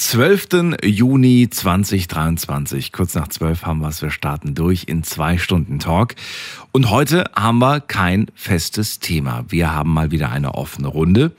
12. Juni 2023. Kurz nach 12 haben wir es. Wir starten durch in zwei Stunden Talk. Und heute haben wir kein festes Thema. Wir haben mal wieder eine offene Runde.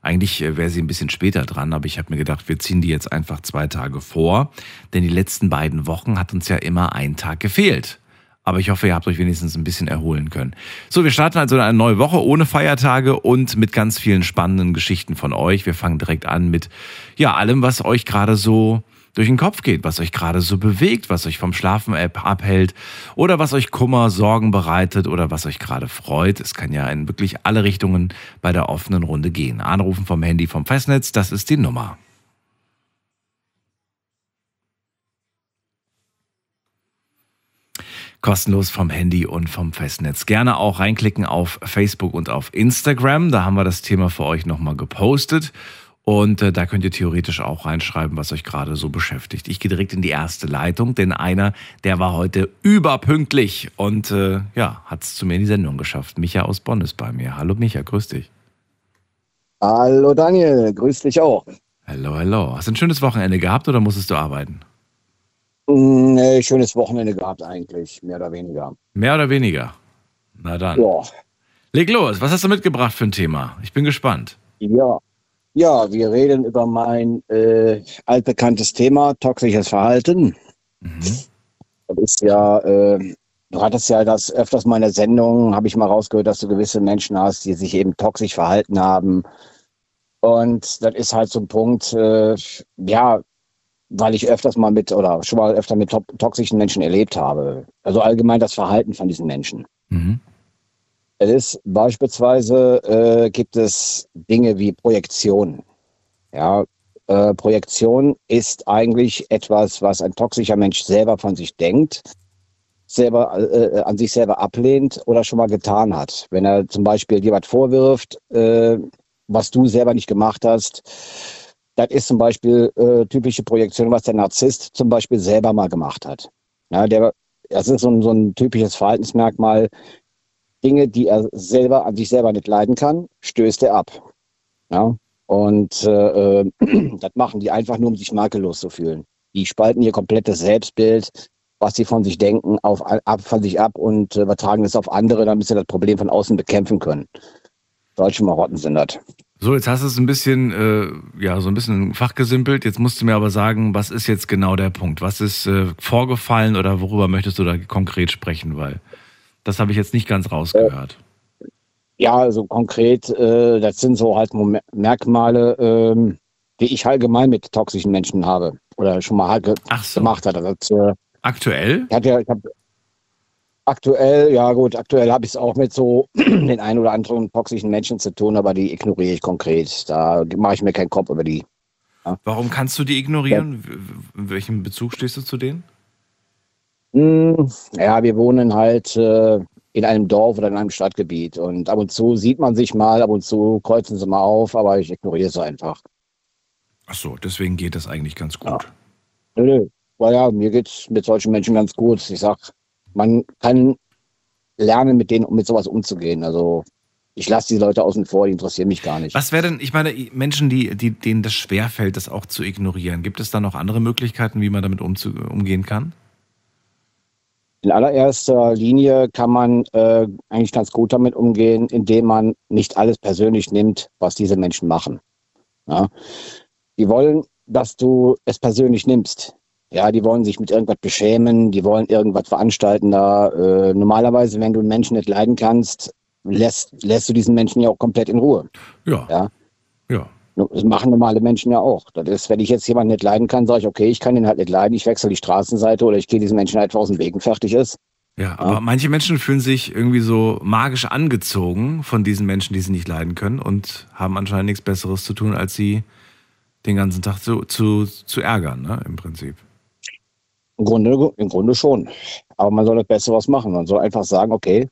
Eigentlich äh, wäre sie ein bisschen später dran, aber ich habe mir gedacht, wir ziehen die jetzt einfach zwei Tage vor. Denn die letzten beiden Wochen hat uns ja immer ein Tag gefehlt. Aber ich hoffe, ihr habt euch wenigstens ein bisschen erholen können. So, wir starten also eine neue Woche ohne Feiertage und mit ganz vielen spannenden Geschichten von euch. Wir fangen direkt an mit, ja, allem, was euch gerade so durch den Kopf geht, was euch gerade so bewegt, was euch vom Schlafen abhält oder was euch Kummer, Sorgen bereitet oder was euch gerade freut. Es kann ja in wirklich alle Richtungen bei der offenen Runde gehen. Anrufen vom Handy vom Festnetz, das ist die Nummer. Kostenlos vom Handy und vom Festnetz. Gerne auch reinklicken auf Facebook und auf Instagram. Da haben wir das Thema für euch nochmal gepostet. Und äh, da könnt ihr theoretisch auch reinschreiben, was euch gerade so beschäftigt. Ich gehe direkt in die erste Leitung, denn einer, der war heute überpünktlich und äh, ja, hat es zu mir in die Sendung geschafft. Micha aus Bonn ist bei mir. Hallo Micha, grüß dich. Hallo Daniel, grüß dich auch. Hallo, hallo. Hast du ein schönes Wochenende gehabt oder musstest du arbeiten? Nee, schönes Wochenende gehabt eigentlich, mehr oder weniger. Mehr oder weniger? Na dann. Ja. Leg los, was hast du mitgebracht für ein Thema? Ich bin gespannt. Ja. Ja, wir reden über mein äh, altbekanntes Thema, toxisches Verhalten. Mhm. Das ist ja, äh, du hattest ja das öfters mal in der Sendung, habe ich mal rausgehört, dass du gewisse Menschen hast, die sich eben toxisch verhalten haben. Und das ist halt so ein Punkt, äh, ja, weil ich öfters mal mit oder schon mal öfter mit toxischen Menschen erlebt habe. Also allgemein das Verhalten von diesen Menschen. Mhm. Es ist beispielsweise äh, gibt es Dinge wie Projektion. Ja, äh, Projektion ist eigentlich etwas, was ein toxischer Mensch selber von sich denkt, selber äh, an sich selber ablehnt oder schon mal getan hat. Wenn er zum Beispiel dir was vorwirft, äh, was du selber nicht gemacht hast, das ist zum Beispiel äh, typische Projektion, was der Narzisst zum Beispiel selber mal gemacht hat. Ja, der, das ist so ein, so ein typisches Verhaltensmerkmal. Dinge, die er selber an sich selber nicht leiden kann, stößt er ab. Ja, und äh, äh das machen die einfach nur, um sich makellos zu fühlen. Die spalten ihr komplettes Selbstbild, was sie von sich denken, auf, ab, von sich ab und äh, übertragen es auf andere, damit sie das Problem von außen bekämpfen können. Deutsche Marotten sind das. So, jetzt hast du es ein bisschen, äh, ja, so ein bisschen fachgesimpelt. Jetzt musst du mir aber sagen, was ist jetzt genau der Punkt? Was ist äh, vorgefallen oder worüber möchtest du da konkret sprechen? Weil das habe ich jetzt nicht ganz rausgehört. Ja, also konkret, äh, das sind so halt Merkmale, ähm, die ich allgemein mit toxischen Menschen habe oder schon mal halt so. gemacht habe. Also, Aktuell? Ich hatte ich habe Aktuell, ja gut, aktuell habe ich es auch mit so den ein oder anderen toxischen Menschen zu tun, aber die ignoriere ich konkret. Da mache ich mir keinen Kopf über die. Ja. Warum kannst du die ignorieren? Ja. In welchem Bezug stehst du zu denen? Hm, ja, wir wohnen halt äh, in einem Dorf oder in einem Stadtgebiet und ab und zu sieht man sich mal, ab und zu kreuzen sie mal auf, aber ich ignoriere es einfach. Ach so, deswegen geht das eigentlich ganz gut. Ja. Nö, nö. Ja, mir geht es mit solchen Menschen ganz gut. Ich sag, man kann lernen, mit denen mit sowas umzugehen. Also ich lasse die Leute außen vor, die interessieren mich gar nicht. Was wäre denn, ich meine, Menschen, die, die, denen das schwerfällt, das auch zu ignorieren, gibt es da noch andere Möglichkeiten, wie man damit umgehen kann? In allererster Linie kann man äh, eigentlich ganz gut damit umgehen, indem man nicht alles persönlich nimmt, was diese Menschen machen. Ja? Die wollen, dass du es persönlich nimmst. Ja, die wollen sich mit irgendwas beschämen, die wollen irgendwas veranstalten da. Äh, normalerweise, wenn du einen Menschen nicht leiden kannst, lässt, lässt du diesen Menschen ja auch komplett in Ruhe. Ja. Ja. ja. Das machen normale Menschen ja auch. Das ist, wenn ich jetzt jemanden nicht leiden kann, sage ich, okay, ich kann ihn halt nicht leiden, ich wechsle die Straßenseite oder ich gehe diesen Menschen einfach aus dem Weg und fertig ist. Ja, aber ja. manche Menschen fühlen sich irgendwie so magisch angezogen von diesen Menschen, die sie nicht leiden können und haben anscheinend nichts Besseres zu tun, als sie den ganzen Tag zu, zu, zu ärgern, ne, im Prinzip. Im Grunde, Im Grunde schon. Aber man soll das Beste was machen. Man soll einfach sagen, okay,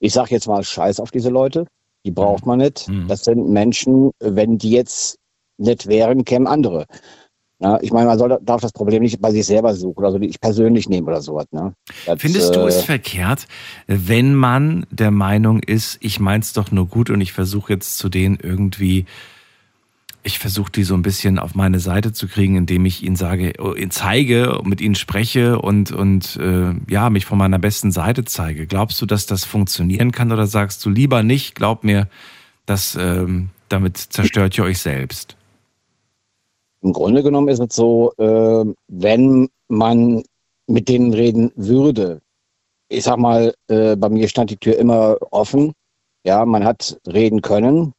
ich sage jetzt mal Scheiß auf diese Leute. Die braucht man nicht. Mhm. Das sind Menschen, wenn die jetzt nicht wären, kämen andere. Ja, ich meine, man soll, darf das Problem nicht bei sich selber suchen oder so, die ich persönlich nehmen oder sowas. Ne? Das, Findest du äh, es verkehrt, wenn man der Meinung ist, ich mein's doch nur gut und ich versuche jetzt zu denen irgendwie, ich versuche die so ein bisschen auf meine Seite zu kriegen, indem ich ihnen sage, oh, ihnen zeige, mit ihnen spreche und, und äh, ja, mich von meiner besten Seite zeige. Glaubst du, dass das funktionieren kann oder sagst du lieber nicht, glaub mir, dass ähm, damit zerstört ihr euch selbst? Im Grunde genommen ist es so, äh, wenn man mit denen reden würde, ich sag mal, äh, bei mir stand die Tür immer offen. Ja, man hat reden können.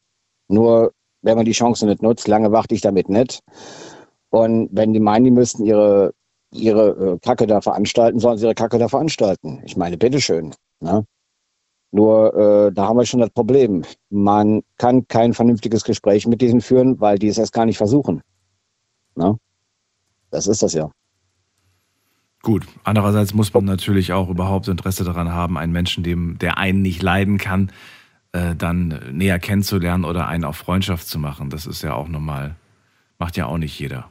Nur wenn man die Chance nicht nutzt, lange warte ich damit nicht. Und wenn die meinen, die müssten ihre, ihre äh, Kacke da veranstalten, sollen sie ihre Kacke da veranstalten. Ich meine, bitteschön. Ne? Nur äh, da haben wir schon das Problem. Man kann kein vernünftiges Gespräch mit diesen führen, weil die es erst gar nicht versuchen. Ne? Das ist das ja. Gut, andererseits muss man natürlich auch überhaupt Interesse daran haben, einen Menschen, dem, der einen nicht leiden kann, äh, dann näher kennenzulernen oder einen auf Freundschaft zu machen. Das ist ja auch normal. Macht ja auch nicht jeder.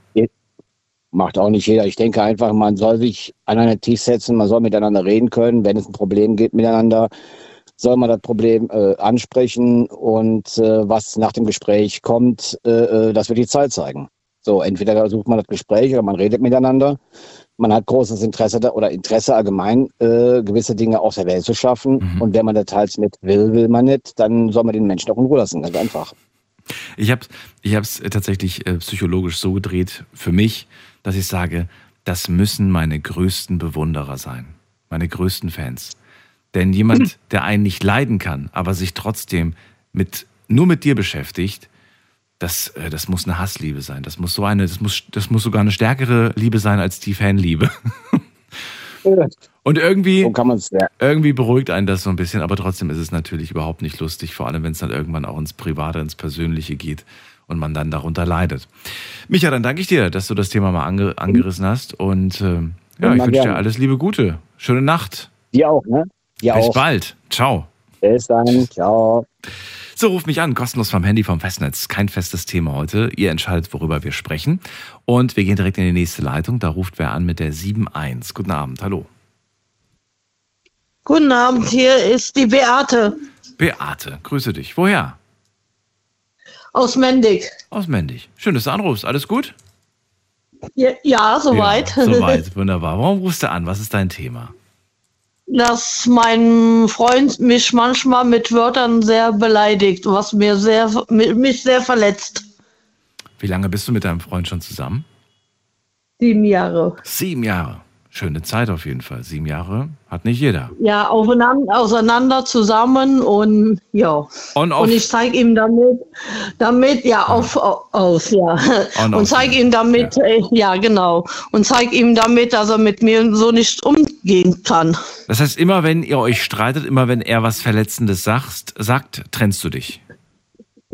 Macht auch nicht jeder. Ich denke einfach, man soll sich an einen Tisch setzen, man soll miteinander reden können. Wenn es ein Problem gibt miteinander, soll man das Problem äh, ansprechen und äh, was nach dem Gespräch kommt, äh, äh, das wird die Zeit zeigen. So, entweder sucht man das Gespräch oder man redet miteinander. Man hat großes Interesse da, oder Interesse allgemein, äh, gewisse Dinge aus der Welt zu schaffen. Mhm. Und wenn man das teils mit will, will man nicht, dann soll man den Menschen auch in Ruhe lassen. Ganz einfach. Ich habe ich es tatsächlich äh, psychologisch so gedreht für mich, dass ich sage, das müssen meine größten Bewunderer sein, meine größten Fans. Denn jemand, der einen nicht leiden kann, aber sich trotzdem mit nur mit dir beschäftigt, das, äh, das muss eine Hassliebe sein. Das muss so eine, das muss, das muss sogar eine stärkere Liebe sein als die Fanliebe. Und irgendwie, So ja. irgendwie beruhigt einen das so ein bisschen, aber trotzdem ist es natürlich überhaupt nicht lustig, vor allem wenn es dann irgendwann auch ins Private, ins Persönliche geht und man dann darunter leidet. Micha, dann danke ich dir, dass du das Thema mal ange angerissen hast und ähm, ja, Ja, ich wünsche dir alles Liebe Gute. Schöne Nacht. Dir auch, ne? Dir Bis auch. bald. Ciao. Bis dann. Ciao. So, ruft mich an, kostenlos vom Handy, vom Festnetz. Kein festes Thema heute. Ihr entscheidet, worüber wir sprechen. Und wir gehen direkt in die nächste Leitung. Da ruft wer an mit der 7.1. Guten Abend, hallo. Guten Abend, hier ist die Beate Beate, grüße dich. Woher? aus Mendig. Aus Mendig. Schön, dass du anrufst. Alles gut? Ja, ja soweit. Ja, soweit, wunderbar. Warum rufst du an? Was ist dein Thema? Dass mein Freund mich manchmal mit Wörtern sehr beleidigt, was mir sehr, mich sehr verletzt. Wie lange bist du mit deinem Freund schon zusammen? Sieben Jahre. Sieben Jahre. Schöne Zeit auf jeden Fall. Sieben Jahre hat nicht jeder. Ja, aufeinander, auseinander zusammen und ja. On. Und ich zeige ihm damit, damit, ja, auf, au- aus, ja. On, und zeige ja. ihm damit, äh, ja, genau. Und zeige ihm damit, dass er mit mir so nicht umgehen kann. Das heißt, immer wenn ihr euch streitet, immer wenn er was Verletzendes sagt, sagt, trennst du dich.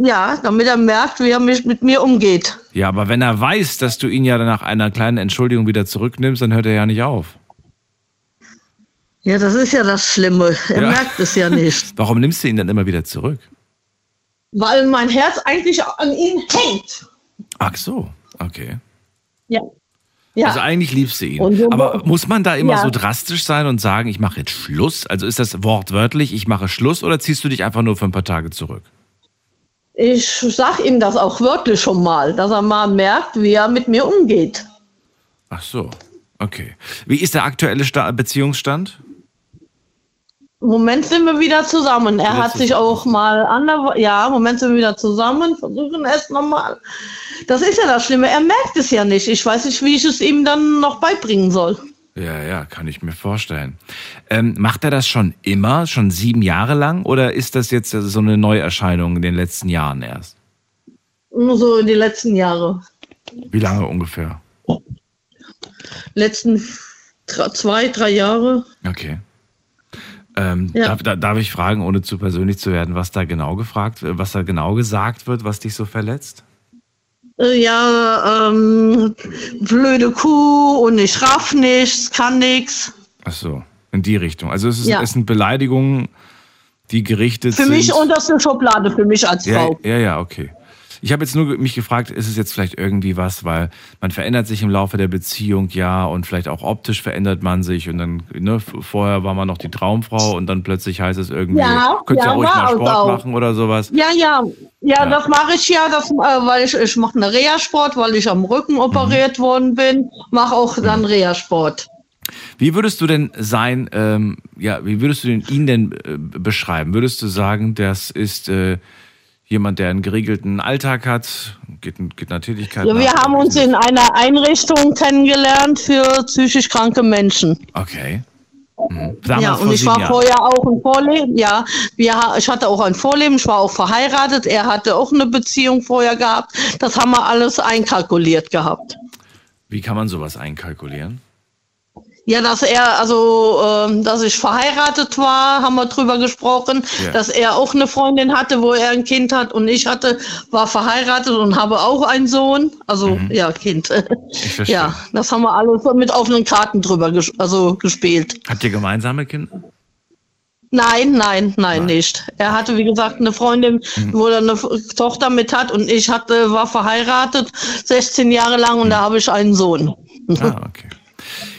Ja, damit er merkt, wie er mich mit mir umgeht. Ja, aber wenn er weiß, dass du ihn ja nach einer kleinen Entschuldigung wieder zurücknimmst, dann hört er ja nicht auf. Ja, das ist ja das Schlimme. Er Ja. merkt es ja nicht. Warum nimmst du ihn dann immer wieder zurück? Weil mein Herz eigentlich an ihn hängt. Ach so, okay. Ja. Ja. Also eigentlich liebst du ihn. So- Aber muss man da immer Ja. so drastisch sein und sagen, ich mache jetzt Schluss? Also ist das wortwörtlich, ich mache Schluss oder ziehst du dich einfach nur für ein paar Tage zurück? Ich sag ihm das auch wirklich schon mal, dass er mal merkt, wie er mit mir umgeht. Ach so, okay. Wie ist der aktuelle Sta Beziehungsstand? Im Moment sind wir wieder zusammen. Er hat sich auch mal ander ja, im Moment sind wir wieder zusammen, versuchen es nochmal. Das ist ja das Schlimme. Er merkt es ja nicht. Ich weiß nicht, wie ich es ihm dann noch beibringen soll. Ja, ja, kann ich mir vorstellen. Ähm, macht er das schon immer, schon sieben Jahre lang, oder ist das jetzt so eine Neuerscheinung in den letzten Jahren erst? Nur so in die letzten Jahre. Wie lange ungefähr? Letzten zwei, drei Jahre. Okay. Ähm, Ja. darf, da- darf ich fragen, ohne zu persönlich zu werden, was da genau gefragt was da genau gesagt wird, was dich so verletzt? Ja, ähm, blöde Kuh und ich raff nichts, kann nichts. Ach so, in die Richtung. Also es, ist, Ja. es sind Beleidigungen, die gerichtet Für sind. mich unterste Schublade, für mich als ja, Frau. ja, ja, okay. Ich habe jetzt nur mich gefragt, ist es jetzt vielleicht irgendwie was, weil man verändert sich im Laufe der Beziehung, ja, und vielleicht auch optisch verändert man sich und dann, ne, vorher war man noch die Traumfrau und dann plötzlich heißt es irgendwie, Ja, könnt ihr ja, ruhig mal Sport auch. machen oder sowas. Ja, ja, ja, Ja. das mache ich ja, das, äh, weil ich, ich mache eine Reha-Sport, weil ich am Rücken operiert worden bin, mache auch dann Reha-Sport. Wie würdest du denn sein, ähm, ja, wie würdest du denn ihn denn äh, beschreiben? Würdest du sagen, das ist äh, jemand, der einen geregelten Alltag hat, geht, geht einer Tätigkeit Ja, wir nach? haben uns in einer Einrichtung kennengelernt für psychisch kranke Menschen. Okay. Mhm. Ja, und ich war Jahren. vorher auch ein Vorleben. Ja, wir, ich hatte auch ein Vorleben. Ich war auch verheiratet. Er hatte auch eine Beziehung vorher gehabt. Das haben wir alles einkalkuliert gehabt. Wie kann man sowas einkalkulieren? Ja, dass er, also, ähm, dass ich verheiratet war, haben wir drüber gesprochen, Ja. dass er auch eine Freundin hatte, wo er ein Kind hat und ich hatte, war verheiratet und habe auch einen Sohn, also, ja, Kind. Mhm. Ich verstehe. Ja, das haben wir alles mit offenen Karten drüber ges also gespielt. Habt ihr gemeinsame Kinder? Nein, nein, nein, Nein. nicht. Er hatte, wie gesagt, eine Freundin, wo er eine Tochter mit hat und ich hatte, war verheiratet 16 Jahre lang und da habe ich einen Sohn. Ah, okay.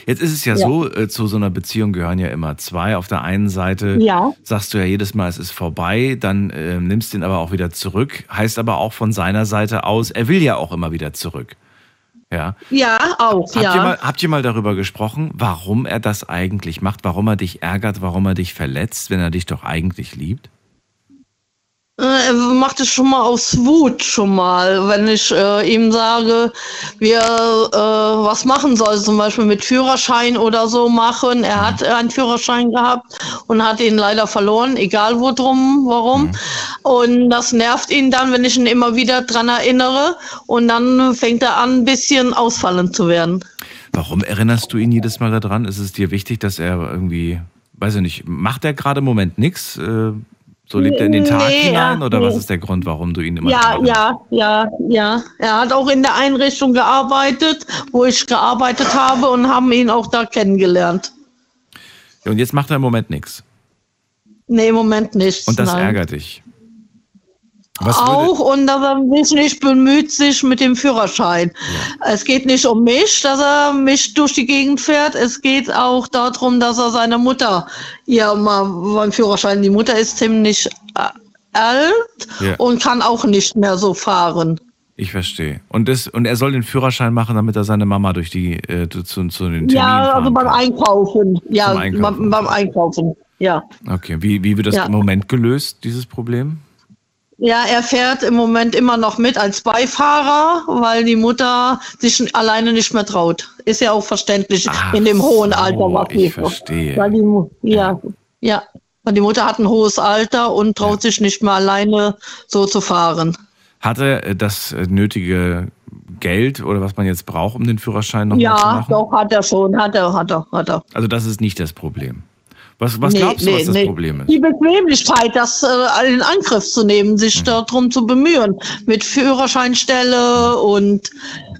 Jetzt ist es ja, Ja. so, äh, zu so einer Beziehung gehören ja immer zwei. Auf der einen Seite Ja. sagst du ja jedes Mal, es ist vorbei, dann äh, nimmst du ihn aber auch wieder zurück. Heißt aber auch von seiner Seite aus, er will ja auch immer wieder zurück. Ja. Ja, auch, Habt, ja. ihr mal, habt ihr mal darüber gesprochen, warum er das eigentlich macht, warum er dich ärgert, warum er dich verletzt, wenn er dich doch eigentlich liebt? Äh, Er macht es schon mal aus Wut schon mal, wenn ich äh, ihm sage, wir äh, was machen soll, zum Beispiel mit Führerschein oder so machen. Er hat einen Führerschein gehabt und hat ihn leider verloren, egal wo drum, warum. Und das nervt ihn dann, wenn ich ihn immer wieder dran erinnere. Und dann fängt er an, ein bisschen ausfallend zu werden. Warum erinnerst du ihn jedes Mal daran? Ist es dir wichtig, dass er irgendwie, weiß ich nicht, macht er gerade im Moment nichts? Äh, so lebt er in den Tag Nee, hinein? ja, oder was nee. ist der Grund, warum du ihn immer Ja, ja, ja, ja. Er hat auch in der Einrichtung gearbeitet, wo ich gearbeitet habe und haben ihn auch da kennengelernt. Ja, Und jetzt macht er im Moment nichts. Nee, im Moment nicht. Und das nein. ärgert dich. Was Auch und dass er mich nicht bemüht sich mit dem Führerschein. Es geht nicht um mich, dass er mich durch die Gegend fährt. Es geht auch darum, dass er seine Mutter ihr mal beim Führerschein. Die Mutter ist ziemlich äh, alt Ja. und kann auch nicht mehr so fahren. ich verstehe. Und, das, und er soll den Führerschein machen, damit er seine Mama durch die äh, zu, zu den Terminen Ja, also beim. Einkaufen. Ja, Einkaufen. Beim, beim Einkaufen. Ja. Okay, wie, wie wird das Ja. im Moment gelöst, dieses Problem? Ja, er fährt im Moment immer noch mit als Beifahrer, weil die Mutter sich alleine nicht mehr traut. Ist ja auch verständlich Ach in dem hohen so, Alter, was ich verstehe. Weil die, ja, ja. Weil die Mutter hat ein hohes Alter und traut sich nicht mehr alleine so zu fahren. Hat er äh, das äh, nötige Geld oder was man jetzt braucht, um den Führerschein noch mal zu Ja, machen? doch, hat er schon, hat er, hat er, hat er. Also das ist nicht das Problem. Was, was Nee, glaubst du, nee, was das nee. Problem ist? Die Bequemlichkeit, das äh, in Angriff zu nehmen, sich Mhm. darum zu bemühen. Mit Führerscheinstelle und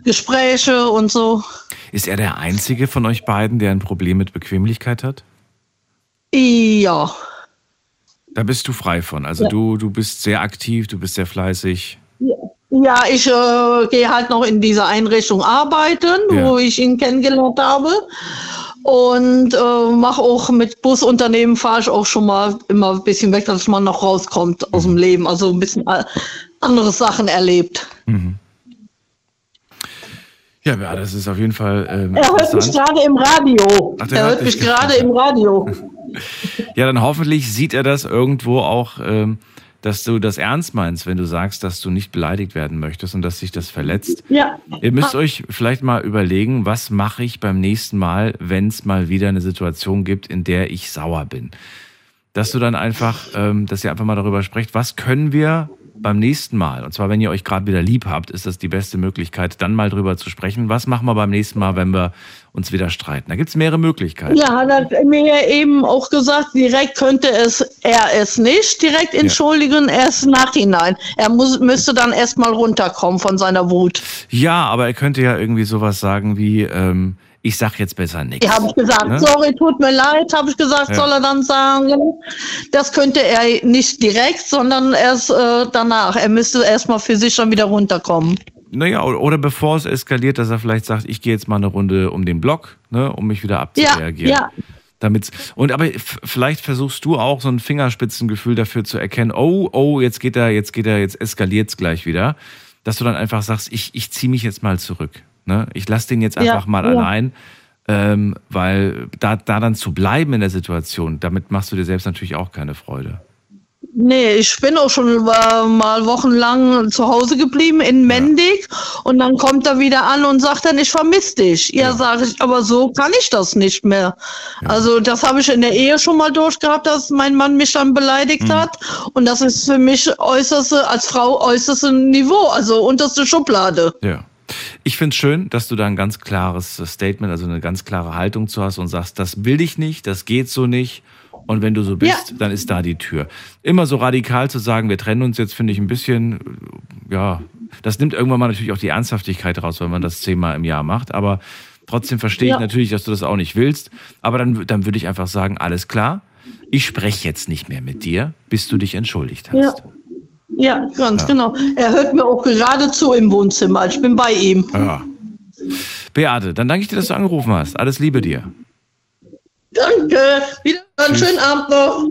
Gespräche und so. Ist er der Einzige von euch beiden, der ein Problem mit Bequemlichkeit hat? Ja. Da bist du frei von. Also du, du bist sehr aktiv, du bist sehr fleißig. Ja, ich äh, gehe halt noch in dieser Einrichtung arbeiten, Ja. wo ich ihn kennengelernt habe. Und äh, mache auch mit Busunternehmen, fahre ich auch schon mal immer ein bisschen weg, dass man noch rauskommt aus dem Leben. Also ein bisschen äh, andere Sachen erlebt. Ja, ja, das ist auf jeden Fall ähm, Er hört mich gerade im Radio. Ach, er hört mich gerade. im Radio. Ja, dann hoffentlich sieht er das irgendwo auch, ähm, dass du das ernst meinst, wenn du sagst, dass du nicht beleidigt werden möchtest und dass sich das verletzt. Ja. Ihr müsst euch vielleicht mal überlegen, was mache ich beim nächsten Mal, wenn es mal wieder eine Situation gibt, in der ich sauer bin. Dass du dann einfach, ähm, dass ihr einfach mal darüber sprecht, was können wir beim nächsten Mal, und zwar wenn ihr euch gerade wieder lieb habt, ist das die beste Möglichkeit, dann mal drüber zu sprechen, was machen wir beim nächsten Mal, wenn wir uns wieder streiten. Da gibt's mehrere Möglichkeiten. Ja, hat er mir eben auch gesagt, direkt könnte es er es nicht direkt entschuldigen, erst nachhinein. Er muss, müsste dann erstmal runterkommen von seiner Wut. Ja, aber er könnte ja irgendwie sowas sagen wie, ähm, ich sag jetzt besser nichts. Ja, habe ich gesagt, Ne? sorry, tut mir leid, habe ich gesagt, Ja. soll er dann sagen. Das könnte er nicht direkt, sondern erst äh, danach. Er müsste erstmal für sich dann wieder runterkommen. Naja, oder bevor es eskaliert, dass er vielleicht sagt, ich gehe jetzt mal eine Runde um den Block, ne, um mich wieder Ja, abzureagieren. ja. Damit's, und aber vielleicht versuchst du auch so ein Fingerspitzengefühl dafür zu erkennen, oh, oh, jetzt geht er, jetzt geht er, jetzt eskaliert's gleich wieder. Dass du dann einfach sagst, ich, ich ziehe mich jetzt mal zurück. Ne? Ich lasse den jetzt Ja, einfach mal ja. allein. Ähm, weil da, da dann zu bleiben in der Situation, damit machst du dir selbst natürlich auch keine Freude. Nee, ich bin auch schon mal wochenlang zu Hause geblieben in Mendig und dann kommt er wieder an und sagt dann, ich vermisse dich. Ja, sage ich, aber so kann ich das nicht mehr. Also das habe ich in der Ehe schon mal durchgehabt, dass mein Mann mich dann beleidigt Mhm. hat und das ist für mich äußerste, als Frau äußerste Niveau, also unterste Schublade. Ja. Ich finde es schön, dass du da ein ganz klares Statement, also eine ganz klare Haltung zu hast und sagst, das will ich nicht, das geht so nicht. Und wenn du so bist, Ja. dann ist da die Tür. Immer so radikal zu sagen, wir trennen uns jetzt, finde ich ein bisschen, ja, das nimmt irgendwann mal natürlich auch die Ernsthaftigkeit raus, wenn man das zehnmal im Jahr macht. Aber trotzdem verstehe ich Ja. natürlich, dass du das auch nicht willst. Aber dann, dann würde ich einfach sagen, alles klar, ich spreche jetzt nicht mehr mit dir, bis du dich entschuldigt hast. Ja. Ja, ganz genau. Er hört mir auch gerade zu im Wohnzimmer. Ich bin bei ihm. Ja. Beate, dann danke ich dir, dass du angerufen hast. Alles Liebe dir. Danke. Wieder einen schönen Abend noch.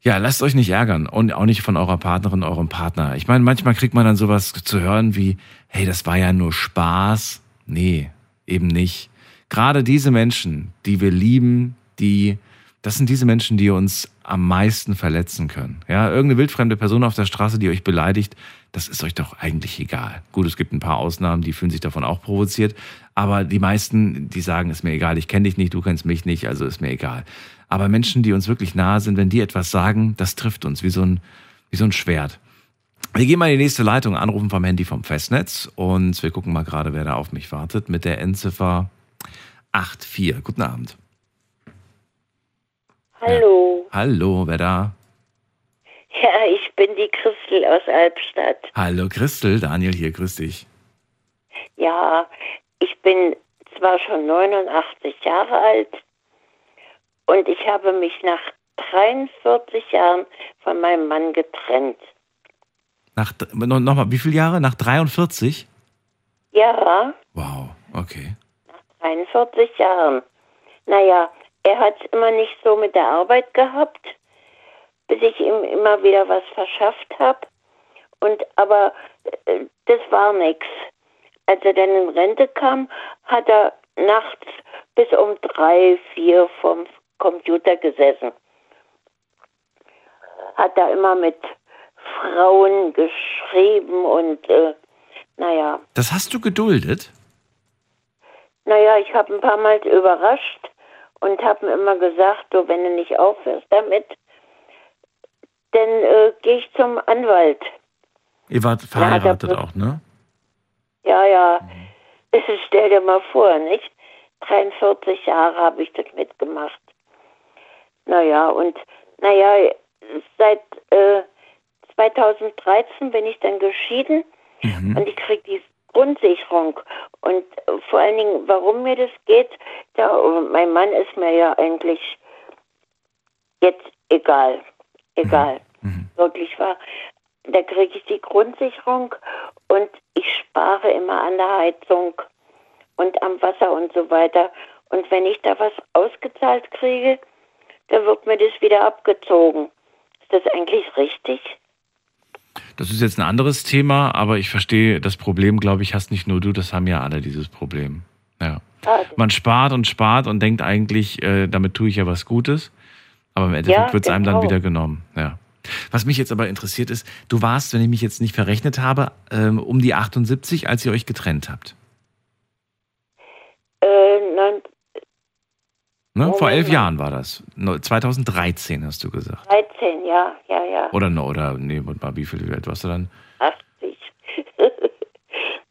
Ja, lasst euch nicht ärgern und auch nicht von eurer Partnerin, eurem Partner. Ich meine, manchmal kriegt man dann sowas zu hören wie, hey, das war ja nur Spaß. Nee, eben nicht. Gerade diese Menschen, die wir lieben, die, das sind diese Menschen, die uns am meisten verletzen können. Ja, irgendeine wildfremde Person auf der Straße, die euch beleidigt, das ist euch doch eigentlich egal. Gut, es gibt ein paar Ausnahmen, die fühlen sich davon auch provoziert, aber die meisten, die sagen, ist mir egal, ich kenne dich nicht, du kennst mich nicht, also ist mir egal. Aber Menschen, die uns wirklich nahe sind, wenn die etwas sagen, das trifft uns wie so ein, wie so ein Schwert. Wir gehen mal in die nächste Leitung, anrufen vom Handy vom Festnetz und wir gucken mal gerade, wer da auf mich wartet mit der Endziffer 84. Guten Abend. Hallo. Hallo, wer da? Ja, ich bin die Christel aus Albstadt. Hallo Christel, Daniel hier, grüß dich. Ja, ich bin zwar schon 89 Jahre alt und ich habe mich nach 43 Jahren von meinem Mann getrennt. Nach, no- nochmal, wie viele Jahre? Nach 43? Ja, Wow, okay. 43 Jahren. Naja, er hat es immer nicht so mit der Arbeit gehabt, bis ich ihm immer wieder was verschafft habe. Und aber äh, das war nichts. Als er dann in Rente kam, hat er nachts bis um drei, vier vom Computer gesessen. Hat da immer mit Frauen geschrieben und äh, naja. Das hast du geduldet? Naja, ich habe ein paar Mal überrascht und habe mir immer gesagt, du, wenn du nicht aufhörst damit, dann äh, gehe ich zum Anwalt. Ihr wart er verheiratet bloß- auch, ne? Ja, ja, stell dir mal vor, nicht? 43 Jahre habe ich das mitgemacht. Naja, und naja, seit äh, 2013 bin ich dann geschieden und ich kriege die Grundsicherung. Und äh, vor allen Dingen, warum mir das geht, da, mein Mann ist mir ja eigentlich jetzt egal. Egal. Wirklich wahr. Da kriege ich die Grundsicherung und ich spare immer an der Heizung und am Wasser und so weiter. Und wenn ich da was ausgezahlt kriege, dann wird mir das wieder abgezogen. Ist das eigentlich richtig? Das ist jetzt ein anderes Thema, aber ich verstehe das Problem, glaube ich, hast nicht nur du, das haben ja alle dieses Problem. Ja. Man spart und spart und denkt eigentlich, äh, damit tue ich ja was Gutes, aber im Endeffekt Ja, wird es einem dann genau. wieder genommen. Ja. Was mich jetzt aber interessiert ist, du warst, wenn ich mich jetzt nicht verrechnet habe, ähm, um die 78, als ihr euch getrennt habt. Äh, nein, Ne? Vor elf. Jahren war das. No- 2013 hast du gesagt. 13, ja, ja, ja. Oder, oder nee, mal, wie viel wie alt warst du dann? 80.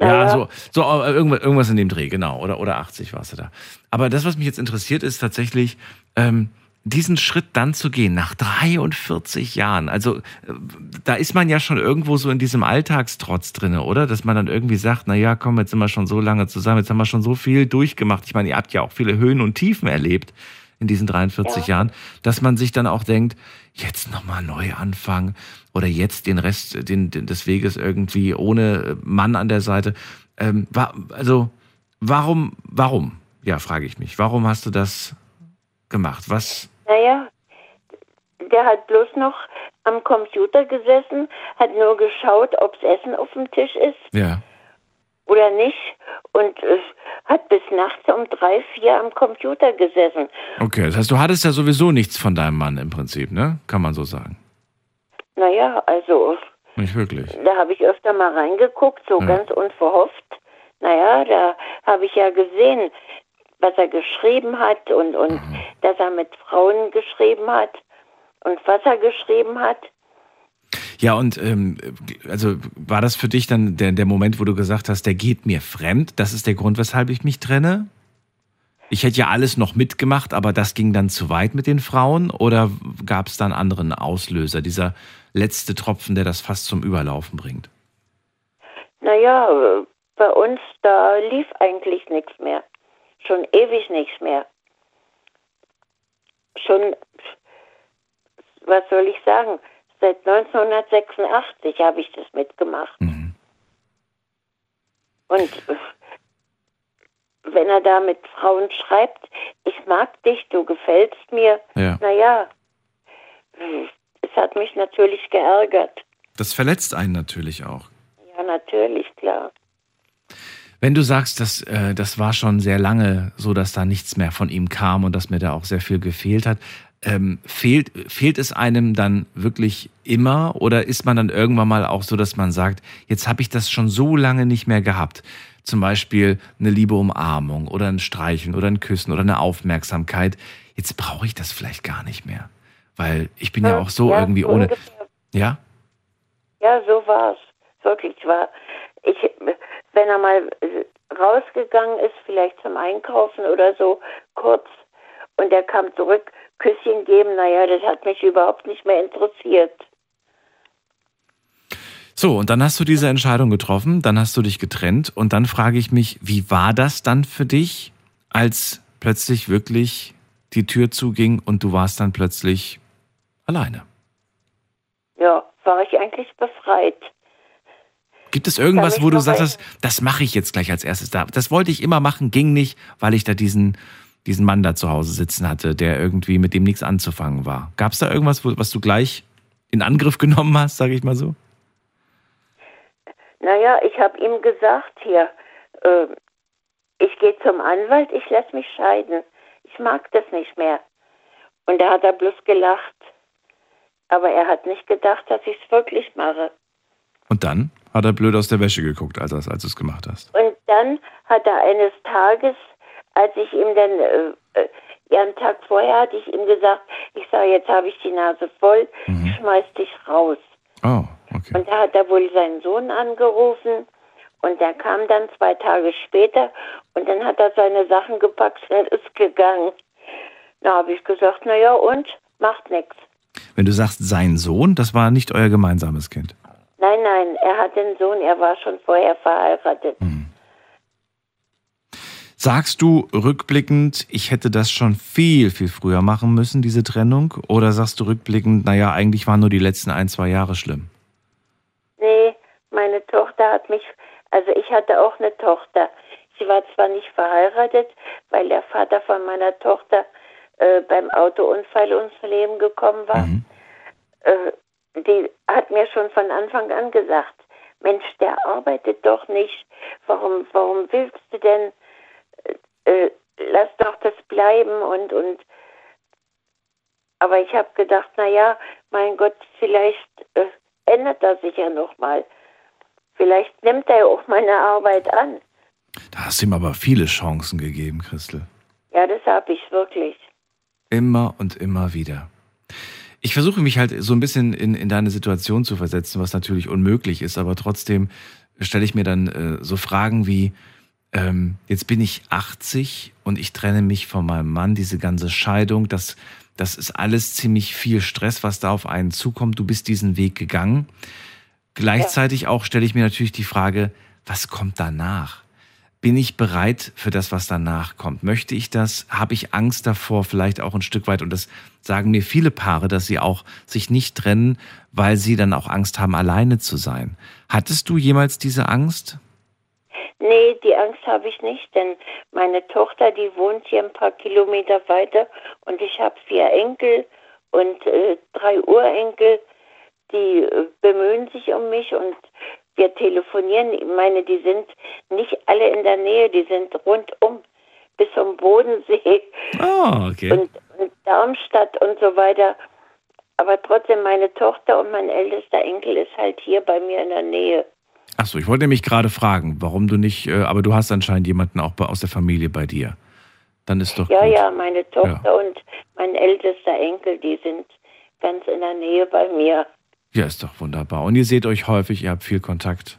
Ja, so, so äh, irgendwas, irgendwas in dem Dreh, genau. Oder, oder 80 warst du da. Aber das, was mich jetzt interessiert, ist tatsächlich, ähm, diesen Schritt dann zu gehen, nach 43 Jahren, also äh, da ist man ja schon irgendwo so in diesem Alltagstrotz drinne, oder? Dass man dann irgendwie sagt, na ja, komm, jetzt sind wir schon so lange zusammen, jetzt haben wir schon so viel durchgemacht. Ich meine, ihr habt ja auch viele Höhen und Tiefen erlebt in diesen 43 ja. Jahren, dass man sich dann auch denkt, jetzt nochmal neu anfangen oder jetzt den Rest den, den, des Weges irgendwie ohne Mann an der Seite. Ähm, war, also, warum, warum? Ja, frage ich mich. Warum hast du das gemacht? Was? Naja, der hat bloß noch am Computer gesessen, hat nur geschaut, ob das Essen auf dem Tisch ist. Ja. Oder nicht. Und äh, hat bis nachts um drei, vier am Computer gesessen. Okay, das heißt, du hattest ja sowieso nichts von deinem Mann im Prinzip, ne? Kann man so sagen. Naja, also. Nicht wirklich. Da habe ich öfter mal reingeguckt, so ja. ganz unverhofft. Naja, da habe ich ja gesehen, was er geschrieben hat und, und mhm. dass er mit Frauen geschrieben hat und was er geschrieben hat. Ja, und ähm, also war das für dich dann der, der Moment, wo du gesagt hast, der geht mir fremd? Das ist der Grund, weshalb ich mich trenne? Ich hätte ja alles noch mitgemacht, aber das ging dann zu weit mit den Frauen oder gab es dann anderen Auslöser, dieser letzte Tropfen, der das fast zum Überlaufen bringt? Naja, bei uns, da lief eigentlich nichts mehr schon ewig nichts mehr. Schon, was soll ich sagen, seit 1986 habe ich das mitgemacht. Mhm. Und wenn er da mit Frauen schreibt, ich mag dich, du gefällst mir, ja. naja, es hat mich natürlich geärgert. Das verletzt einen natürlich auch. Ja, natürlich, klar. Wenn du sagst, dass äh, das war schon sehr lange so, dass da nichts mehr von ihm kam und dass mir da auch sehr viel gefehlt hat, ähm, fehlt, fehlt es einem dann wirklich immer oder ist man dann irgendwann mal auch so, dass man sagt, jetzt habe ich das schon so lange nicht mehr gehabt? Zum Beispiel eine liebe Umarmung oder ein Streicheln oder ein Küssen oder eine Aufmerksamkeit. Jetzt brauche ich das vielleicht gar nicht mehr. Weil ich bin ja, ja auch so ja, irgendwie ohne. Ungefähr. Ja? Ja, so war es. Wirklich war. Ich, wenn er mal äh, rausgegangen ist, vielleicht zum Einkaufen oder so, kurz, und er kam zurück, Küsschen geben, naja, das hat mich überhaupt nicht mehr interessiert. So, und dann hast du diese Entscheidung getroffen, dann hast du dich getrennt und dann frage ich mich, wie war das dann für dich, als plötzlich wirklich die Tür zuging und du warst dann plötzlich alleine? Ja, war ich eigentlich befreit. Gibt es irgendwas, wo du sagst, das mache ich jetzt gleich als erstes da? Das wollte ich immer machen, ging nicht, weil ich da diesen, diesen Mann da zu Hause sitzen hatte, der irgendwie mit dem nichts anzufangen war. Gab es da irgendwas, was du gleich in Angriff genommen hast, sage ich mal so? Naja, ich habe ihm gesagt hier, äh, ich gehe zum Anwalt, ich lasse mich scheiden. Ich mag das nicht mehr. Und da hat er bloß gelacht. Aber er hat nicht gedacht, dass ich es wirklich mache. Und dann? Hat er blöd aus der Wäsche geguckt, als, als du es gemacht hast. Und dann hat er eines Tages, als ich ihm dann, äh, ja, einen Tag vorher hatte ich ihm gesagt, ich sage, jetzt habe ich die Nase voll, mhm. schmeiß dich raus. Oh, okay. Und da hat er wohl seinen Sohn angerufen und der kam dann zwei Tage später und dann hat er seine Sachen gepackt und ist gegangen. Da habe ich gesagt, naja und, macht nichts. Wenn du sagst, sein Sohn, das war nicht euer gemeinsames Kind. Nein, nein, er hat einen Sohn, er war schon vorher verheiratet. Hm. Sagst du rückblickend, ich hätte das schon viel, viel früher machen müssen, diese Trennung? Oder sagst du rückblickend, naja, eigentlich waren nur die letzten ein, zwei Jahre schlimm? Nee, meine Tochter hat mich, also ich hatte auch eine Tochter. Sie war zwar nicht verheiratet, weil der Vater von meiner Tochter äh, beim Autounfall ums Leben gekommen war. Mhm. Äh, die hat mir schon von Anfang an gesagt, Mensch, der arbeitet doch nicht. Warum, warum willst du denn? Äh, äh lass doch das bleiben und und. Aber ich habe gedacht, na ja, mein Gott, vielleicht äh, ändert er sich ja noch mal. Vielleicht nimmt er auch meine Arbeit an. Da hast du ihm aber viele Chancen gegeben, Christel. Ja, das habe ich wirklich. Immer und immer wieder. Ich versuche mich halt so ein bisschen in, in deine Situation zu versetzen, was natürlich unmöglich ist, aber trotzdem stelle ich mir dann äh, so Fragen wie, ähm, jetzt bin ich 80 und ich trenne mich von meinem Mann, diese ganze Scheidung, das, das ist alles ziemlich viel Stress, was da auf einen zukommt. Du bist diesen Weg gegangen. Gleichzeitig auch stelle ich mir natürlich die Frage, was kommt danach? Bin ich bereit für das, was danach kommt? Möchte ich das? Habe ich Angst davor, vielleicht auch ein Stück weit? Und das sagen mir viele Paare, dass sie auch sich nicht trennen, weil sie dann auch Angst haben, alleine zu sein. Hattest du jemals diese Angst? Nee, die Angst habe ich nicht, denn meine Tochter, die wohnt hier ein paar Kilometer weiter und ich habe vier Enkel und äh, drei Urenkel, die äh, bemühen sich um mich und wir telefonieren. Ich meine, die sind nicht alle in der Nähe, die sind rundum bis zum Bodensee oh, okay. und, und Darmstadt und so weiter. Aber trotzdem, meine Tochter und mein ältester Enkel ist halt hier bei mir in der Nähe. Achso, ich wollte nämlich gerade fragen, warum du nicht, äh, aber du hast anscheinend jemanden auch aus der Familie bei dir. Dann ist doch. Ja, gut. ja, meine Tochter Ja. und mein ältester Enkel, die sind ganz in der Nähe bei mir. Ja, ist doch wunderbar. Und ihr seht euch häufig, ihr habt viel Kontakt.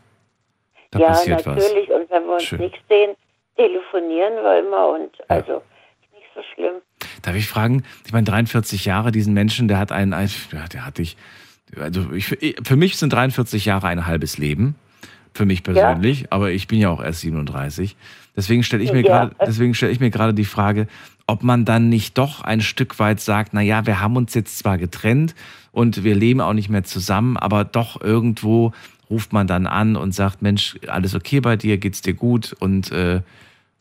Da ja, passiert was. natürlich. Und wenn wir uns Schön. nicht sehen, telefonieren wir immer und also nicht so schlimm. Darf ich fragen, ich meine, 43 Jahre, diesen Menschen, der hat einen, ein- ja, der hat dich, also ich, für mich sind 43 Jahre ein halbes Leben. Für mich persönlich, aber ich bin ja auch erst 37. Deswegen stelle ich mir Ja. gerade, deswegen stelle ich mir gerade die Frage, ob man dann nicht doch ein Stück weit sagt, na ja, wir haben uns jetzt zwar getrennt und wir leben auch nicht mehr zusammen, aber doch irgendwo ruft man dann an und sagt, Mensch, alles okay bei dir, geht's dir gut und äh,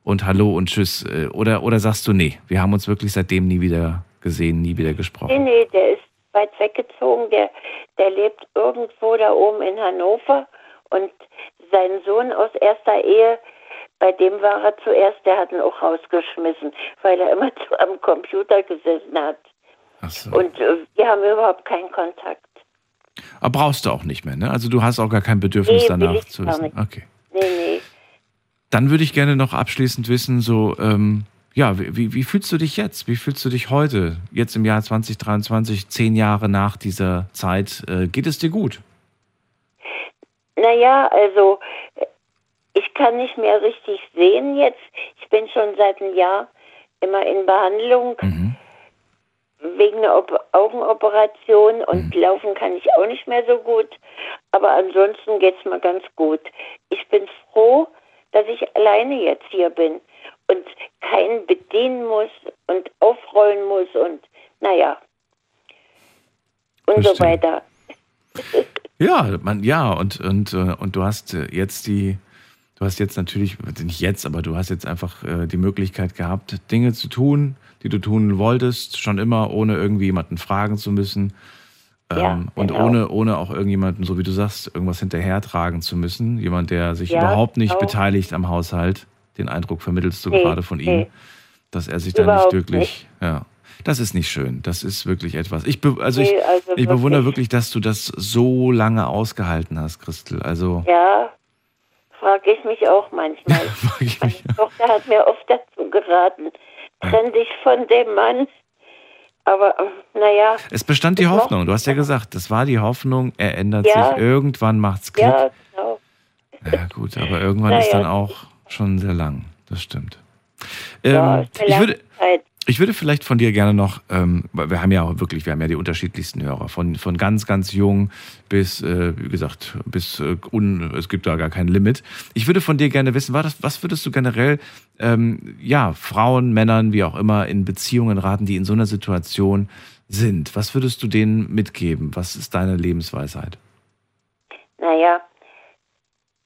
und Hallo und Tschüss. Äh, Oder, oder sagst du, nee, wir haben uns wirklich seitdem nie wieder gesehen, nie wieder Nee, gesprochen. nee, der ist weit weggezogen. Der, der lebt irgendwo da oben in Hannover. Und sein Sohn aus erster Ehe, bei dem war er zuerst, der hat ihn auch rausgeschmissen, weil er immer zu am Computer gesessen hat. Ach so. Und äh, wir haben überhaupt keinen Kontakt. Aber brauchst du auch nicht mehr, ne? Also du hast auch gar kein Bedürfnis Nee, danach zu wissen. Okay. Nee, nee. Dann würde ich gerne noch abschließend wissen, so, ähm, ja, wie, wie- fühlst du dich jetzt? Wie fühlst du dich heute, jetzt im Jahr 2023, zehn Jahre nach dieser Zeit? Äh, geht es dir gut? Naja, also ich kann nicht mehr richtig sehen jetzt. Ich bin schon seit einem Jahr immer in Behandlung Mhm. wegen einer Op Augenoperation und laufen kann ich auch nicht mehr so gut. Aber ansonsten geht's mir ganz gut. Ich bin froh, dass ich alleine jetzt hier bin und keinen bedienen muss und aufrollen muss und naja. Und so Verstehe. weiter. Ja, man, ja, und, und, äh, und du hast äh, jetzt die, du hast jetzt natürlich, nicht jetzt, aber du hast jetzt einfach äh, die Möglichkeit gehabt, Dinge zu tun, die du tun wolltest, schon immer, ohne irgendwie jemanden fragen zu müssen. Ja, Ähm, und genau. ohne, ohne auch irgendjemanden, so wie du sagst, irgendwas hinterhertragen zu müssen. Jemand, der sich Ja, überhaupt nicht genau. beteiligt am Haushalt. Den Eindruck vermittelst du Nee, gerade von ihm, nee. dass er sich da nicht Überhaupt wirklich, ja. Das ist nicht schön. Das ist wirklich etwas. Ich, be also Nee, ich, also ich bewundere wirklich. wirklich, dass du das so lange ausgehalten hast, Christel. Also, Ja, frage ich mich auch manchmal. Meine mich. Tochter hat mir oft dazu geraten, trenn dich von dem Mann. Aber ähm, naja, Es bestand die Hoffnung. Du hast ja gesagt, das war die Hoffnung. Er ändert Ja. sich. Irgendwann macht's Klick. ja, genau. Ja, gut, aber irgendwann Na ist dann ja. auch schon sehr lang. Das stimmt. Ja, Ähm, eine ich, würde, Zeit. Ich würde vielleicht von dir gerne noch, ähm, wir haben ja auch wirklich, wir haben ja die unterschiedlichsten Hörer, von, von ganz, ganz jung bis, äh, wie gesagt, bis äh, un, es gibt da gar kein Limit. Ich würde von dir gerne wissen, war was würdest du generell, ähm, ja, Frauen, Männern, wie auch immer, in Beziehungen raten, die in so einer Situation sind? Was würdest du denen mitgeben? Was ist deine Lebensweisheit? Naja,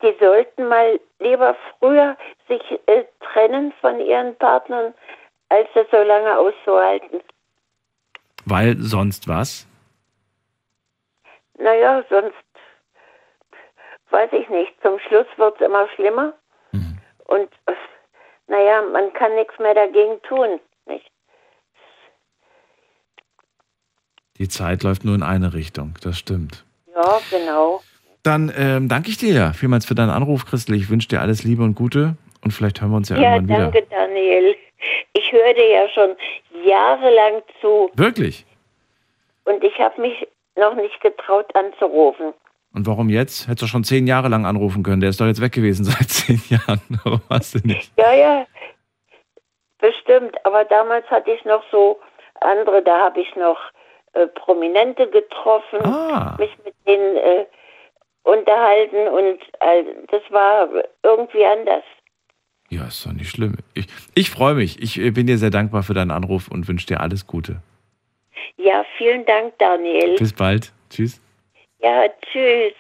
die sollten mal lieber früher sich äh, trennen von ihren Partnern, als es so lange auszuhalten. Weil sonst was? Naja, sonst weiß ich nicht. Zum Schluss wird es immer schlimmer. Und äh, naja, man kann nichts mehr dagegen tun. Nicht? Die Zeit läuft nur in eine Richtung, das stimmt. Ja, genau. Dann ähm, danke ich dir vielmals für deinen Anruf, Christel. Ich wünsche dir alles Liebe und Gute und vielleicht hören wir uns ja, Ja, irgendwann wieder. danke, Daniel. Ich höre dir ja schon jahrelang zu Wirklich? und ich habe mich noch nicht getraut anzurufen. Und warum jetzt? Hättest du schon zehn Jahre lang anrufen können. Der ist doch jetzt weg gewesen seit zehn Jahren. Warum hast du nicht? Ja, ja, bestimmt. Aber damals hatte ich noch so andere, da habe ich noch äh, Prominente getroffen, Ah. mich mit denen äh, unterhalten und äh, das war irgendwie anders. Ja, ist doch nicht schlimm. Ich, ich freue mich. Ich äh, bin dir sehr dankbar für deinen Anruf und wünsche dir alles Gute. Ja, vielen Dank, Daniel. Bis bald. Tschüss. Ja, tschüss.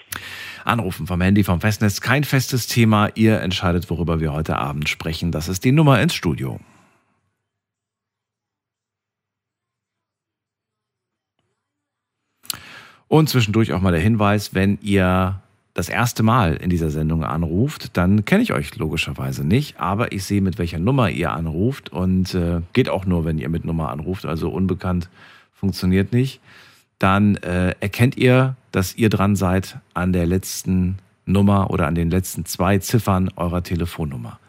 Anrufen vom Handy, vom Festnetz. Kein festes Thema. Ihr entscheidet, worüber wir heute Abend sprechen. Das ist die Nummer ins Studio. Und zwischendurch auch mal der Hinweis, wenn ihr das erste Mal in dieser Sendung anruft, dann kenne ich euch logischerweise nicht, aber ich sehe, mit welcher Nummer ihr anruft und äh, geht auch nur, wenn ihr mit Nummer anruft, also unbekannt funktioniert nicht. Dann äh, erkennt ihr, dass ihr dran seid an der letzten Nummer oder an den letzten zwei Ziffern eurer Telefonnummer.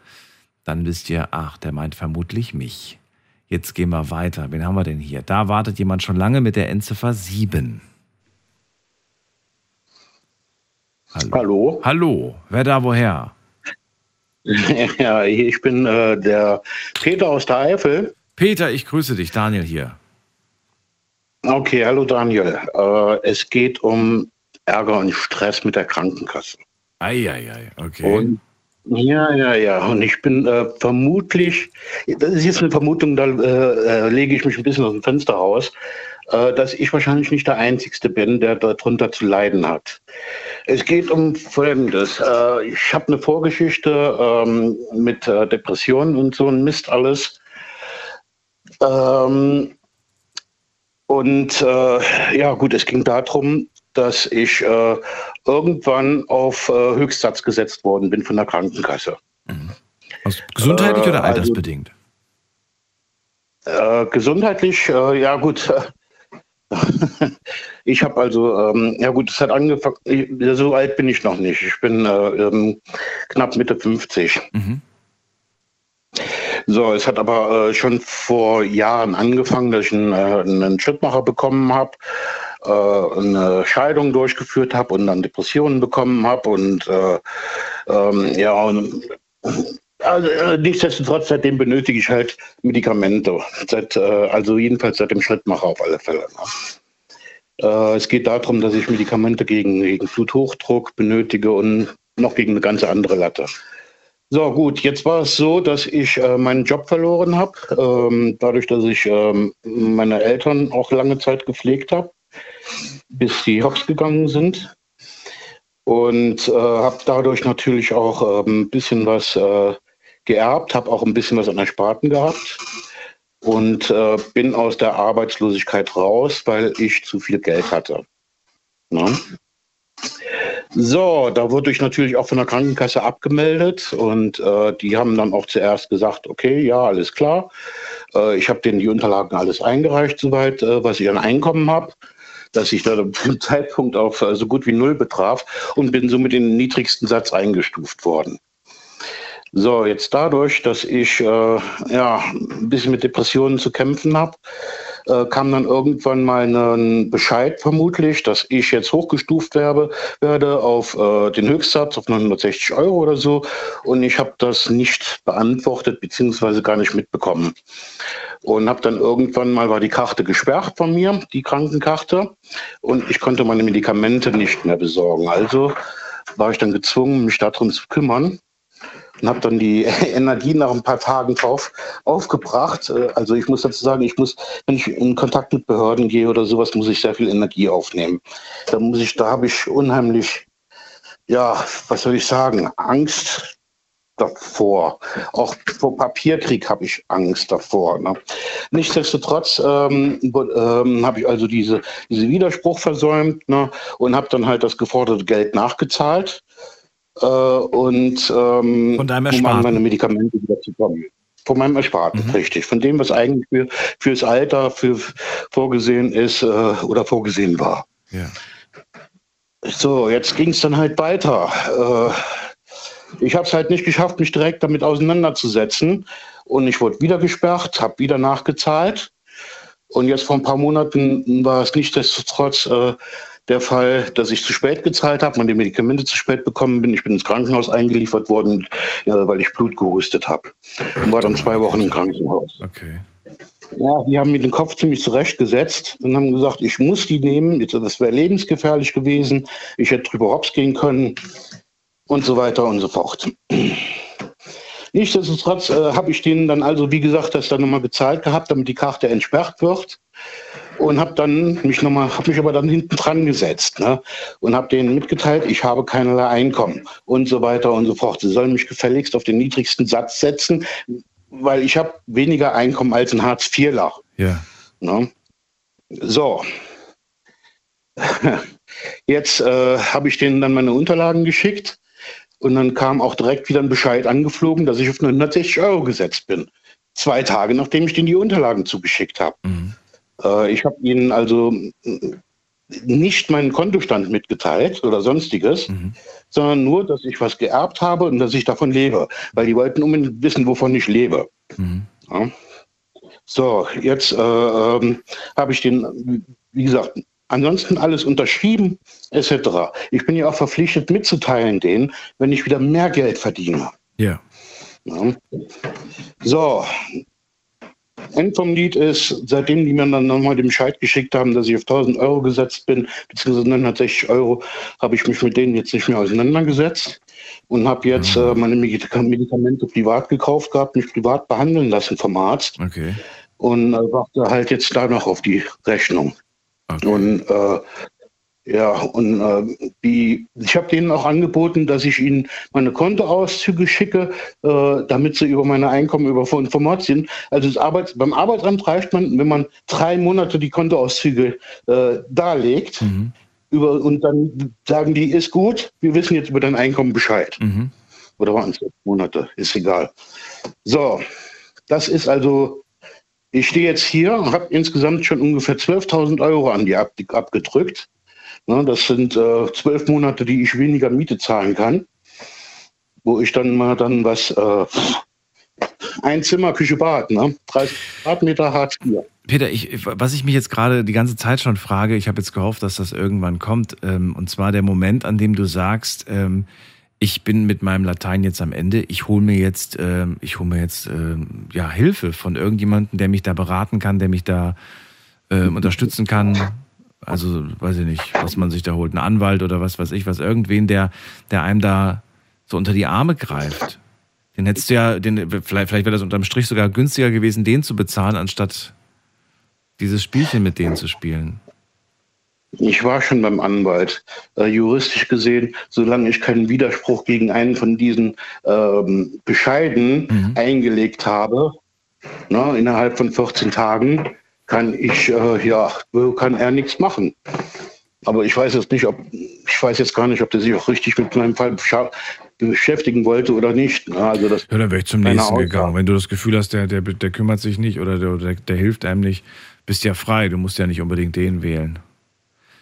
Dann wisst ihr, ach, der meint vermutlich mich. Jetzt gehen wir weiter. Wen haben wir denn hier? Da wartet jemand schon lange mit der Endziffer 7. Hallo. Hallo. Hallo, wer da woher? Ja, ich bin äh, der Peter aus der Eifel. Peter, ich grüße dich, Daniel hier. Okay, hallo Daniel. Äh, es geht um Ärger und Stress mit der Krankenkasse. Eieiei, okay. Und ja, ja, ja. Und ich bin äh, vermutlich, das ist jetzt eine Vermutung, da äh, äh, lege ich mich ein bisschen aus dem Fenster raus, dass ich wahrscheinlich nicht der Einzige bin, der darunter zu leiden hat. Es geht um Folgendes. Äh, ich habe eine Vorgeschichte ähm, mit äh, Depressionen und so ein Mist alles. Ähm, und äh, ja, gut, es ging darum, dass ich äh, irgendwann auf äh, Höchstsatz gesetzt worden bin von der Krankenkasse. Aus gesundheitlich Äh, oder also- altersbedingt? Äh, gesundheitlich, äh, ja gut. Ich habe also, ähm, ja gut, es hat angefangen, ich, so alt bin ich noch nicht. Ich bin äh, ähm, knapp Mitte 50. Mhm. So, es hat aber äh, schon vor Jahren angefangen, dass ich einen, äh, einen Schrittmacher bekommen habe, äh, eine Scheidung durchgeführt habe und dann Depressionen bekommen habe und äh, ähm, ja, und, also, äh, nichtsdestotrotz, seitdem benötige ich halt Medikamente. Seit, äh, also jedenfalls seit dem Schrittmacher auf alle Fälle. Ne? Äh, es geht darum, dass ich Medikamente gegen, gegen Bluthochdruck benötige und noch gegen eine ganze andere Latte. So, gut, jetzt war es so, dass ich äh, meinen Job verloren habe, ähm, dadurch, dass ich ähm, meine Eltern auch lange Zeit gepflegt habe, bis sie hops gegangen sind. Und äh, habe dadurch natürlich auch äh, ein bisschen was äh, geerbt, habe auch ein bisschen was an Ersparten gehabt und äh, bin aus der Arbeitslosigkeit raus, weil ich zu viel Geld hatte. Ne? So, da wurde ich natürlich auch von der Krankenkasse abgemeldet und äh, die haben dann auch zuerst gesagt, okay, ja, alles klar. Äh, ich habe denen die Unterlagen alles eingereicht, soweit, äh, was ich an Einkommen habe, dass ich da zum Zeitpunkt auf äh, so gut wie null betraf und bin somit in den niedrigsten Satz eingestuft worden. So, jetzt dadurch, dass ich äh, ja, ein bisschen mit Depressionen zu kämpfen habe, äh, kam dann irgendwann mal ein Bescheid vermutlich, dass ich jetzt hochgestuft werde, werde auf äh, den Höchstsatz auf 960 Euro oder so. Und ich habe das nicht beantwortet beziehungsweise gar nicht mitbekommen. Und habe dann irgendwann mal war die Karte gesperrt von mir, die Krankenkarte, und ich konnte meine Medikamente nicht mehr besorgen. Also war ich dann gezwungen, mich darum zu kümmern und habe dann die Energie nach ein paar Tagen drauf aufgebracht. Äh, Also ich muss dazu sagen, ich muss, wenn ich in Kontakt mit Behörden gehe oder sowas, muss ich sehr viel Energie aufnehmen. Da muss ich, da habe ich unheimlich, ja, was soll ich sagen, Angst davor. Auch vor Papierkrieg habe ich Angst davor. Ne? Nichtsdestotrotz ähm, ähm, habe ich also diese, diese Widerspruch versäumt ne? und habe dann halt das geforderte Geld nachgezahlt. Äh, und ähm, Von deinem um an Ersparten. meine Medikamente wieder zu kommen. Von meinem Ersparten, Mhm. richtig. Von dem, was eigentlich für, fürs Alter für, vorgesehen ist äh, oder vorgesehen war. Ja. So, jetzt ging es dann halt weiter. Äh, ich habe es halt nicht geschafft, mich direkt damit auseinanderzusetzen. Und ich wurde wieder gesperrt, habe wieder nachgezahlt. Und jetzt vor ein paar Monaten war es nichtsdestotrotz der Fall, dass ich zu spät gezahlt habe, meine Medikamente zu spät bekommen bin. Ich bin ins Krankenhaus eingeliefert worden, äh, weil ich Blut gehustet habe. Und war dann zwei Wochen im Krankenhaus. Okay. Ja, die haben mir den Kopf ziemlich zurechtgesetzt und haben gesagt, ich muss die nehmen. Das wäre lebensgefährlich gewesen. Ich hätte drüber hops gehen können und so weiter und so fort. Nichtsdestotrotz äh, habe ich denen dann also, wie gesagt, das dann nochmal bezahlt gehabt, damit die Karte entsperrt wird. Und habe dann mich nochmal, habe mich aber dann hinten dran gesetzt ne? und habe denen mitgeteilt, ich habe keinerlei Einkommen und so weiter und so fort. Sie sollen mich gefälligst auf den niedrigsten Satz setzen, weil ich habe weniger Einkommen als ein Hartz-IVler. Ja. Ne? So. Jetzt äh, habe ich denen dann meine Unterlagen geschickt und dann kam auch direkt wieder ein Bescheid angeflogen, dass ich auf 160 Euro gesetzt bin. Zwei Tage, nachdem ich denen die Unterlagen zugeschickt habe. Mhm. Äh, ich habe ihnen also nicht meinen Kontostand mitgeteilt oder sonstiges, Mhm. sondern nur, dass ich was geerbt habe und dass ich davon lebe. Weil die wollten unbedingt wissen, wovon ich lebe. Mhm. Ja. So, jetzt äh, ähm, habe ich den, wie gesagt, ansonsten alles unterschrieben, etc. Ich bin ja auch verpflichtet mitzuteilen denen, wenn ich wieder mehr Geld verdiene. Ja. Ja. So, End vom Lied ist, seitdem die mir dann nochmal den Bescheid geschickt haben, dass ich auf 1000 Euro gesetzt bin, beziehungsweise 960 Euro, habe ich mich mit denen jetzt nicht mehr auseinandergesetzt und habe jetzt äh, meine Medika- Medikamente privat gekauft gehabt, mich privat behandeln lassen vom Arzt Okay. und äh, warte halt jetzt da noch auf die Rechnung. okay. Und äh, ja, und äh, die, ich habe denen auch angeboten, dass ich ihnen meine Kontoauszüge schicke, äh, damit sie über meine Einkommen über informiert sind. Also Arbeits beim Arbeitsamt reicht man, wenn man drei Monate die Kontoauszüge äh, darlegt, Mhm. über, und dann sagen die, ist gut, wir wissen jetzt über dein Einkommen Bescheid. Mhm. Oder waren es sechs Monate, ist egal. So, das ist also, ich stehe jetzt hier und habe insgesamt schon ungefähr 12.000 Euro an die ab, abgedrückt. Ne, das sind äh, zwölf Monate, die ich weniger Miete zahlen kann, wo ich dann mal dann was, äh, ein Zimmer, Küche, Bad, ne? 30 Quadratmeter Hartz IV. Peter, ich, was ich mich jetzt gerade die ganze Zeit schon frage, ich habe jetzt gehofft, dass das irgendwann kommt, ähm, und zwar der Moment, an dem du sagst, ähm, ich bin mit meinem Latein jetzt am Ende, ich hole mir jetzt, ähm, ich hole mir jetzt ähm, ja Hilfe von irgendjemandem, der mich da beraten kann, der mich da ähm, unterstützen kann. Also weiß ich nicht, was man sich da holt, ein Anwalt oder was weiß ich, was irgendwen, der, der einem da so unter die Arme greift. Den hättest du ja, den, vielleicht, vielleicht wäre das unterm Strich sogar günstiger gewesen, den zu bezahlen, anstatt dieses Spielchen mit denen zu spielen. Ich war schon beim Anwalt. Äh, juristisch gesehen, solange ich keinen Widerspruch gegen einen von diesen ähm, Bescheiden Mhm. eingelegt habe, ne, innerhalb von 14 Tagen, kann ich, äh, ja, kann er nichts machen. Aber ich weiß jetzt nicht, ob, ich weiß jetzt gar nicht, ob der sich auch richtig mit meinem Fall beschäftigen wollte oder nicht. Also das, Ja, dann wäre ich zum nächsten Aussage. gegangen. Wenn du das Gefühl hast, der, der, der kümmert sich nicht oder der, der, der hilft einem nicht, bist ja frei. Du musst ja nicht unbedingt den wählen.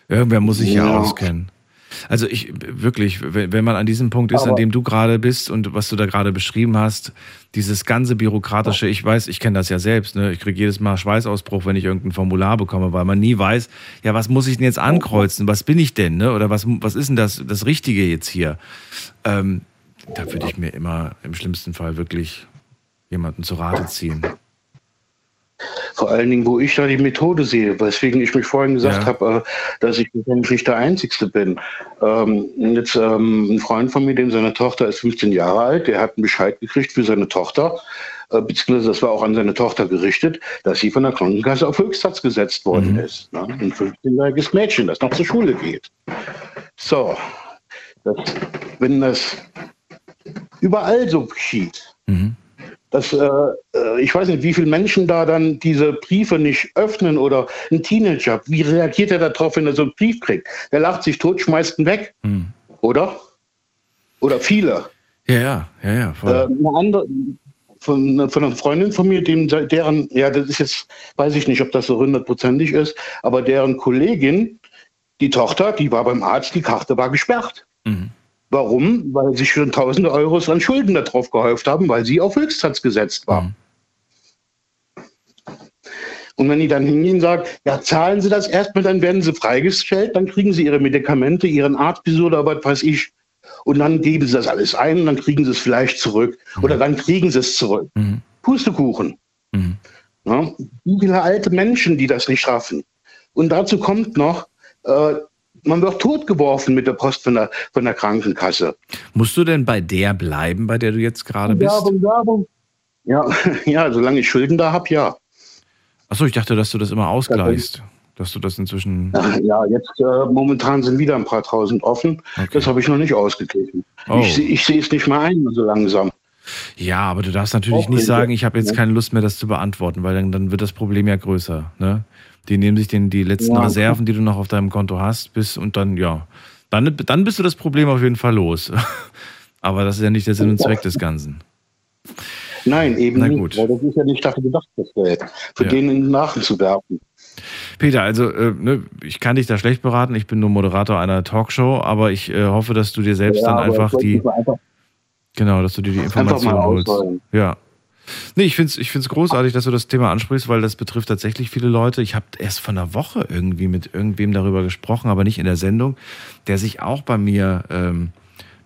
Irgendwer muss sich ja, Ja. auskennen. Also ich wirklich, wenn man an diesem Punkt ist, an Aber- dem du gerade bist und was du da gerade beschrieben hast, dieses ganze bürokratische, ich weiß, ich kenne das ja selbst, ne? Ich kriege jedes Mal Schweißausbruch, wenn ich irgendein Formular bekomme, weil man nie weiß, ja, was muss ich denn jetzt ankreuzen? Was bin ich denn, ne? Oder was, was ist denn das, das Richtige jetzt hier? Ähm, da würde ich mir immer im schlimmsten Fall wirklich jemanden zu Rate ziehen. Vor allen Dingen, wo ich da die Methode sehe, weswegen ich mich vorhin gesagt Ja. habe, äh, dass ich nicht der Einzige bin. Ähm, jetzt ähm, ein Freund von mir, dem seine Tochter ist 15 Jahre alt, der hat einen Bescheid gekriegt für seine Tochter, äh, beziehungsweise das war auch an seine Tochter gerichtet, dass sie von der Krankenkasse auf Höchstsatz gesetzt worden Mhm. ist. Ne? Ein 15-jähriges Mädchen, das noch zur Schule geht. So, das, wenn das überall so geschieht, Mhm. Dass äh, äh, ich weiß nicht, wie viele Menschen da dann diese Briefe nicht öffnen oder ein Teenager, wie reagiert er darauf, wenn er so einen Brief kriegt? Der lacht sich tot, schmeißt ihn weg, Mhm. oder? Oder viele. Ja, ja, ja, ja. Äh, eine andere, von, von einer Freundin von mir, dem, deren, ja, das ist jetzt, weiß ich nicht, ob das so hundertprozentig ist, aber deren Kollegin, die Tochter, die war beim Arzt, die Karte war gesperrt. Mhm. Warum? Weil sich schon tausende Euros an Schulden darauf gehäuft haben, weil sie auf Höchstsatz gesetzt war. Mhm. Und wenn die dann hingehen und sagen, ja, zahlen Sie das erstmal, dann werden Sie freigestellt, dann kriegen Sie Ihre Medikamente, Ihren Arztbesuch oder was weiß ich. Und dann geben Sie das alles ein und dann kriegen Sie es vielleicht zurück. Oder dann kriegen Sie es zurück. Mhm. Pustekuchen. Mhm. Wie viele alte Menschen, die das nicht schaffen. Und dazu kommt noch, äh, man wird totgeworfen mit der Post von der, von der Krankenkasse. Musst du denn bei der bleiben, bei der du jetzt gerade bist? Werbung, Werbung. Ja, ja, solange ich Schulden da habe, ja. Achso, ich dachte, dass du das immer ausgleichst. Dass du das inzwischen. Ja, jetzt äh, momentan sind wieder ein paar tausend offen. Okay. Das habe ich noch nicht ausgeglichen. Oh. Ich, ich sehe es nicht mal ein, so langsam. Ja, aber du darfst natürlich Auch nicht sagen, ich habe jetzt keine Lust mehr, das zu beantworten, weil dann, dann wird das Problem ja größer. Ne? Die nehmen sich den, die letzten Ja. Reserven, die du noch auf deinem Konto hast, bis und dann, ja, dann, dann bist du das Problem auf jeden Fall los. aber das ist ja nicht der Sinn und Zweck des Ganzen. Nein, eben Na nicht. gut. Weil das ist ja nicht dafür gedacht, das Geld. Für Ja. den in den Nachen zu werfen. Peter, also äh, ne, ich kann dich da schlecht beraten, ich bin nur Moderator einer Talkshow, aber ich äh, hoffe, dass du dir selbst dann aber einfach die, einfach, genau, dass du dir die Informationen holst. ausrollen. Ja. Nee, ich finde es ich find's großartig, dass du das Thema ansprichst, weil das betrifft tatsächlich viele Leute. Ich habe erst vor einer Woche irgendwie mit irgendwem darüber gesprochen, aber nicht in der Sendung, der sich auch bei mir ähm,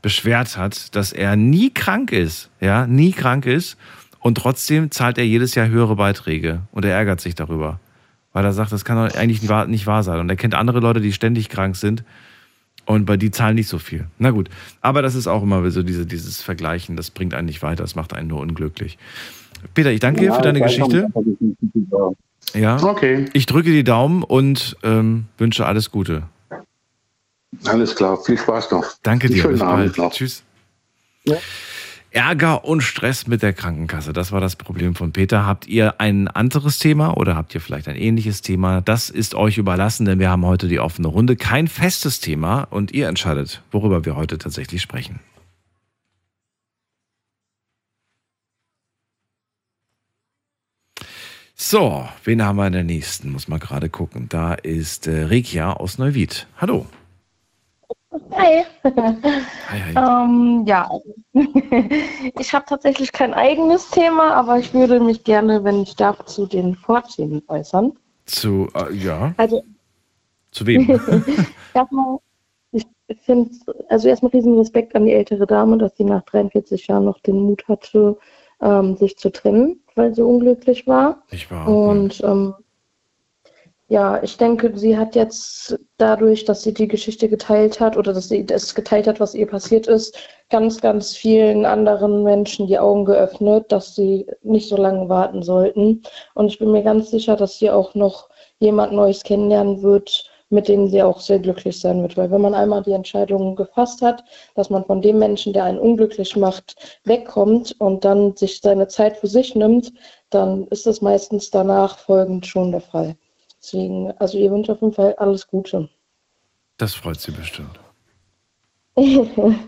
beschwert hat, dass er nie krank ist, ja, nie krank ist und trotzdem zahlt er jedes Jahr höhere Beiträge und er ärgert sich darüber, weil er sagt, das kann doch eigentlich nicht wahr, nicht wahr sein. Und er kennt andere Leute, die ständig krank sind und bei die zahlen nicht so viel. Na gut, aber das ist auch immer so diese, dieses Vergleichen, das bringt einen nicht weiter, das macht einen nur unglücklich. Peter, ich danke dir Ja, für deine Geschichte. Ja. Okay, Ich drücke die Daumen und ähm, wünsche alles Gute. alles klar. Viel Spaß noch. Danke dir. Schönen Bis Abend bald. noch. Tschüss. Ja. Ärger und Stress mit der Krankenkasse. Das war das Problem von Peter. Habt ihr ein anderes Thema oder habt ihr vielleicht ein ähnliches Thema? Das ist euch überlassen, denn wir haben heute die offene Runde. Kein festes Thema und ihr entscheidet, worüber wir heute tatsächlich sprechen. So, wen haben wir in der nächsten? Muss man gerade gucken. Da ist äh, Rekia aus Neuwied. Hallo. Hi. Hi, hi. ähm, ja, ich habe tatsächlich kein eigenes Thema, aber ich würde mich gerne, wenn ich darf, zu den Vorthemen äußern. Zu, äh, ja, Also zu wem? erstmal, ich finde, also erstmal riesen Respekt an die ältere Dame, dass sie nach 43 Jahren noch den Mut hatte, ähm, sich zu trennen, weil sie unglücklich war. Ich war. Und ähm, ja, ich denke, sie hat jetzt dadurch, dass sie die Geschichte geteilt hat oder dass sie es geteilt hat, was ihr passiert ist, ganz, ganz vielen anderen Menschen die Augen geöffnet, dass sie nicht so lange warten sollten. Und ich bin mir ganz sicher, dass sie auch noch jemand Neues kennenlernen wird, mit dem sie auch sehr glücklich sein wird. Weil wenn man einmal die Entscheidung gefasst hat, dass man von dem Menschen, der einen unglücklich macht, wegkommt und dann sich seine Zeit für sich nimmt, dann ist das meistens danach folgend schon der Fall. Deswegen, also ihr wünscht auf jeden Fall alles Gute. Das freut sie bestimmt.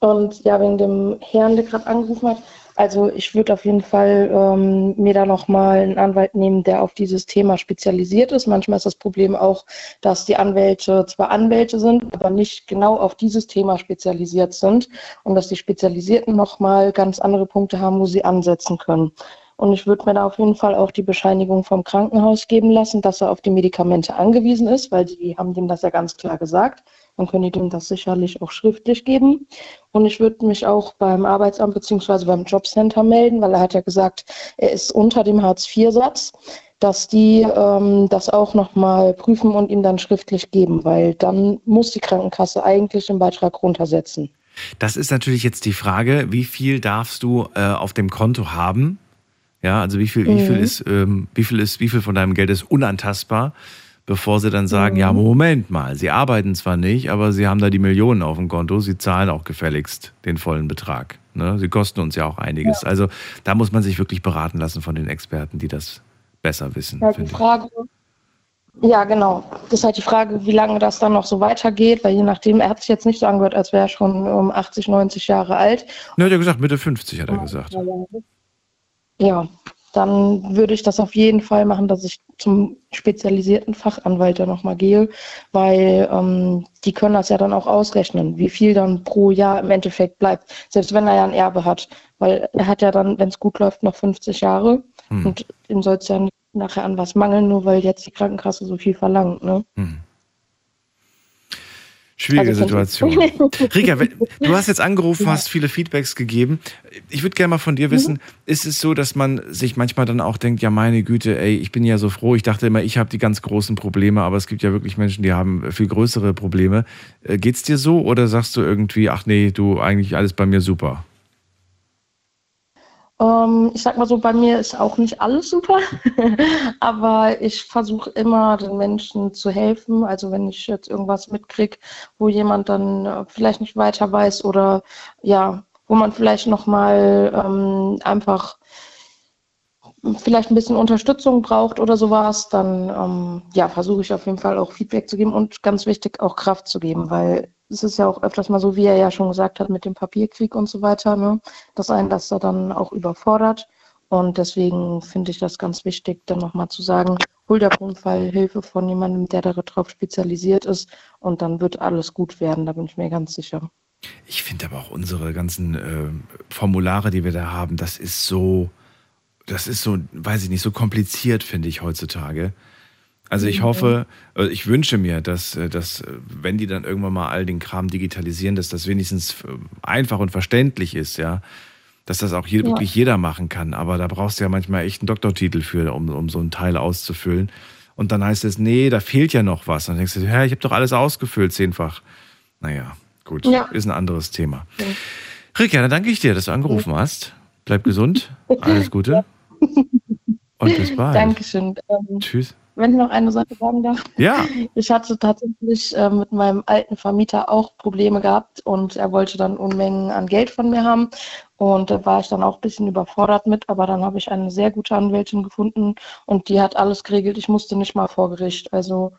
Und ja, wegen dem Herrn, der gerade angerufen hat, also ich würde auf jeden Fall ähm, mir da nochmal einen Anwalt nehmen, der auf dieses Thema spezialisiert ist. Manchmal ist das Problem auch, dass die Anwälte zwar Anwälte sind, aber nicht genau auf dieses Thema spezialisiert sind und dass die Spezialisierten nochmal ganz andere Punkte haben, wo sie ansetzen können. Und ich würde mir da auf jeden Fall auch die Bescheinigung vom Krankenhaus geben lassen, dass er auf die Medikamente angewiesen ist, weil die haben dem das ja ganz klar gesagt. Dann können die dem das sicherlich auch schriftlich geben. Und ich würde mich auch beim Arbeitsamt bzw. beim Jobcenter melden, weil er hat ja gesagt, er ist unter dem Hartz-IV-Satz, dass die ähm, das auch nochmal prüfen und ihm dann schriftlich geben, weil dann muss die Krankenkasse eigentlich den Beitrag runtersetzen. Das ist natürlich jetzt die Frage, wie viel darfst du äh, auf dem Konto haben? Ja, also wie viel, wie viel Mhm. ist, ähm, wie viel ist, wie viel von deinem Geld ist unantastbar, bevor sie dann sagen, ja, Moment mal, sie arbeiten zwar nicht, aber sie haben da die Millionen auf dem Konto, sie zahlen auch gefälligst den vollen Betrag. Ne? Sie kosten uns ja auch einiges. Also da muss man sich wirklich beraten lassen von den Experten, die das besser wissen. Ja, die ich. Frage, ja, genau. Das ist halt die Frage, wie lange das dann noch so weitergeht, weil je nachdem, er hat sich jetzt nicht so angehört, als wäre er schon um 80, 90 Jahre alt. Ne, hat er gesagt, Mitte 50 hat er gesagt. Ja, dann würde ich das auf jeden Fall machen, dass ich zum spezialisierten Fachanwalt dann nochmal gehe, weil ähm, die können das ja dann auch ausrechnen, wie viel dann pro Jahr im Endeffekt bleibt, selbst wenn er ja ein Erbe hat. Weil er hat ja dann, wenn es gut läuft, noch 50 Jahre Hm. und ihm soll es ja nicht nachher an was mangeln, nur weil jetzt die Krankenkasse so viel verlangt. Ne? Hm. Schwierige Also Situation. Rika, du hast jetzt angerufen, hast viele Feedbacks gegeben. Ich würde gerne mal von dir wissen, ist es so, dass man sich manchmal dann auch denkt, ja meine Güte, ey, ich bin ja so froh, ich dachte immer, ich habe die ganz großen Probleme, aber es gibt ja wirklich Menschen, die haben viel größere Probleme. Äh, Geht's dir so oder sagst du irgendwie, ach nee, du eigentlich alles bei mir super? Ähm, ich sag mal so, bei mir ist auch nicht alles super, aber ich versuche immer den Menschen zu helfen. Also wenn ich jetzt irgendwas mitkriege, wo jemand dann äh, vielleicht nicht weiter weiß oder ja, wo man vielleicht nochmal ähm, einfach vielleicht ein bisschen Unterstützung braucht oder sowas, dann ähm, ja, versuche ich auf jeden Fall auch Feedback zu geben und ganz wichtig auch Kraft zu geben, weil es ist ja auch öfters mal so, wie er ja schon gesagt hat, mit dem Papierkrieg und so weiter, ne, dass einen das da dann auch überfordert. Und deswegen finde ich das ganz wichtig, dann nochmal zu sagen, hol dir auf jeden Fall Hilfe von jemandem, der darauf spezialisiert ist und dann wird alles gut werden, da bin ich mir ganz sicher. Ich finde aber auch unsere ganzen äh, Formulare, die wir da haben, das ist so, das ist so, weiß ich nicht, so kompliziert, finde ich heutzutage. Also ich hoffe, äh, ich wünsche mir, dass, äh, dass, äh, wenn die dann irgendwann mal all den Kram digitalisieren, dass das wenigstens äh, einfach und verständlich ist, ja. Dass das auch hier Ja. wirklich jeder machen kann. Aber da brauchst du ja manchmal echt einen Doktortitel für, um, um so einen Teil auszufüllen. Und dann heißt es, nee, da fehlt ja noch was. Dann denkst du, ja, ich habe doch alles ausgefüllt, zehnfach. Naja, gut, Ja. ist ein anderes Thema. Rika, dann danke ich dir, dass du angerufen hast. Bleib gesund, alles Gute und bis bald. Dankeschön. Ähm, Tschüss. Wenn ich noch eine Sache sagen darf. Ja, Ich hatte tatsächlich äh, mit meinem alten Vermieter auch Probleme gehabt und er wollte dann Unmengen an Geld von mir haben. Und da war ich dann auch ein bisschen überfordert mit, aber dann habe ich eine sehr gute Anwältin gefunden und die hat alles geregelt. Ich musste nicht mal vor Gericht. Also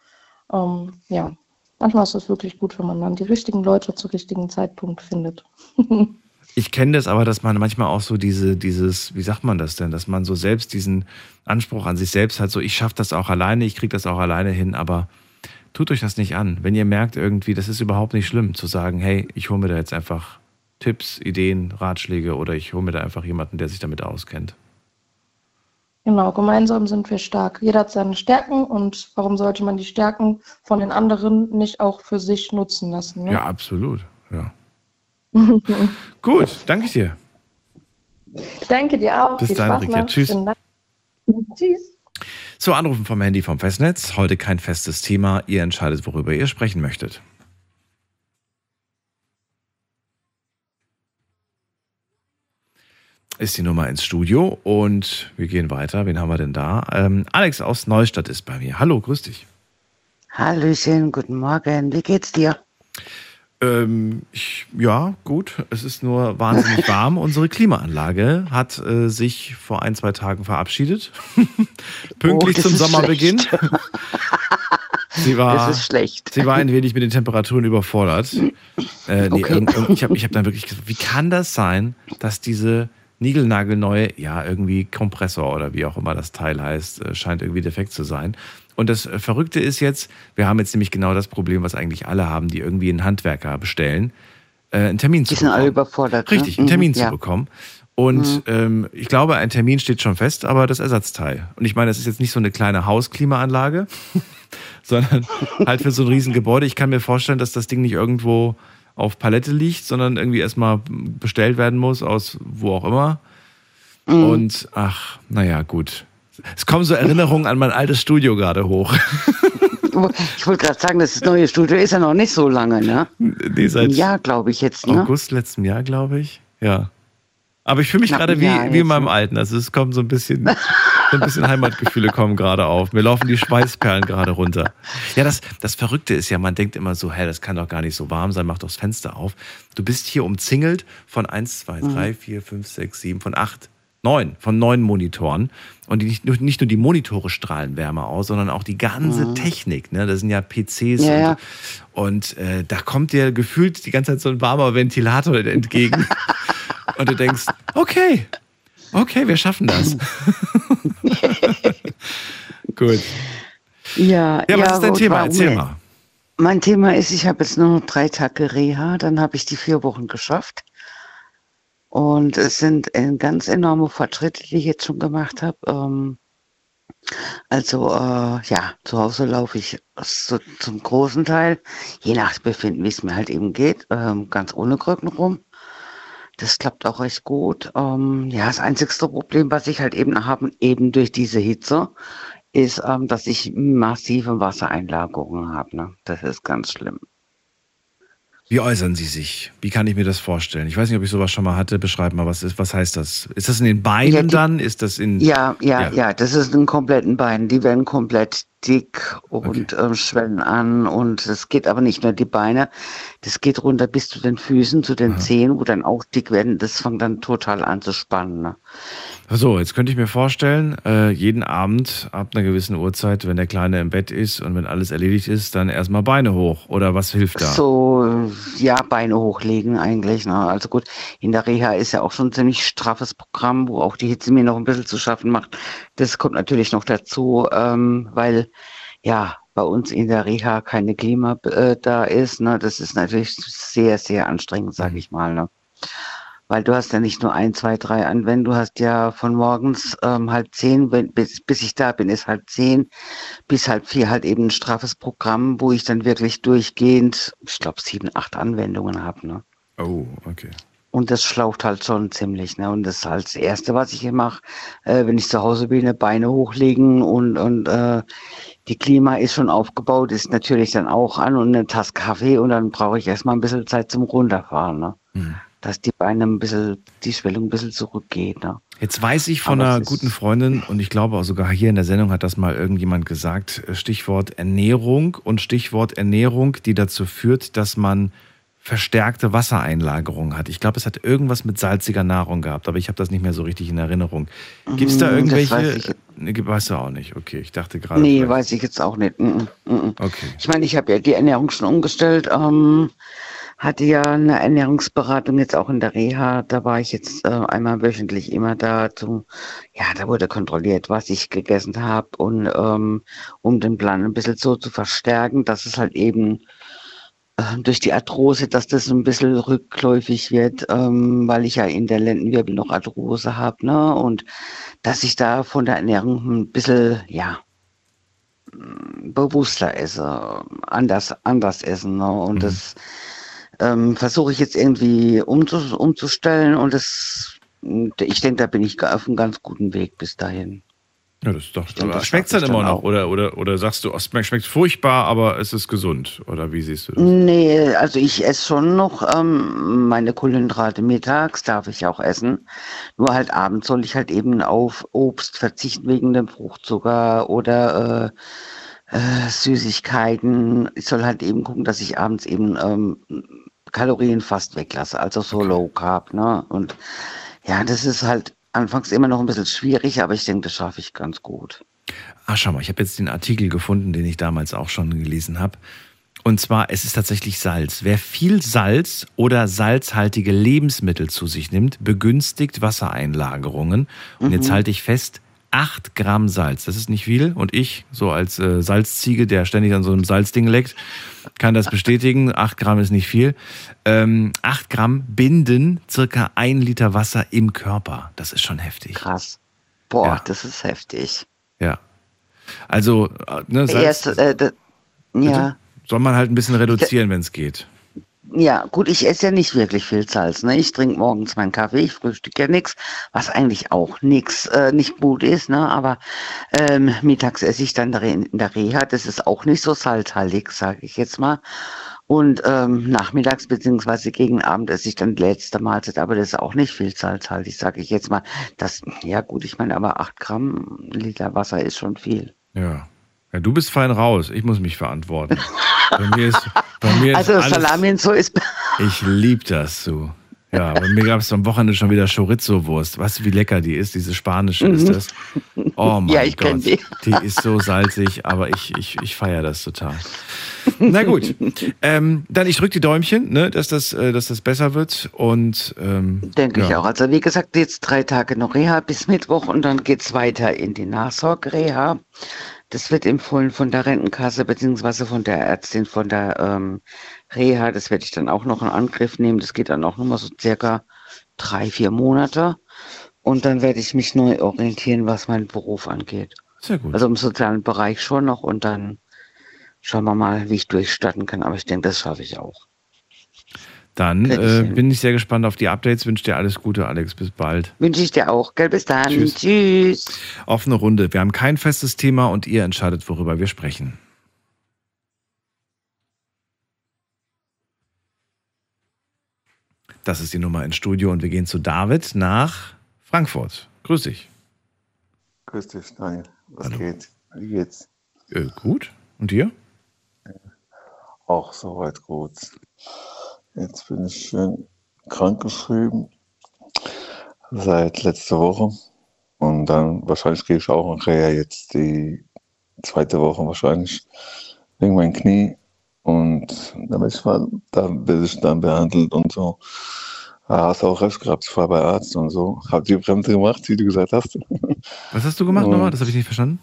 ähm, ja, manchmal ist es wirklich gut, wenn man dann die richtigen Leute zum richtigen Zeitpunkt findet. ich kenne das aber, dass man manchmal auch so diese, dieses, wie sagt man das denn, dass man so selbst diesen Anspruch an sich selbst hat, so ich schaffe das auch alleine, ich kriege das auch alleine hin, aber tut euch das nicht an. Wenn ihr merkt irgendwie, das ist überhaupt nicht schlimm, zu sagen, hey, ich hole mir da jetzt einfach Tipps, Ideen, Ratschläge oder ich hole mir da einfach jemanden, der sich damit auskennt. Genau, gemeinsam sind wir stark. Jeder hat seine Stärken und warum sollte man die Stärken von den anderen nicht auch für sich nutzen lassen? Ne? Ja, absolut. Ja. Gut, danke dir. Danke dir auch. Bis dann, noch. Tschüss. Tschüss. So, Anrufen vom Handy vom Festnetz. Heute kein festes Thema. Ihr entscheidet, worüber ihr sprechen möchtet. Ist die Nummer ins Studio und wir gehen weiter. Wen haben wir denn da? Ähm, Alex aus Neustadt ist bei mir. Hallo, grüß dich. Hallöchen, guten Morgen. Wie geht's dir? Ähm, ich, ja, gut. Es ist nur wahnsinnig warm. Unsere Klimaanlage hat äh, sich vor ein, zwei Tagen verabschiedet. Pünktlich Oh, zum Sommerbeginn. Sie war, Das ist schlecht. Sie war ein wenig mit den Temperaturen überfordert. Äh, nee, Okay. irgend- irgend- ich habe ich hab dann wirklich gesagt, wie kann das sein, dass diese niegelnagelneue, ja, irgendwie Kompressor oder wie auch immer das Teil heißt, äh, scheint irgendwie defekt zu sein. Und das Verrückte ist jetzt, wir haben jetzt nämlich genau das Problem, was eigentlich alle haben, die irgendwie einen Handwerker bestellen, äh, einen Termin zu Die sind alle bekommen. überfordert. ne? Richtig, einen Mhm, Termin zu ja. bekommen. Und ähm, ich glaube, ein Termin steht schon fest, aber das Ersatzteil. Und ich meine, das ist jetzt nicht so eine kleine Hausklimaanlage, sondern halt für so ein Riesengebäude. Ich kann mir vorstellen, dass das Ding nicht irgendwo auf Palette liegt, sondern irgendwie erstmal bestellt werden muss, aus wo auch immer. Mhm. Und ach, naja, gut. Es kommen so Erinnerungen an mein altes Studio gerade hoch. Ich wollte gerade sagen, das neue Studio ist ja noch nicht so lange, ne? nee, seit Ein Jahr, glaube ich jetzt, ne? August letzten Jahr, glaube ich. Ja. Aber ich fühle mich gerade wie, Jahr wie in jetzt, meinem ne? Alten. Also es kommen so ein bisschen, so ein bisschen Heimatgefühle kommen gerade auf. Mir laufen die Schweißperlen gerade runter. Ja, das, das Verrückte ist ja, man denkt immer so, hä, das kann doch gar nicht so warm sein, mach doch das Fenster auf. Du bist hier umzingelt von 1, 2, Mhm. 3, 4, 5, 6, 7, von 8, 9, von 9 Monitoren. Und nicht, nur, nicht nur die Monitore strahlen Wärme aus, sondern auch die ganze Technik. Ne? Das sind ja PCs Mhm. Ja, und, ja. und äh, da kommt dir gefühlt die ganze Zeit so ein warmer Ventilator entgegen. und du denkst, okay, okay, wir schaffen das. Gut. Ja, Ja, was ist dein Thema? Erzähl mal. Mein Thema ist, ich habe jetzt nur noch drei Tage Reha, dann habe ich die vier Wochen geschafft. Und es sind äh, ganz enorme Fortschritte, die ich jetzt schon gemacht habe. Ähm, Also äh, ja, zu Hause laufe ich so zum großen Teil, je nach Befinden, wie es mir halt eben geht, ähm, ganz ohne Krücken rum. Das klappt auch recht gut. Ähm, ja, das einzigste Problem, was ich halt eben habe, eben durch diese Hitze, ist, ähm, dass ich massive Wassereinlagerungen habe. Ne? Das ist ganz schlimm. Wie äußern Sie sich? Wie kann ich mir das vorstellen? Ich weiß nicht, ob ich sowas schon mal hatte. Beschreib mal, was ist, was heißt das? Ist das in den Beinen ja, die, dann? Ist das in. Ja, ja, ja, ja, das ist in kompletten Beinen. Die werden komplett dick und okay. äh, schwellen an und es geht aber nicht nur die Beine, das geht runter bis zu den Füßen, zu den Aha. Zehen, wo dann auch dick werden. Das fängt dann total an zu spannen. Ne? So, jetzt könnte ich mir vorstellen, äh, jeden Abend ab einer gewissen Uhrzeit, wenn der Kleine im Bett ist und wenn alles erledigt ist, dann erstmal Beine hoch. Oder was hilft da? So, ja, Beine hochlegen eigentlich. Ne? Also gut, in der Reha ist ja auch schon ein ziemlich straffes Programm, wo auch die Hitze mir noch ein bisschen zu schaffen macht. Das kommt natürlich noch dazu, ähm, weil ja, bei uns in der Reha keine Klima äh, da ist. Ne? Das ist natürlich sehr, sehr anstrengend, sage mhm. ich mal. Ne? Weil du hast ja nicht nur ein, zwei, drei Anwendungen, du hast ja von morgens ähm, halb zehn, wenn, bis, bis ich da bin, ist halb zehn, bis halb vier halt eben ein straffes Programm, wo ich dann wirklich durchgehend, ich glaube, sieben, acht Anwendungen habe. Ne? Oh, okay. Und das schlaucht halt schon ziemlich. Ne? Und das ist halt das Erste, was ich hier mache, äh, wenn ich zu Hause bin, ne, Beine hochlegen und, und äh, die Klima ist schon aufgebaut, ist natürlich dann auch an und eine Tasse Kaffee und dann brauche ich erstmal ein bisschen Zeit zum Runterfahren. Ne? Mhm dass die Beine ein bisschen, die Schwellung ein bisschen zurückgeht. Ne? Jetzt weiß ich von Aber einer guten Freundin und ich glaube auch sogar hier in der Sendung hat das mal irgendjemand gesagt, äh, Stichwort Ernährung und Stichwort Ernährung, die dazu führt, dass man verstärkte Wassereinlagerung hat. Ich glaube, es hat irgendwas mit salziger Nahrung gehabt, aber ich habe das nicht mehr so richtig in Erinnerung. Gibt es da mhm, irgendwelche? Das weiß ich. Nee, weißt du auch nicht. Okay, ich dachte gerade. Nee, vielleicht. weiß ich jetzt auch nicht. Mm, mm. Okay. Ich meine, ich habe ja die Ernährung schon umgestellt. Ähm, hatte ja eine Ernährungsberatung jetzt auch in der Reha. Da war ich jetzt äh, einmal wöchentlich immer da zum, ja, da wurde kontrolliert, was ich gegessen habe und ähm, um den Plan ein bisschen so zu verstärken, dass es halt eben äh, durch die Arthrose, dass das ein bisschen rückläufig wird, ähm, weil ich ja in der Lendenwirbel noch Arthrose habe, ne? Und dass ich da von der Ernährung ein bisschen, ja, bewusster esse, anders, anders essen. Ne? Und mhm. das ähm, versuche ich jetzt irgendwie umzu, umzustellen und das, ich denke, da bin ich auf einem ganz guten Weg bis dahin. Ja, das ist doch. Schmeckt es dann immer noch? Oder, oder, oder sagst du, es schmeckt furchtbar, aber es ist gesund? Oder wie siehst du das? Nee, also ich esse schon noch ähm, meine Kohlenhydrate mittags, darf ich auch essen. Nur halt abends soll ich halt eben auf Obst verzichten wegen dem Fruchtzucker oder äh, äh, Süßigkeiten. Ich soll halt eben gucken, dass ich abends eben ähm, Kalorien fast weglasse, also so Low Carb. Ne? Und ja, das ist halt anfangs immer noch ein bisschen schwierig, aber ich denke, das schaffe ich ganz gut. Ah, schau mal, ich habe jetzt den Artikel gefunden, den ich damals auch schon gelesen habe. Und zwar, es ist tatsächlich Salz. Wer viel Salz oder salzhaltige Lebensmittel zu sich nimmt, begünstigt Wassereinlagerungen. Und mhm. jetzt halte ich fest, 8 Gramm Salz. Das ist nicht viel. Und ich, so als äh, Salzziege, der ständig an so einem Salzding leckt, kann das bestätigen. 8 Gramm ist nicht viel. Ähm, 8 Gramm binden circa ein Liter Wasser im Körper. Das ist schon heftig. Krass. Boah, ja. das ist heftig. Ja. Also, äh, ne, Salz, Erst, äh, ja. Soll man halt ein bisschen reduzieren, wenn es geht. Ja, gut, ich esse ja nicht wirklich viel Salz. Ne? Ich trinke morgens meinen Kaffee, ich frühstücke ja nichts, was eigentlich auch nichts, äh, nicht gut ist. Ne? Aber ähm, mittags esse ich dann in der Reha, das ist auch nicht so salzhaltig, sage ich jetzt mal. Und ähm, nachmittags beziehungsweise gegen Abend esse ich dann die letzte Mahlzeit, aber das ist auch nicht viel salzhaltig, sage ich jetzt mal. Das, ja gut, ich meine, aber acht Gramm Liter Wasser ist schon viel. Ja. Ja, du bist fein raus. Ich muss mich verantworten. Bei mir ist, bei mir also ist alles, Salami und so ist. Ich liebe das so. Ja, bei mir gab es am Wochenende schon wieder Chorizo-Wurst. Weißt du, wie lecker die ist? Diese spanische ist mhm. das. Oh mein ja, ich Gott. Die. die ist so salzig, aber ich, ich, ich feiere das total. Na gut. Ähm, dann ich drücke die Däumchen, ne, dass, das, äh, dass das besser wird. Und ähm, Denke ja. ich auch. Also wie gesagt, jetzt drei Tage noch Reha bis Mittwoch und dann geht es weiter in die Nachsorge-Reha. Das wird empfohlen von der Rentenkasse beziehungsweise von der Ärztin von der ähm, Reha. Das werde ich dann auch noch in Angriff nehmen. Das geht dann auch nochmal so circa drei, vier Monate. Und dann werde ich mich neu orientieren, was meinen Beruf angeht. Sehr gut. Also im sozialen Bereich schon noch und dann schauen wir mal, wie ich durchstarten kann. Aber ich denke, das schaffe ich auch. Dann äh, bin ich sehr gespannt auf die Updates. Wünsche dir alles Gute, Alex. Bis bald. Wünsche ich dir auch. Gell, bis dann. Tschüss. Tschüss. Offene Runde. Wir haben kein festes Thema und ihr entscheidet, worüber wir sprechen. Das ist die Nummer ins Studio und wir gehen zu David nach Frankfurt. Grüß dich. Grüß dich, Daniel. Was Hallo. geht? Wie geht's? Äh, gut. Und dir? Auch soweit gut. Jetzt bin ich schön krankgeschrieben seit letzter Woche. Und dann wahrscheinlich gehe ich auch Reha jetzt die zweite Woche wahrscheinlich wegen meinem Knie. Und da werde ich, mal- da werde ich dann behandelt und so. Ja, hast auch recht gehabt, ich war bei Arzt und so. Hab die Bremse gemacht, wie du gesagt hast. Was hast du gemacht Und- nochmal? Das habe ich nicht verstanden.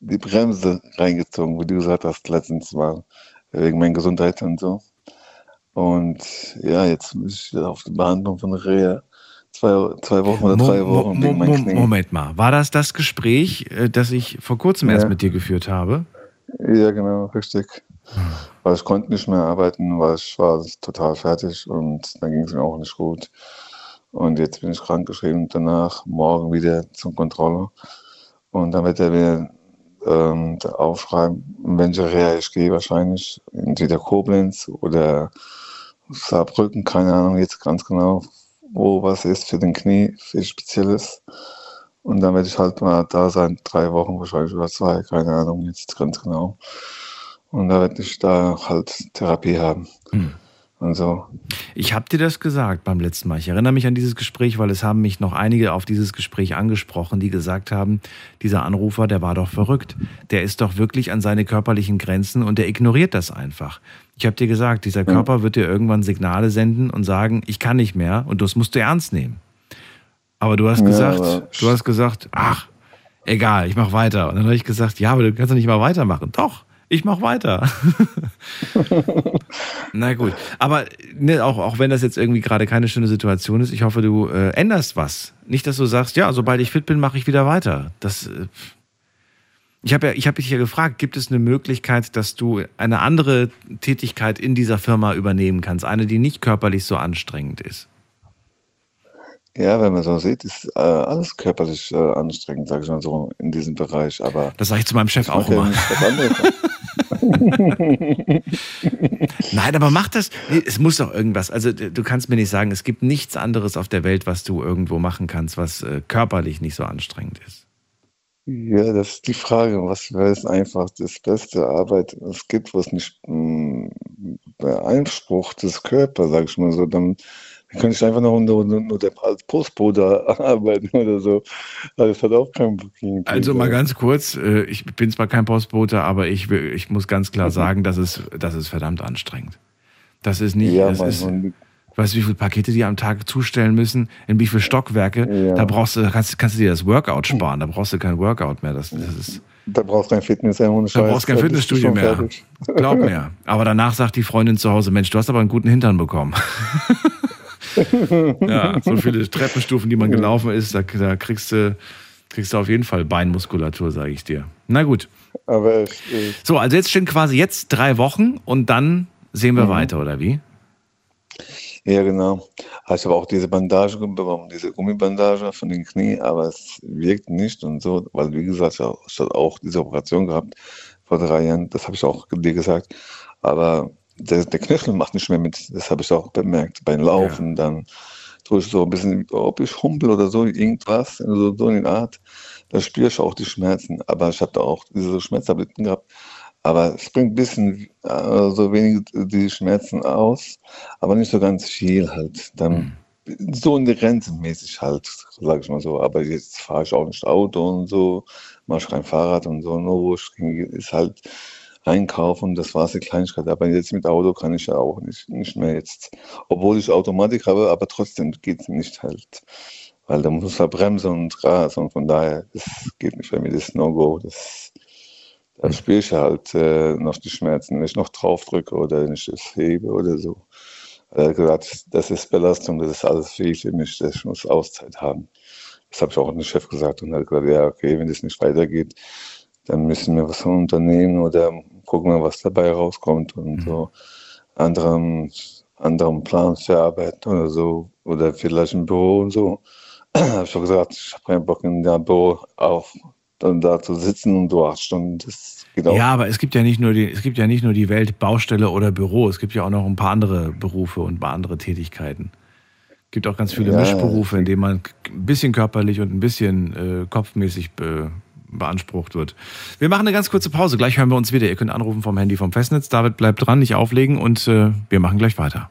die Bremse reingezogen, wie du gesagt hast, letztens mal wegen meiner Gesundheit und so. Und ja, jetzt muss ich auf die Behandlung von Reha zwei, zwei Wochen oder drei Mo- Wochen Mo- Mo- Knie. Moment mal. War das das Gespräch, äh, das ich vor kurzem erst Ja. mit dir geführt habe? Ja, genau, richtig. Weil ich konnte nicht mehr arbeiten, weil ich war total fertig und dann ging es mir auch nicht gut. Und jetzt bin ich krankgeschrieben und danach morgen wieder zum Kontrolle. Und dann wird er wieder ähm, aufschreiben, welche Reha ich gehe, wahrscheinlich entweder Koblenz oder Saarbrücken, keine Ahnung jetzt ganz genau, wo was ist für den Knie, für Spezielles. Und dann werde ich halt mal da sein, drei Wochen wahrscheinlich oder zwei, keine Ahnung jetzt ganz genau. Und da werde ich da halt Therapie haben. Hm. Und so. Ich habe dir das gesagt beim letzten Mal. Ich erinnere mich an dieses Gespräch, weil es haben mich noch einige auf dieses Gespräch angesprochen, die gesagt haben, dieser Anrufer, der war doch verrückt. Der ist doch wirklich an seine körperlichen Grenzen und der ignoriert das einfach. Ich habe dir gesagt, dieser Körper wird dir irgendwann Signale senden und sagen, ich kann nicht mehr und das musst du ernst nehmen. Aber du hast Ja, gesagt, aber- du hast gesagt, ach, egal, ich mach weiter. Und dann habe ich gesagt, ja, aber du kannst doch nicht mal weitermachen. Doch, ich mach weiter. Na gut, aber ne, auch, auch wenn das jetzt irgendwie gerade keine schöne Situation ist, ich hoffe, du äh, änderst was. Nicht, dass du sagst, ja, sobald ich fit bin, mache ich wieder weiter. Das, äh, ich habe ja, ich habe dich ja gefragt, gibt es eine Möglichkeit, dass du eine andere Tätigkeit in dieser Firma übernehmen kannst, eine, die nicht körperlich so anstrengend ist? Ja, wenn man so sieht, ist äh, alles körperlich äh, anstrengend, sage ich mal so, in diesem Bereich. Aber Das sage ich zu meinem Chef auch mache ja Nein, aber mach das. Es muss doch irgendwas. Also du kannst mir nicht sagen, es gibt nichts anderes auf der Welt, was du irgendwo machen kannst, was äh, körperlich nicht so anstrengend ist. Ja, das ist die Frage, was wäre es einfach das beste Arbeit es gibt, was nicht mh, beansprucht des Körpers, sag ich mal so, dann, dann könnte ich einfach nur, nur der, als Postbote arbeiten oder so. Aber das hat auch keinen Booking. Also mal ganz kurz, äh, ich bin zwar kein Postbote, aber ich, will- ich muss ganz Mhm. klar sagen, das ist, das ist verdammt anstrengend. Das ist nicht, Ja, das ist, weißt du, wie viele Pakete die am Tag zustellen müssen, in wie viele Stockwerke, Ja. da brauchst du, kannst, kannst du dir das Workout sparen, da brauchst du kein Workout mehr. Das, das ist, da brauchst du kein Fitness, ohne da Scheiß. brauchst kein Da bist du Fitnessstudio schon mehr. fertig. Glaub mir. Aber danach sagt die Freundin zu Hause, Mensch, du hast aber einen guten Hintern bekommen. Ja, so viele Treppenstufen, die man gelaufen ist, da, da kriegst du, kriegst du auf jeden Fall Beinmuskulatur, sage ich dir. Na gut. Aber echt, echt. So, also jetzt stehen quasi jetzt drei Wochen und dann sehen wir weiter, oder wie? Ja, genau. Ah, Ich habe auch diese Bandage bekommen, diese Gummibandage von den Knie, aber es wirkt nicht und so, weil wie gesagt, ich ich habe auch diese Operation gehabt vor drei Jahren, das habe ich auch dir gesagt, aber der, der Knöchel macht nicht mehr mit, das habe ich auch bemerkt beim Laufen, dann tue ich so ein bisschen, ob ich humpel oder so, irgendwas, so, so in der Art, da spüre ich auch die Schmerzen, aber ich habe da auch diese Schmerztabletten gehabt, aber es bringt ein bisschen äh, so wenig die Schmerzen aus, aber nicht so ganz viel halt. Dann so in der Grenze mäßig halt, sag ich mal so. Aber jetzt fahre ich auch nicht Auto und so, mache ich kein Fahrrad und so. Nur wo ich hingehe, ist halt einkaufen, das war's die Kleinigkeit. Aber jetzt mit Auto kann ich ja auch nicht, nicht mehr jetzt. Obwohl ich Automatik habe, aber trotzdem geht's nicht halt. Weil da muss er bremsen und Gas und von daher, das geht nicht bei mir, das ist No-Go. Das, da spüre ich halt äh, noch die Schmerzen, wenn ich noch drauf drücke oder wenn ich das hebe oder so. Er hat gesagt, das ist Belastung, das ist alles viel für mich, ich muss Auszeit haben. Das habe ich auch den Chef gesagt und er hat gesagt, ja, okay, wenn das nicht weitergeht, dann müssen wir was unternehmen oder gucken wir, was dabei rauskommt und mhm. so anderen, anderen Plan verarbeiten oder so oder vielleicht ein Büro und so. habe ich auch gesagt, ich habe keinen Bock in der Büro auf dann da zu sitzen und so acht Stunden. Das geht auch. Ja, aber es gibt ja nicht nur die, es gibt ja nicht nur die Welt Baustelle oder Büro, es gibt ja auch noch ein paar andere Berufe und ein paar andere Tätigkeiten. Es gibt auch ganz viele ja, Mischberufe, in denen man ein bisschen körperlich und ein bisschen äh, kopfmäßig be beansprucht wird. Wir machen eine ganz kurze Pause. Gleich hören wir uns wieder. Ihr könnt anrufen vom Handy vom Festnetz. David bleibt dran, nicht auflegen und äh, wir machen gleich weiter.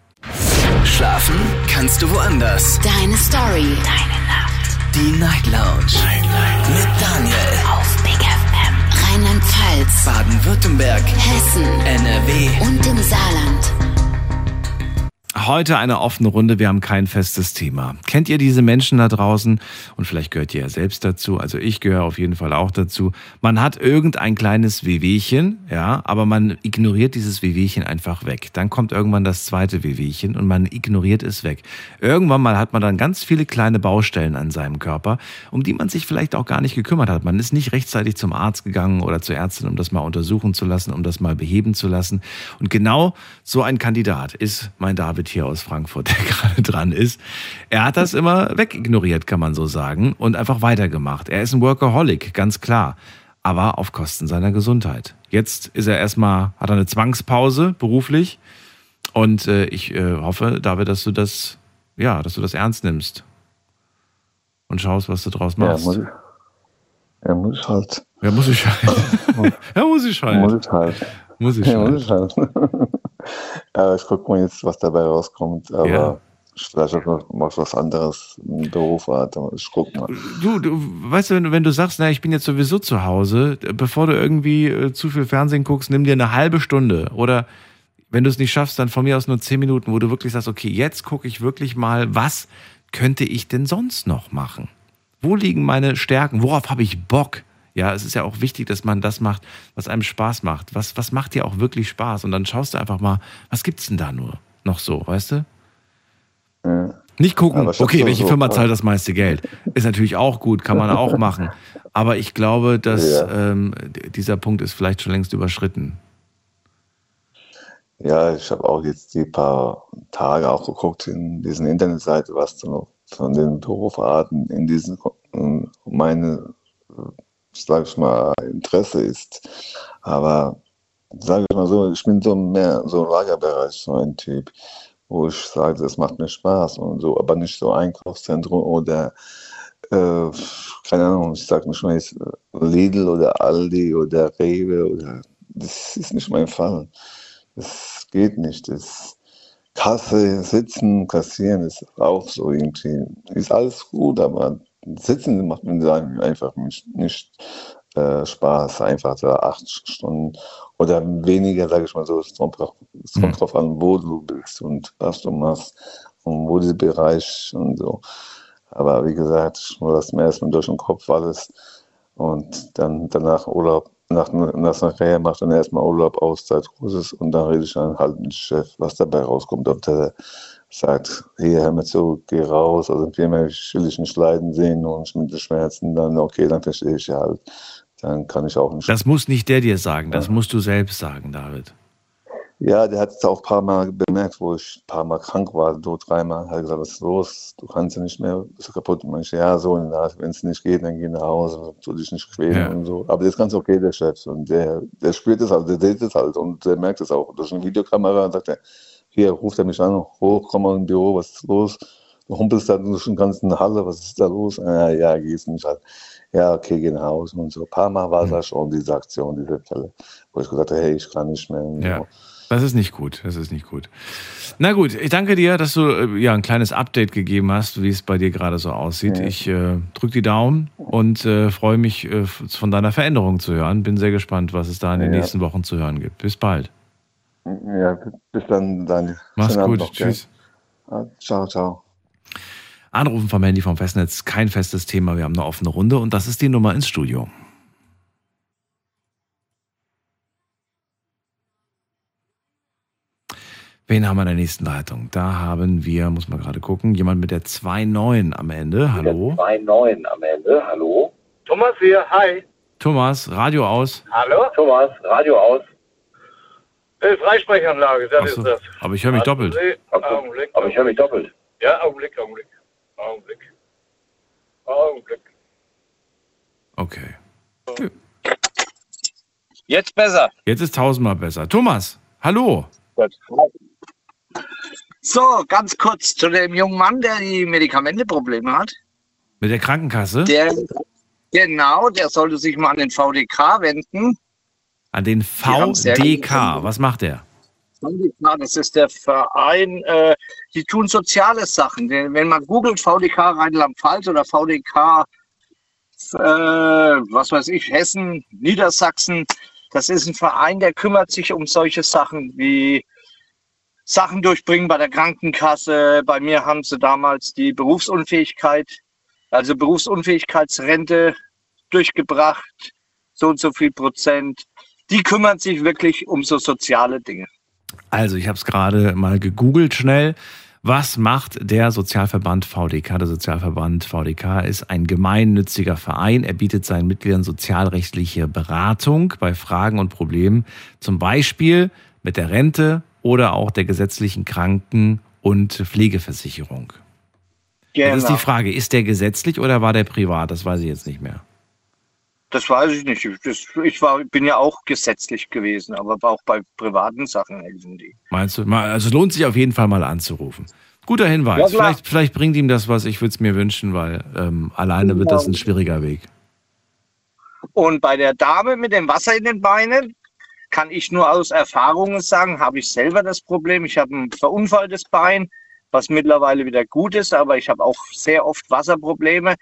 Schlafen kannst du woanders. Deine Story. Deine Nacht. Die Night Lounge. Night, Night. Mit Daniel. Auf Big FM. Rheinland-Pfalz. Baden-Württemberg. Hessen. NRW. Und im Saarland. Heute eine offene Runde, wir haben kein festes Thema. Kennt ihr diese Menschen da draußen? Und vielleicht gehört ihr ja selbst dazu, also ich gehöre auf jeden Fall auch dazu. Man hat irgendein kleines Wehwehchen, ja, aber man ignoriert dieses Wehwehchen einfach weg. Dann kommt irgendwann das zweite Wehwehchen und man ignoriert es weg. Irgendwann mal hat man dann ganz viele kleine Baustellen an seinem Körper, um die man sich vielleicht auch gar nicht gekümmert hat. Man ist nicht rechtzeitig zum Arzt gegangen oder zur Ärztin, um das mal untersuchen zu lassen, um das mal beheben zu lassen. Und genau so ein Kandidat ist mein David hier aus Frankfurt, der gerade dran ist. Er hat das immer wegignoriert, kann man so sagen, und einfach weitergemacht. Er ist ein Workaholic, ganz klar, aber auf Kosten seiner Gesundheit. Jetzt ist er erstmal, hat er eine Zwangspause beruflich und äh, ich äh, hoffe, David, dass du das, ja, dass du das ernst nimmst und schaust, was du draus machst. Ja, muss ja, muss halt. Ja, muss ich halt. ja, muss ich halt. Muss ich halt. Muss ich ja, halt. Muss ich halt. Ja, ich gucke mal jetzt, was dabei rauskommt. Aber ja. vielleicht auch noch was anderes, einen Beruf hat. Ich guck mal. Du, du weißt du, wenn, wenn du sagst, na, ich bin jetzt sowieso zu Hause, bevor du irgendwie äh, zu viel Fernsehen guckst, nimm dir eine halbe Stunde. Oder wenn du es nicht schaffst, dann von mir aus nur zehn Minuten, wo du wirklich sagst, okay, jetzt gucke ich wirklich mal, was könnte ich denn sonst noch machen? Wo liegen meine Stärken? Worauf habe ich Bock? Ja, es ist ja auch wichtig, dass man das macht, was einem Spaß macht. Was, was macht dir auch wirklich Spaß? Und dann schaust du einfach mal, was gibt's denn da nur noch so, weißt du? Ja. Nicht gucken, okay, welche so Firma zahlt das meiste Geld? Ist natürlich auch gut, kann man auch machen. Aber ich glaube, dass ja. ähm, dieser Punkt ist vielleicht schon längst überschritten. Ja, ich habe auch jetzt die paar Tage auch geguckt in diesen Internetseite, was du von den Berufarten in diesen meine sage ich mal, Interesse ist. Aber sage ich mal so, ich bin so mehr so Lagerbereich, so ein Typ, wo ich sage, das macht mir Spaß und so, aber nicht so Einkaufszentrum oder äh, keine Ahnung, ich sage nicht mal Lidl oder Aldi oder Rewe oder das ist nicht mein Fall. Das geht nicht. Das Kasse, sitzen, kassieren ist auch so irgendwie, ist alles gut, aber Sitzen macht mir einfach nicht, nicht äh, Spaß, einfach so acht Stunden oder weniger, sage ich mal so. Es kommt, drauf, es kommt mhm. drauf an, wo du bist und was du machst und wo dieser Bereich und so. Aber wie gesagt, ich muss das mir erstmal durch den Kopf alles und dann danach Urlaub. Nach, nach nachher macht dann erstmal Urlaub, Auszeit, Großes und dann rede ich dann halt mit dem Chef, was dabei rauskommt, ob der sagt, hier, hör mir zu, geh raus, also vielmehr will ich nicht leiden sehen und mit den Schmerzen, dann okay, dann verstehe ich ja halt. Dann kann ich auch nicht. Das muss nicht der dir sagen, das ja. musst du selbst sagen, David. Ja, der hat es auch ein paar Mal bemerkt, wo ich ein paar Mal krank war, so dreimal, hat gesagt, was ist los? Du kannst ja nicht mehr, bist du kaputt. Und ich, ja, so, wenn es nicht geht, dann geh nach Hause, tu dich nicht quälen ja. und so. Aber der ist ganz okay, der Chef. Und der, der spürt es halt, der sieht es halt und der merkt es auch. Durch eine Videokamera sagt er, hier ruft er mich an, hoch, komm mal im Büro, was ist los? Du humpelst da durch den ganzen Halle, was ist da los? Ja, ja, gehst nicht halt. Ja, okay, geh nach Hause und so. Ein paar Mal war es mhm. schon diese Aktion, diese Fälle, wo ich gesagt habe, hey, ich kann nicht mehr. Ja. Das ist nicht gut. Das ist nicht gut. Na gut, ich danke dir, dass du äh, ja ein kleines Update gegeben hast, wie es bei dir gerade so aussieht. Ja. Ich äh, drücke die Daumen und äh, freue mich, äh, von deiner Veränderung zu hören. Bin sehr gespannt, was es da in den ja. nächsten Wochen zu hören gibt. Bis bald. Ja, bis dann, Daniel. Mach's Schönen gut. Noch, Tschüss. Ja. Ciao, ciao. Anrufen vom Handy vom Festnetz, kein festes Thema. Wir haben eine offene Runde und das ist die Nummer ins Studio. Wen haben wir in der nächsten Leitung? Da haben wir, muss man gerade gucken, jemand mit der 2.9 am Ende. Hallo. 2,9 am Ende. Hallo. Thomas hier, hi. Thomas, Radio aus. Hallo? Thomas, Radio aus. Äh, Freisprechanlage, das Achso, ist das. aber ich höre mich doppelt. Augenblick. Aber ich höre mich doppelt. Ja, Augenblick, Augenblick. Augenblick. Augenblick. Okay. Jetzt besser. Jetzt ist tausendmal besser. Thomas, hallo. So, ganz kurz zu dem jungen Mann, der die Medikamenteprobleme hat. Mit der Krankenkasse? Der, genau, der sollte sich mal an den VDK wenden. An den VDK. Was macht der? VDK, das ist der Verein, äh, die tun soziale Sachen. Wenn man googelt VDK Rheinland-Pfalz oder VDK, äh, was weiß ich, Hessen, Niedersachsen, das ist ein Verein, der kümmert sich um solche Sachen wie Sachen durchbringen bei der Krankenkasse. Bei mir haben sie damals die Berufsunfähigkeit, also Berufsunfähigkeitsrente durchgebracht, so und so viel Prozent. Die kümmern sich wirklich um so soziale Dinge. Also, ich habe es gerade mal gegoogelt schnell. Was macht der Sozialverband VDK? Der Sozialverband VDK ist ein gemeinnütziger Verein. Er bietet seinen Mitgliedern sozialrechtliche Beratung bei Fragen und Problemen, zum Beispiel mit der Rente oder auch der gesetzlichen Kranken- und Pflegeversicherung. Jetzt ist die Genau. Frage, ist der gesetzlich oder war der privat? Das weiß ich jetzt nicht mehr. Das weiß ich nicht. Das, ich war, bin ja auch gesetzlich gewesen, aber auch bei privaten Sachen helfen die. Meinst du? Also lohnt sich auf jeden Fall mal anzurufen. Guter Ja, Hinweis. klar. vielleicht, vielleicht bringt ihm das was. Ich würde es mir wünschen, weil ähm, alleine wird das ein schwieriger Weg. Und bei der Dame mit dem Wasser in den Beinen kann ich nur aus Erfahrungen sagen, habe ich selber das Problem. Ich habe ein verunfalltes Bein, was mittlerweile wieder gut ist, aber ich habe auch sehr oft Wasserprobleme.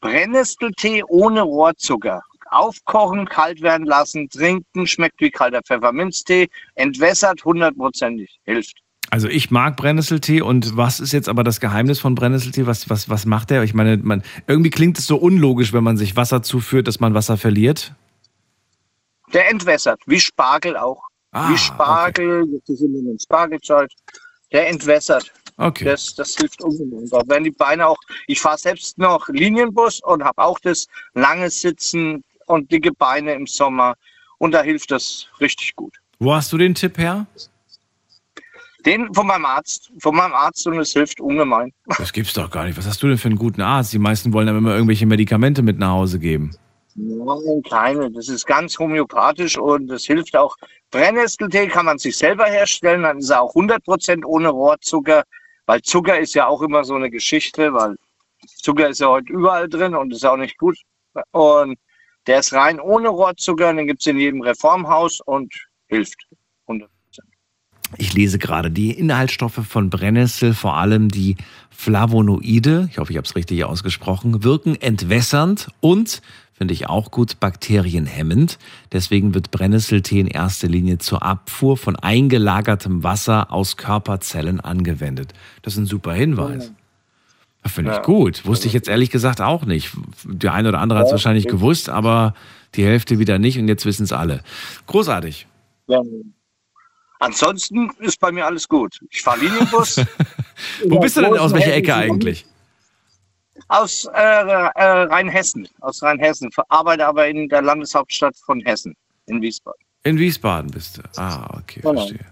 Brennnesseltee ohne Rohrzucker. Aufkochen, kalt werden lassen, trinken, schmeckt wie kalter Pfefferminztee, entwässert hundertprozentig, hilft. Also ich mag Brennnesseltee und was ist jetzt aber das Geheimnis von Brennnesseltee? Was, was, was macht der? Ich meine, man, irgendwie klingt es so unlogisch, wenn man sich Wasser zuführt, dass man Wasser verliert. Der entwässert, wie Spargel auch. Ah, wie Spargel, jetzt sind wir in Spargelzeit. Der entwässert. Okay. Das, das hilft ungemein. Da werden die Beine auch. Ich fahre selbst noch Linienbus und habe auch das lange Sitzen und dicke Beine im Sommer. Und da hilft das richtig gut. Wo hast du den Tipp her? Den von meinem Arzt, von meinem Arzt und es hilft ungemein. Das gibt's doch gar nicht. Was hast du denn für einen guten Arzt? Die meisten wollen dann immer irgendwelche Medikamente mit nach Hause geben. Nein, keine. Das ist ganz homöopathisch und das hilft auch. Brennnesseltee kann man sich selber herstellen, dann ist er auch 100% ohne Rohrzucker, weil Zucker ist ja auch immer so eine Geschichte, weil Zucker ist ja heute überall drin und ist auch nicht gut. Und der ist rein ohne Rohrzucker, den gibt es in jedem Reformhaus und hilft. 100%. Ich lese gerade die Inhaltsstoffe von Brennnessel, vor allem die Flavonoide, ich hoffe, ich habe es richtig ausgesprochen, wirken entwässernd und, finde ich auch gut, bakterienhemmend. Deswegen wird Brennnesseltee in erster Linie zur Abfuhr von eingelagertem Wasser aus Körperzellen angewendet. Das ist ein super Hinweis. Finde ich Ja. gut. Wusste ich jetzt ehrlich gesagt auch nicht. Der eine oder andere hat es Ja, wahrscheinlich ich- gewusst, aber die Hälfte wieder nicht und jetzt wissen es alle. Großartig. Ja. Ansonsten ist bei mir alles gut. Ich fahre Linienbus. Wo bist du denn? Aus welcher Ecke eigentlich? Aus äh, äh, Rheinhessen, aus Rheinhessen. Arbeite aber in der Landeshauptstadt von Hessen, in Wiesbaden. In Wiesbaden bist du. Ah, okay, Genau. verstehe.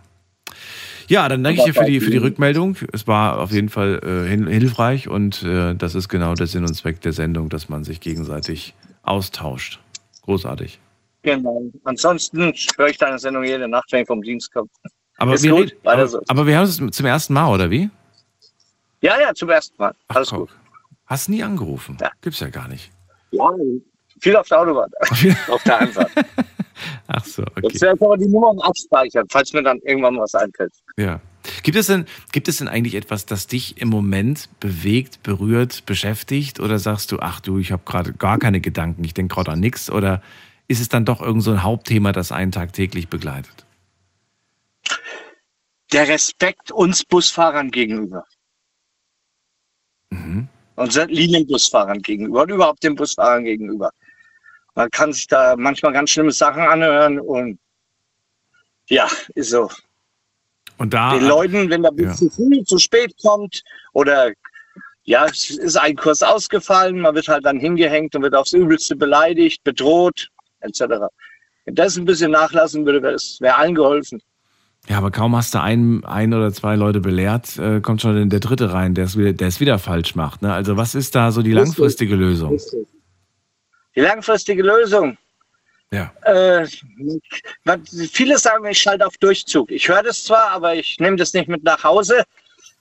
Ja, dann danke ich dir für die, für die Rückmeldung. Es war auf jeden Fall äh, hilfreich und äh, das ist genau der Sinn und Zweck der Sendung, dass man sich gegenseitig austauscht. Großartig. Genau. Ansonsten höre ich deine Sendung jede Nacht, wenn ich vom Dienst komme. Aber, Ist wir, gut, aber, so. aber wir haben es zum ersten Mal, oder wie? Ja, ja, zum ersten Mal. Alles gut. Hast nie angerufen. Gibt's ja gar nicht. Ja, viel auf der Autobahn. auf der Einfahrt. Ach so, okay. Jetzt werde ich aber die Nummern abspeichern, falls mir dann irgendwann was einfällt. Ja. Gibt es denn, gibt es denn eigentlich etwas, das dich im Moment bewegt, berührt, beschäftigt? Oder sagst du, ach du, ich habe gerade gar keine Gedanken, ich denke gerade an nichts? Oder ist es dann doch irgend so ein Hauptthema, das einen tagtäglich begleitet? Der Respekt uns Busfahrern gegenüber. Mhm. Unseren Linienbusfahrern gegenüber und überhaupt den Busfahrern gegenüber. Man kann sich da manchmal ganz schlimme Sachen anhören und ja, ist so. Und da den Leuten, wenn der Bus Ja. zu früh, zu spät kommt oder ja, es ist ein Kurs ausgefallen, man wird halt dann hingehängt und wird aufs Übelste beleidigt, bedroht, etc. Wenn das ein bisschen nachlassen würde, wäre es wäre allen geholfen. Ja, aber kaum hast du ein, ein oder zwei Leute belehrt, äh, kommt schon der dritte rein, der es wieder, der es wieder falsch macht. Ne? Also was ist da so die Richtig. langfristige Lösung? Die langfristige Lösung. Ja. Äh, viele sagen, ich schalte auf Durchzug. Ich höre das zwar, aber ich nehme das nicht mit nach Hause.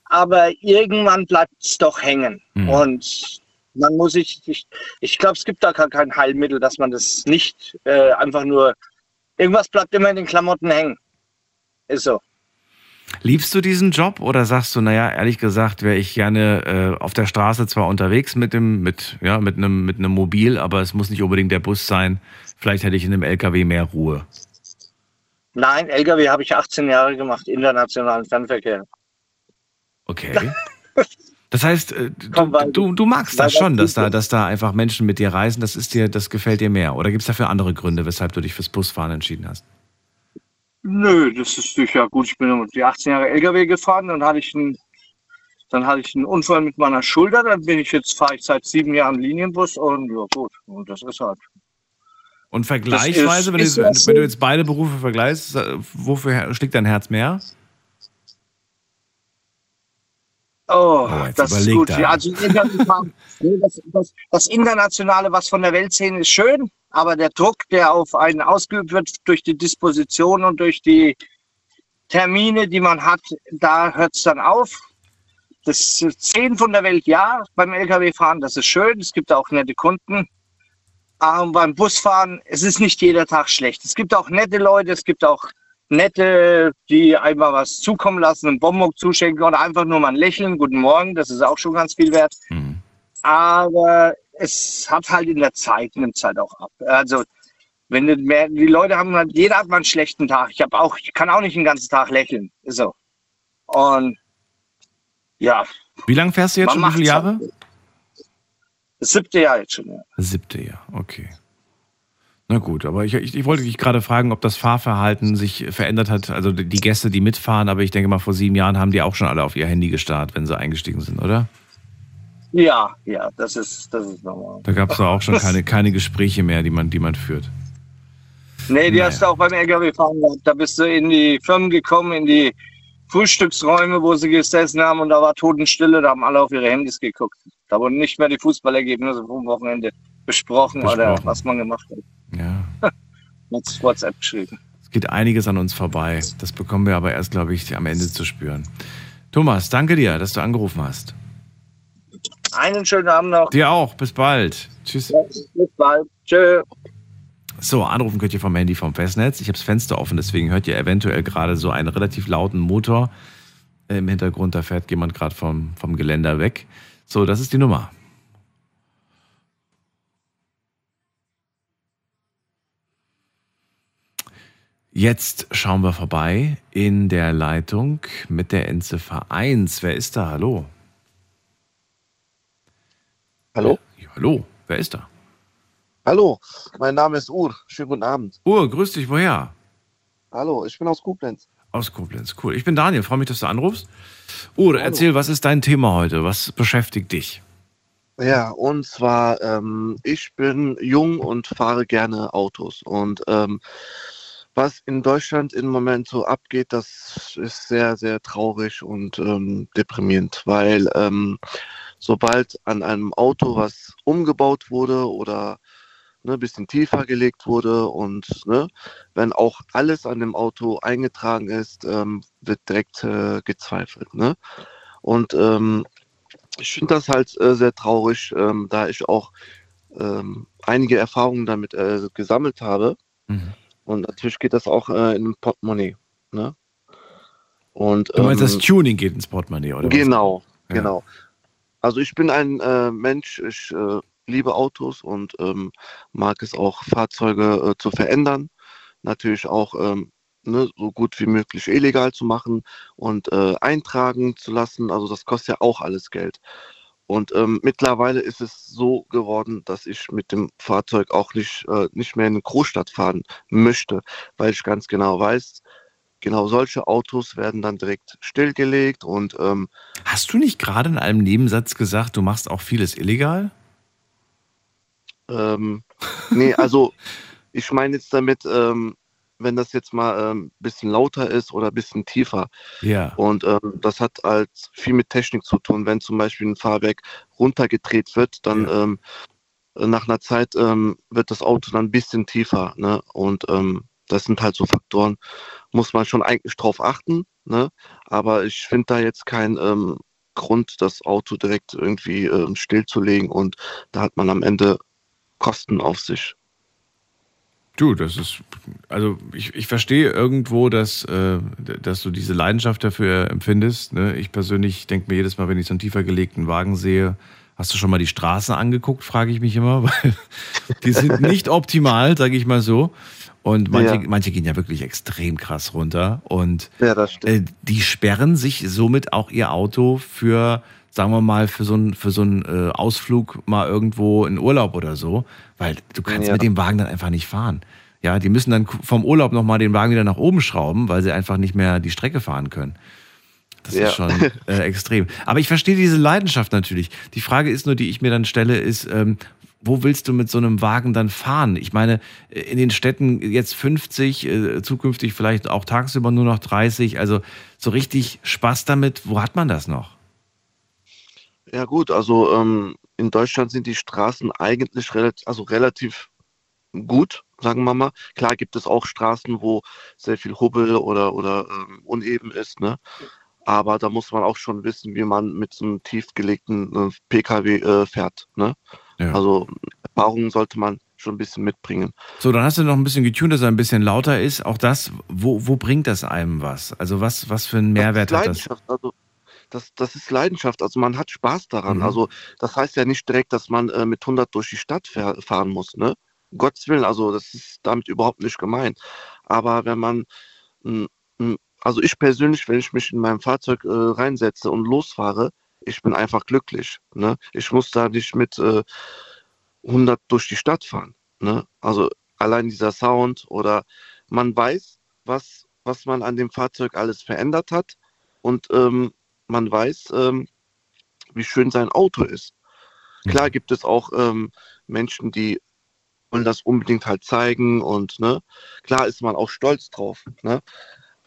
Aber irgendwann bleibt es doch hängen. Mhm. Und man muss sich, ich, ich glaube, es gibt da gar kein Heilmittel, dass man das nicht äh, einfach nur, irgendwas bleibt immer in den Klamotten hängen. Ist so. Liebst du diesen Job oder sagst du, naja, ehrlich gesagt, wäre ich gerne äh, auf der Straße zwar unterwegs mit dem, mit, ja, mit einem, mit einem Mobil, aber es muss nicht unbedingt der Bus sein. Vielleicht hätte ich in einem LKW mehr Ruhe. Nein, LKW habe ich 18 Jahre gemacht, internationalen Fernverkehr. Okay. Das heißt, äh, du, du, du magst das schon, das dass da, dass da einfach Menschen mit dir reisen. Das ist dir, das gefällt dir mehr. Oder gibt es dafür andere Gründe, weshalb du dich fürs Busfahren entschieden hast? Nö, das ist sicher gut. Ich bin die 18 Jahre LKW gefahren, dann hatte ich einen, dann hatte ich einen Unfall mit meiner Schulter, dann bin ich jetzt, fahre ich seit sieben Jahren Linienbus und ja gut, und das ist halt. Und vergleichsweise, wenn, ist du, ja wenn, du jetzt beide Berufe vergleichst, äh, wofür schlägt dein Herz mehr? Oh, jetzt das ist gut. Ja, also nee, das, das, das Internationale, was von der Weltszene ist schön, aber der Druck, der auf einen ausgeübt wird durch die Disposition und durch die Termine, die man hat, da hört es dann auf. Das Szenen von der Welt, ja, beim Lkw-Fahren, das ist schön. Es gibt auch nette Kunden. Aber beim Busfahren, es ist nicht jeder Tag schlecht. Es gibt auch nette Leute, es gibt auch nette, die einmal was zukommen lassen, einen Bonbon zuschenken oder einfach nur mal ein Lächeln, guten Morgen, das ist auch schon ganz viel wert. Aber es hat halt in der Zeit, nimmt es halt auch ab. Also, wenn du mehr, die Leute haben jeder hat mal einen schlechten Tag. Ich habe auch, ich kann auch nicht den ganzen Tag lächeln. Ist so. Und ja, Wie lange fährst du jetzt schon? Wie viele Jahre? das siebte Jahr jetzt schon, ja. Siebte Jahr, okay. Na gut, aber ich, ich, ich wollte dich gerade fragen, ob das Fahrverhalten sich verändert hat. Also die die Gäste, die mitfahren, aber ich denke mal, vor sieben Jahren haben die auch schon alle auf ihr Handy gestarrt, wenn sie eingestiegen sind, oder? Ja, ja, das ist, das ist normal. Da gab es auch schon keine, keine Gespräche mehr, die man, die man führt. Nee, die Naja. hast du auch beim LKW-Fahren gehabt. Da bist du in die Firmen gekommen, in die Frühstücksräume, wo sie gesessen haben und da war Totenstille, da haben alle auf ihre Handys geguckt. Da wurden nicht mehr die Fußballergebnisse vom Wochenende besprochen, oder Besprochen. was man gemacht hat. Ja. Mit WhatsApp geschrieben. Es geht einiges an uns vorbei. Das bekommen wir aber erst, glaube ich, am Ende zu spüren. Thomas, danke dir, dass du angerufen hast. Einen schönen Abend noch. Dir auch. Bis bald. Tschüss. Bis bald. Tschö. So, anrufen könnt ihr vom Handy vom Festnetz. Ich habe das Fenster offen, deswegen hört ihr eventuell gerade so einen relativ lauten Motor. Im Hintergrund, da fährt jemand gerade vom, vom Geländer weg. So, das ist die Nummer. Jetzt schauen wir vorbei in der Leitung mit der Endziffer 1. Wer ist da? Hallo? Hallo? Ja, hallo, wer ist da? Hallo, mein Name ist Ur. Schönen guten Abend. Ur, grüß dich, woher? Hallo, ich bin aus Koblenz. Aus Koblenz, cool. Ich bin Daniel, freue mich, dass du anrufst. Ur, erzähl, was ist dein Thema heute? Was beschäftigt dich? Ja, und zwar, ähm, ich bin jung und fahre gerne Autos. Und ähm, was in Deutschland im Moment so abgeht, das ist sehr, sehr traurig und ähm, deprimierend, weil ähm, sobald an einem Auto was umgebaut wurde oder ne, ein bisschen tiefer gelegt wurde und ne, wenn auch alles an dem Auto eingetragen ist, ähm, wird direkt äh, gezweifelt. Ne? Und ähm, ich finde das halt äh, sehr traurig, ähm, da ich auch ähm, einige Erfahrungen damit äh, gesammelt habe. Und natürlich geht das auch äh, in den Portemonnaie. Ne? Und, Du meinst, das ähm, Tuning geht ins Portemonnaie, oder? was? Genau, Ja. Also ich bin ein äh, Mensch, ich äh, liebe Autos und ähm, mag es auch, Fahrzeuge äh, zu verändern. Natürlich auch ähm, ne, so gut wie möglich illegal zu machen und äh, eintragen zu lassen. Also das kostet ja auch alles Geld. Und ähm, mittlerweile ist es so geworden, dass ich mit dem Fahrzeug auch nicht, äh, nicht mehr in eine Großstadt fahren möchte, weil ich ganz genau weiß, genau solche Autos werden dann direkt stillgelegt und ähm, Hast du nicht gerade in einem Nebensatz gesagt, du machst auch vieles illegal? ähm, nee, also ich meine jetzt damit, ähm, wenn das jetzt mal ein ähm, bisschen lauter ist oder ein bisschen tiefer. Ja. Und ähm, das hat halt viel mit Technik zu tun. Wenn zum Beispiel ein Fahrwerk runtergedreht wird, dann ähm, nach einer Zeit ähm, wird das Auto dann ein bisschen tiefer. Ne? Und ähm, das sind halt so Faktoren, muss man schon eigentlich drauf achten. Ne? Aber ich finde da jetzt keinen ähm, Grund, das Auto direkt irgendwie ähm, stillzulegen und da hat man am Ende Kosten auf sich. Du, das ist, also ich, ich verstehe irgendwo, dass, äh, dass du diese Leidenschaft dafür empfindest. Ne? Ich persönlich denke mir jedes Mal, wenn ich so einen tiefer gelegten Wagen sehe, hast du schon mal die Straßen angeguckt, frage ich mich immer, weil die sind nicht optimal, sage ich mal so. Und manche, Ja. manche gehen ja wirklich extrem krass runter. Und Ja, äh, die sperren sich somit auch ihr Auto für, sagen wir mal, für so einen für so einen, äh, Ausflug mal irgendwo in Urlaub oder so. Weil du kannst Ja. mit dem Wagen dann einfach nicht fahren. Ja, die müssen dann vom Urlaub nochmal den Wagen wieder nach oben schrauben, weil sie einfach nicht mehr die Strecke fahren können. Das Ja. ist schon äh, extrem. Aber ich verstehe diese Leidenschaft natürlich. Die Frage ist nur, die ich mir dann stelle, ist, ähm, wo willst du mit so einem Wagen dann fahren? Ich meine, in den Städten jetzt 50, äh, zukünftig vielleicht auch tagsüber nur noch 30. Also so richtig Spaß damit, wo hat man das noch? Ja gut, also ähm, in Deutschland sind die Straßen eigentlich relativ, also relativ gut, sagen wir mal. Klar gibt es auch Straßen, wo sehr viel Hubbel oder, oder ähm, uneben ist, ne? Aber da muss man auch schon wissen, wie man mit so einem tiefgelegten äh, Pkw äh, fährt, ne? Ja. Also Erfahrungen sollte man schon ein bisschen mitbringen. So, dann hast du noch ein bisschen getunt, dass er ein bisschen lauter ist. Auch das, wo, wo bringt das einem was? Also was, was für einen Mehrwert das ist hat das? Leidenschaft, also das, das ist Leidenschaft, also man hat Spaß daran. Mhm. Also das heißt ja nicht direkt, dass man äh, mit 100 durch die Stadt fahr fahren muss, ne? Gottes Willen, also das ist damit überhaupt nicht gemeint. Aber wenn man, m, m, also ich persönlich, wenn ich mich in mein Fahrzeug äh, reinsetze und losfahre, ich bin einfach glücklich. Ne? Ich muss da nicht mit äh, 100 durch die Stadt fahren. Ne? Also allein dieser Sound oder man weiß, was, was man an dem Fahrzeug alles verändert hat und ähm, man weiß, ähm, wie schön sein Auto ist. Klar gibt es auch ähm, Menschen, die wollen das unbedingt halt zeigen und ne, klar ist man auch stolz drauf. Ne?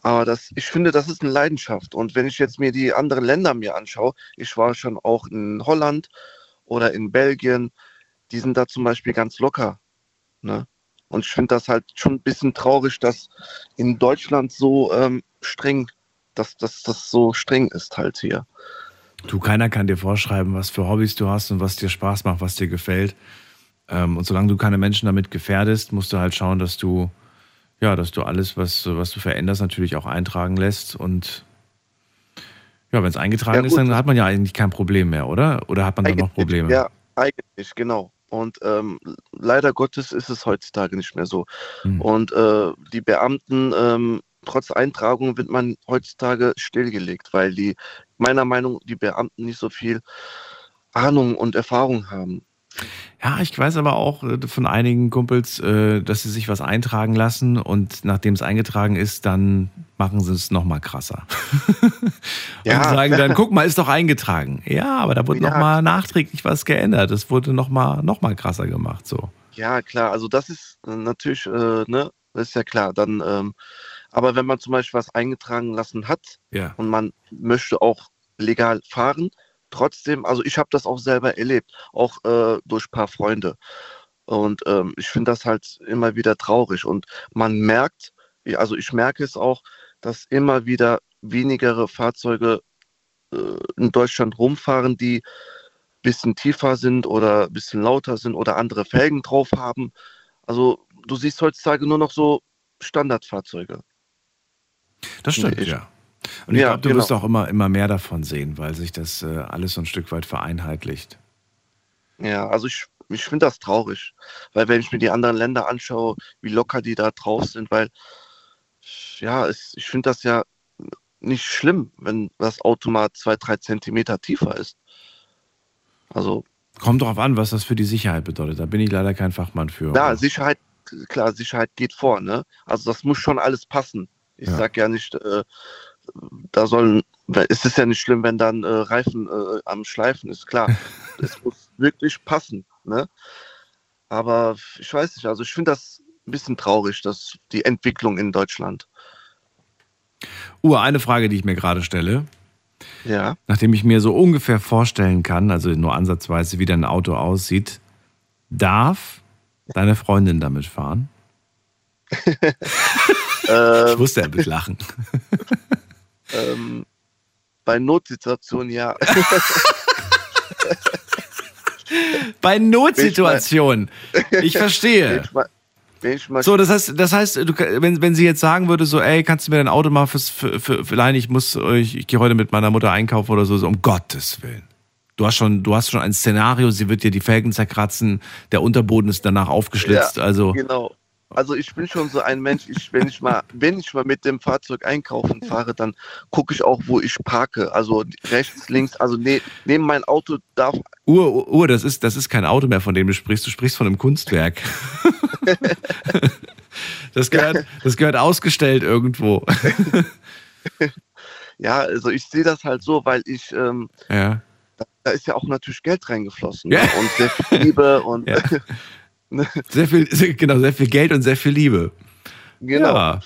Aber das, ich finde, das ist eine Leidenschaft. Und wenn ich jetzt mir die anderen Länder mir anschaue, ich war schon auch in Holland oder in Belgien, die sind da zum Beispiel ganz locker. Ne? Und ich finde das halt schon ein bisschen traurig, dass in Deutschland so ähm, streng, dass, dass das so streng ist halt hier. Du, keiner kann dir vorschreiben, was für Hobbys du hast und was dir Spaß macht, was dir gefällt. Ähm, und solange du keine Menschen damit gefährdest, musst du halt schauen, dass du, ja, dass du alles, was, was du veränderst, natürlich auch eintragen lässt. Und ja, wenn es eingetragen Ja, ist, dann hat man ja eigentlich kein Problem mehr, oder? Oder hat man dann noch Probleme? Ja, eigentlich, genau. Und ähm, leider Gottes ist es heutzutage nicht mehr so. Hm. Und äh, die Beamten, ähm, trotz Eintragung wird man heutzutage stillgelegt, weil die, meiner Meinung nach, die Beamten nicht so viel Ahnung und Erfahrung haben. Ja, ich weiß aber auch äh, von einigen Kumpels, äh, dass sie sich was eintragen lassen und nachdem es eingetragen ist, dann machen sie es nochmal krasser. Ja. Und sagen dann, guck mal, ist doch eingetragen. Ja, aber da wurde Ja. nochmal nachträglich was geändert. Das wurde nochmal noch mal krasser gemacht. So. Ja, klar, also das ist äh, natürlich, äh, ne, das ist ja klar. Dann, ähm, aber wenn man zum Beispiel was eingetragen lassen hat Ja. und man möchte auch legal fahren, trotzdem, also ich habe das auch selber erlebt, auch äh, durch ein paar Freunde. Und ähm, ich finde das halt immer wieder traurig. Und man merkt, also ich merke es auch, dass immer wieder wenigere Fahrzeuge äh, in Deutschland rumfahren, die ein bisschen tiefer sind oder ein bisschen lauter sind oder andere Felgen drauf haben. Also du siehst heutzutage nur noch so Standardfahrzeuge. Das stimmt, Ich- ja. Und ich Ja, glaube, du genau. wirst auch immer, immer mehr davon sehen, weil sich das äh, alles so ein Stück weit vereinheitlicht. Ja, also ich, ich finde das traurig, weil wenn ich mir die anderen Länder anschaue, wie locker die da drauf sind, weil ja, es, ich finde das ja nicht schlimm, wenn das Auto mal zwei, drei Zentimeter tiefer ist. Also Kommt drauf an, was das für die Sicherheit bedeutet. Da bin ich leider kein Fachmann für. Ja, Sicherheit, klar, Sicherheit geht vor, ne? Also das muss schon alles passen. Ich Ja. sag ja nicht, äh, da sollen, es ist ja nicht schlimm, wenn dann äh, Reifen äh, am Schleifen ist, klar. es muss wirklich passen, ne? Aber ich weiß nicht, also ich finde das ein bisschen traurig, dass die Entwicklung in Deutschland. Uhr, eine Frage, die ich mir gerade stelle. Ja. Nachdem ich mir so ungefähr vorstellen kann, also nur ansatzweise, wie dein Auto aussieht, darf deine Freundin damit fahren? ich wusste, er wird lachen. Ähm, bei Notsituationen ja. Bei Notsituationen. Ich verstehe. So, das heißt, das heißt, du, wenn, wenn sie jetzt sagen würde, so, ey, kannst du mir dein Auto mal fürs, für, für, für leihen, ich muss, ich, ich gehe heute mit meiner Mutter einkaufen oder so, so, um Gottes Willen. Du hast schon, du hast schon ein Szenario, sie wird dir die Felgen zerkratzen, der Unterboden ist danach aufgeschlitzt, Ja, also. Genau. Also ich bin schon so ein Mensch, ich, wenn ich mal, wenn ich mal mit dem Fahrzeug einkaufen fahre, dann gucke ich auch, wo ich parke. Also rechts, links, also ne, neben mein Auto darf. Uhr, Uhr, das ist, das ist kein Auto mehr, von dem du sprichst, du sprichst von einem Kunstwerk. das gehört, das gehört ausgestellt irgendwo. Ja, also ich sehe das halt so, weil ich, ähm, ja. da, ist ja auch natürlich Geld reingeflossen Ja. ne? und sehr viel Liebe und Ja. Sehr viel, genau, sehr viel Geld und sehr viel Liebe. genau. Ja.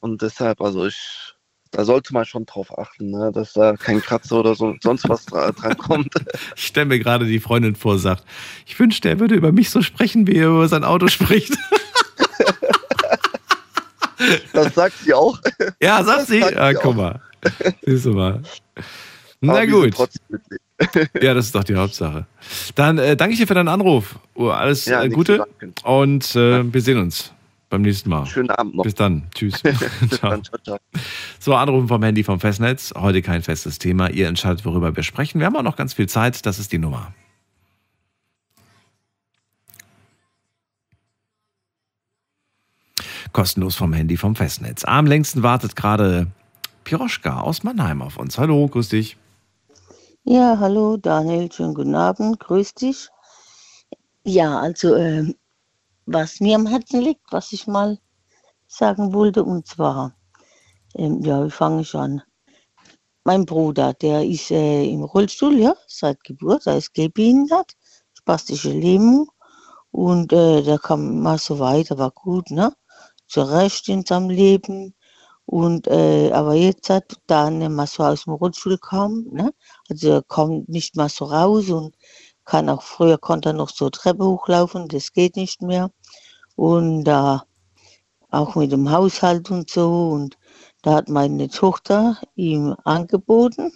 Und deshalb, also ich, da sollte man schon drauf achten, ne? dass da kein Kratzer oder so sonst was dra dran kommt. Ich stelle mir gerade die Freundin vor, sagt, ich wünschte, er würde über mich so sprechen, wie er über sein Auto spricht. Das sagt sie auch. Ja, sagt Das sie. sagt Ja, sie guck auch. mal. Siehst du mal. Na gut. Ja, das ist doch die Hauptsache. Dann äh, danke ich dir für deinen Anruf. Uhr, alles Ja, äh, Gute und äh, wir sehen uns beim nächsten Mal. Schönen Abend noch. Bis dann. Tschüss. Bis Ciao. dann, ciao, ciao. So, Anrufen vom Handy vom Festnetz. Heute kein festes Thema. Ihr entscheidet, worüber wir sprechen. Wir haben auch noch ganz viel Zeit. Das ist die Nummer. Kostenlos vom Handy vom Festnetz. Am längsten wartet gerade Piroschka aus Mannheim auf uns. Hallo, grüß dich. Ja, hallo Daniel, schönen guten Abend, grüß dich. Ja, also ähm, was mir am Herzen liegt, was ich mal sagen wollte, und zwar, ähm, ja, wie fange ich an? Mein Bruder, der ist äh, im Rollstuhl, ja, seit Geburt, er ist gehbehindert, spastische Lähmung und äh, der kam mal so weiter, war gut, ne? Zurecht in seinem Leben. Und äh, aber jetzt hat er mal so aus dem Rollstuhl kam, ne? Also er kommt nicht mal so raus und kann auch früher konnte er noch so Treppe hochlaufen, das geht nicht mehr. Und da auch mit dem Haushalt und so. Und da hat meine Tochter ihm angeboten,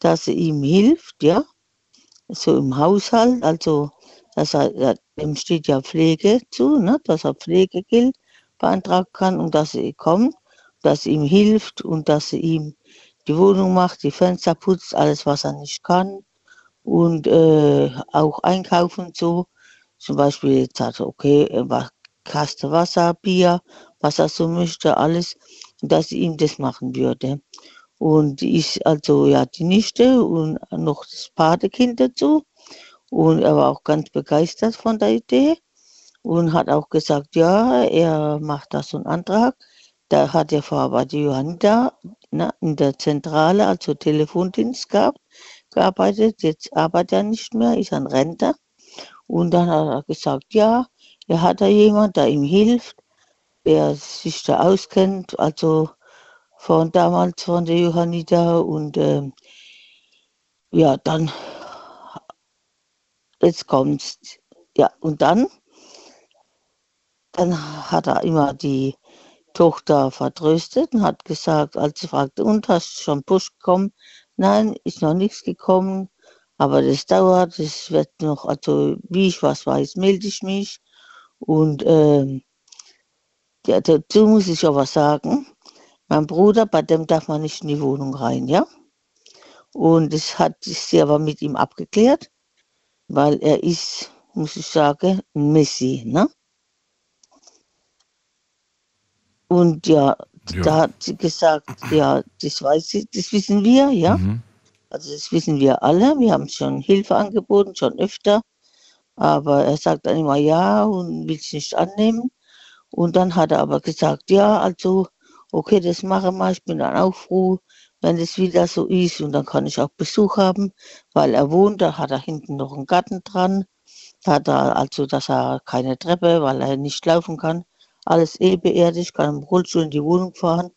dass sie ihm hilft, ja, so im Haushalt. Also dass er, er- dem steht ja Pflege zu, ne? dass er Pflegegeld beantragen kann und dass sie kommt, dass sie ihm hilft und dass sie ihm die Wohnung macht, die Fenster putzt, alles, was er nicht kann. Und äh, auch einkaufen so. Zum Beispiel jetzt hat er, okay, was- Kaste Wasser, Bier, was er so möchte, alles, dass sie ihm das machen würde. Und ich, also ja, die Nichte und noch das Patekind dazu. Und er war auch ganz begeistert von der Idee und hat auch gesagt, ja, er macht da so einen Antrag. Da hat er vorher bei der Johannita in der Zentrale, also Telefondienst gehabt, gearbeitet. Jetzt arbeitet er nicht mehr, ist ein Rentner. Und dann hat er gesagt, ja, er hat da jemand, der ihm hilft, der sich da auskennt, also von damals von der Johannita. Und ähm, ja, dann, jetzt kommt's. Ja, und dann, dann hat er immer die Tochter vertröstet und hat gesagt, als sie fragte, und hast du schon Busch gekommen? Nein, ist noch nichts gekommen, aber das dauert, das wird noch, also wie ich was weiß, melde ich mich. Und ähm, ja, dazu muss ich aber sagen, mein Bruder, bei dem darf man nicht in die Wohnung rein, ja? Und das hat sie aber mit ihm abgeklärt, weil er ist, muss ich sagen, ein Messi, ne? Und ja, Ja. da hat sie gesagt, ja, das weiß sie, das wissen wir, ja. Mhm. Also das wissen wir alle. Wir haben schon Hilfe angeboten, schon öfter. Aber er sagt dann immer ja und will es nicht annehmen. Und dann hat er aber gesagt, ja, also, okay, das mache mal, ich bin dann auch froh, wenn es wieder so ist und dann kann ich auch Besuch haben, weil er wohnt, da hat er hinten noch einen Garten dran, da hat er also, dass er keine Treppe, weil er nicht laufen kann, alles ebenerdig, kann im Rollstuhl in die Wohnung fahren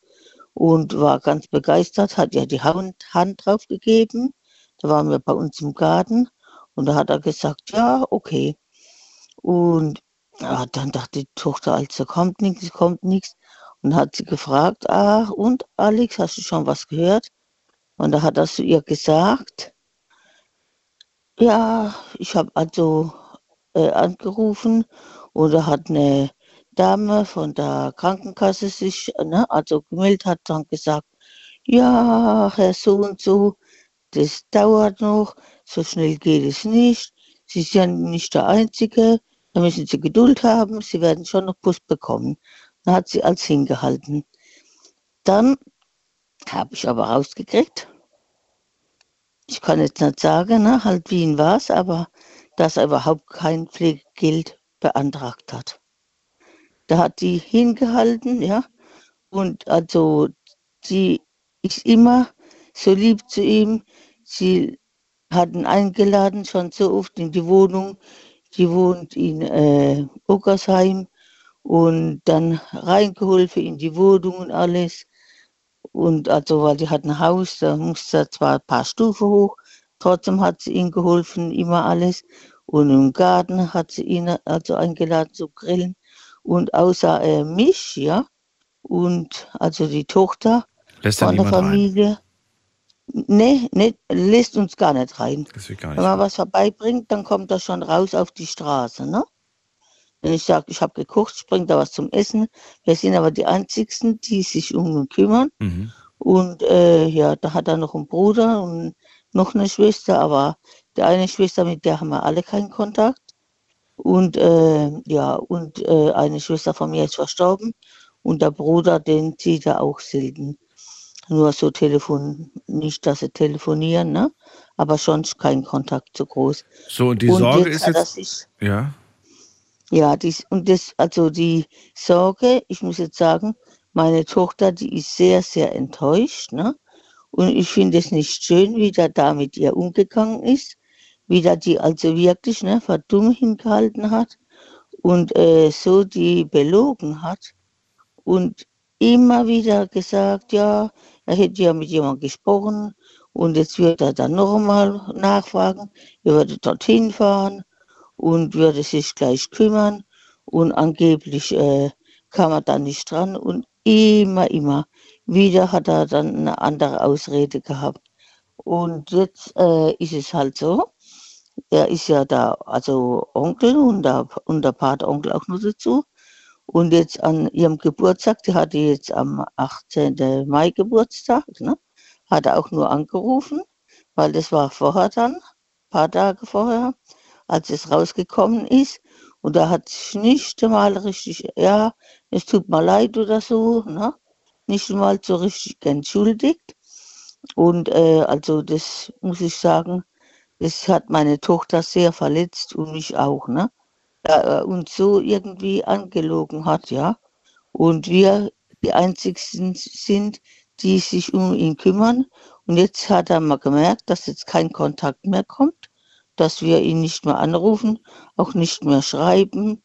und war ganz begeistert, hat ja die Hand, Hand drauf gegeben, da waren wir bei uns im Garten und da hat er gesagt, ja, okay. Und ja, dann dachte die Tochter, also kommt nichts, kommt nichts. Und hat sie gefragt, ach, und Alex, hast du schon was gehört? Und da hat er zu ihr gesagt, ja, ich habe also äh, angerufen da hat eine Dame von der Krankenkasse sich ne, also gemeldet, hat dann gesagt, ja, Herr so und so, das dauert noch, so schnell geht es nicht. Sie sind nicht der Einzige, da müssen Sie Geduld haben, Sie werden schon noch Post bekommen. Dann hat sie als hingehalten. Dann habe ich aber rausgekriegt, ich kann jetzt nicht sagen, ne, halt Wien war es, aber dass er überhaupt kein Pflegegeld beantragt hat. Da hat die hingehalten, ja, und also sie ist immer so lieb zu ihm. Sie hatten eingeladen schon so oft in die Wohnung. Die wohnt in äh, Ockersheim und dann reingeholfen in die Wohnung und alles. Und also, weil die hat ein Haus, da musste er zwar ein paar Stufen hoch, trotzdem hat sie ihm geholfen, immer alles. Und im Garten hat sie ihn also eingeladen zu grillen. Und außer äh, mich, ja, und also die Tochter Lässt von der niemand rein? Familie, nee, nee, lässt uns gar nicht rein. Gar Wenn nicht. man was vorbeibringt, dann kommt er schon raus auf die Straße, ne? Wenn ich sage, ich habe gekocht, springt da was zum Essen. Wir sind aber die Einzigsten, die sich um ihn kümmern. Mhm. Und äh, ja, da hat er noch einen Bruder und noch eine Schwester, aber die eine Schwester, mit der haben wir alle keinen Kontakt. Und äh, ja, und äh, eine Schwester von mir ist verstorben und der Bruder, den sieht er auch selten. Nur so telefon, nicht, dass sie telefonieren, ne? Aber sonst kein Kontakt so groß. So, und die Und Sorge jetzt ist jetzt. sich- Ja. Ja, dies, und das, also die Sorge, ich muss jetzt sagen, meine Tochter, die ist sehr, sehr enttäuscht, ne? Und ich finde es nicht schön, wie der da mit ihr umgegangen ist, wie der die also wirklich, ne, für dumm hingehalten hat und äh, so die belogen hat und immer wieder gesagt, ja, er hätte ja mit jemandem gesprochen und jetzt wird er dann noch einmal nachfragen, er würde dorthin fahren und würde sich gleich kümmern und angeblich äh, kam er dann nicht dran und immer, immer wieder hat er dann eine andere Ausrede gehabt. Und jetzt äh, ist es halt so, er ist ja da, also Onkel und der, und der Patenonkel auch noch dazu. Und jetzt an ihrem Geburtstag, die hatte jetzt am 18. Mai Geburtstag, ne, hat er auch nur angerufen, weil das war vorher dann, paar Tage vorher, als es rausgekommen ist. Und da hat sich nicht einmal richtig, ja, es tut mir leid oder so, ne? nicht einmal so richtig entschuldigt. Und äh, also das muss ich sagen, das hat meine Tochter sehr verletzt und mich auch, ne? Er uns so irgendwie angelogen hat, ja. Und wir die einzigsten sind, die sich um ihn kümmern. Und jetzt hat er mal gemerkt, dass jetzt kein Kontakt mehr kommt, dass wir ihn nicht mehr anrufen, auch nicht mehr schreiben.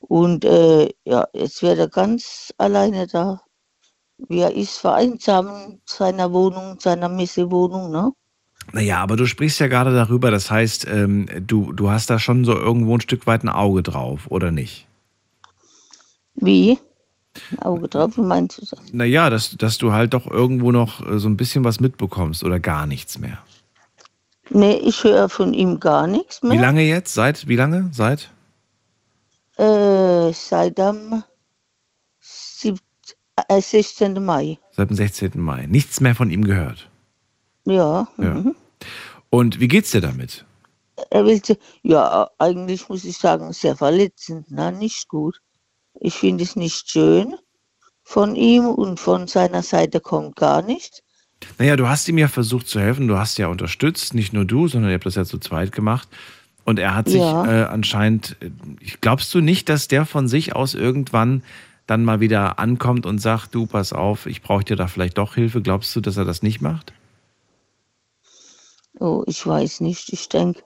Und äh, ja, jetzt wird er ganz alleine da. Er ist vereinsamt in seiner Wohnung, seiner Messewohnung, ne? Naja, aber du sprichst ja gerade darüber, das heißt, ähm, du, du hast da schon so irgendwo ein Stück weit ein Auge drauf, oder nicht? Wie? Ein Auge drauf, wie meinst du das? Naja, dass, dass du halt doch irgendwo noch äh, so ein bisschen was mitbekommst oder gar nichts mehr. Nee, ich höre von ihm gar nichts mehr. Wie lange jetzt? Seit, wie lange? Seit? Äh, seit am sieb- äh, 16. Mai. Seit dem 16. Mai. Nichts mehr von ihm gehört. Ja. Ja. Mhm. Und wie geht's dir damit? Er will, ja, eigentlich muss ich sagen, sehr verletzend, ne? nicht gut. Ich finde es nicht schön von ihm und von seiner Seite kommt gar nichts. Naja, du hast ihm ja versucht zu helfen, du hast ja unterstützt, nicht nur du, sondern ihr habt das ja zu zweit gemacht. Und er hat sich Ja. äh, anscheinend, äh, glaubst du nicht, dass der von sich aus irgendwann dann mal wieder ankommt und sagt, du, pass auf, ich brauche dir da vielleicht doch Hilfe, glaubst du, dass er das nicht macht? Oh, ich weiß nicht. Ich denke,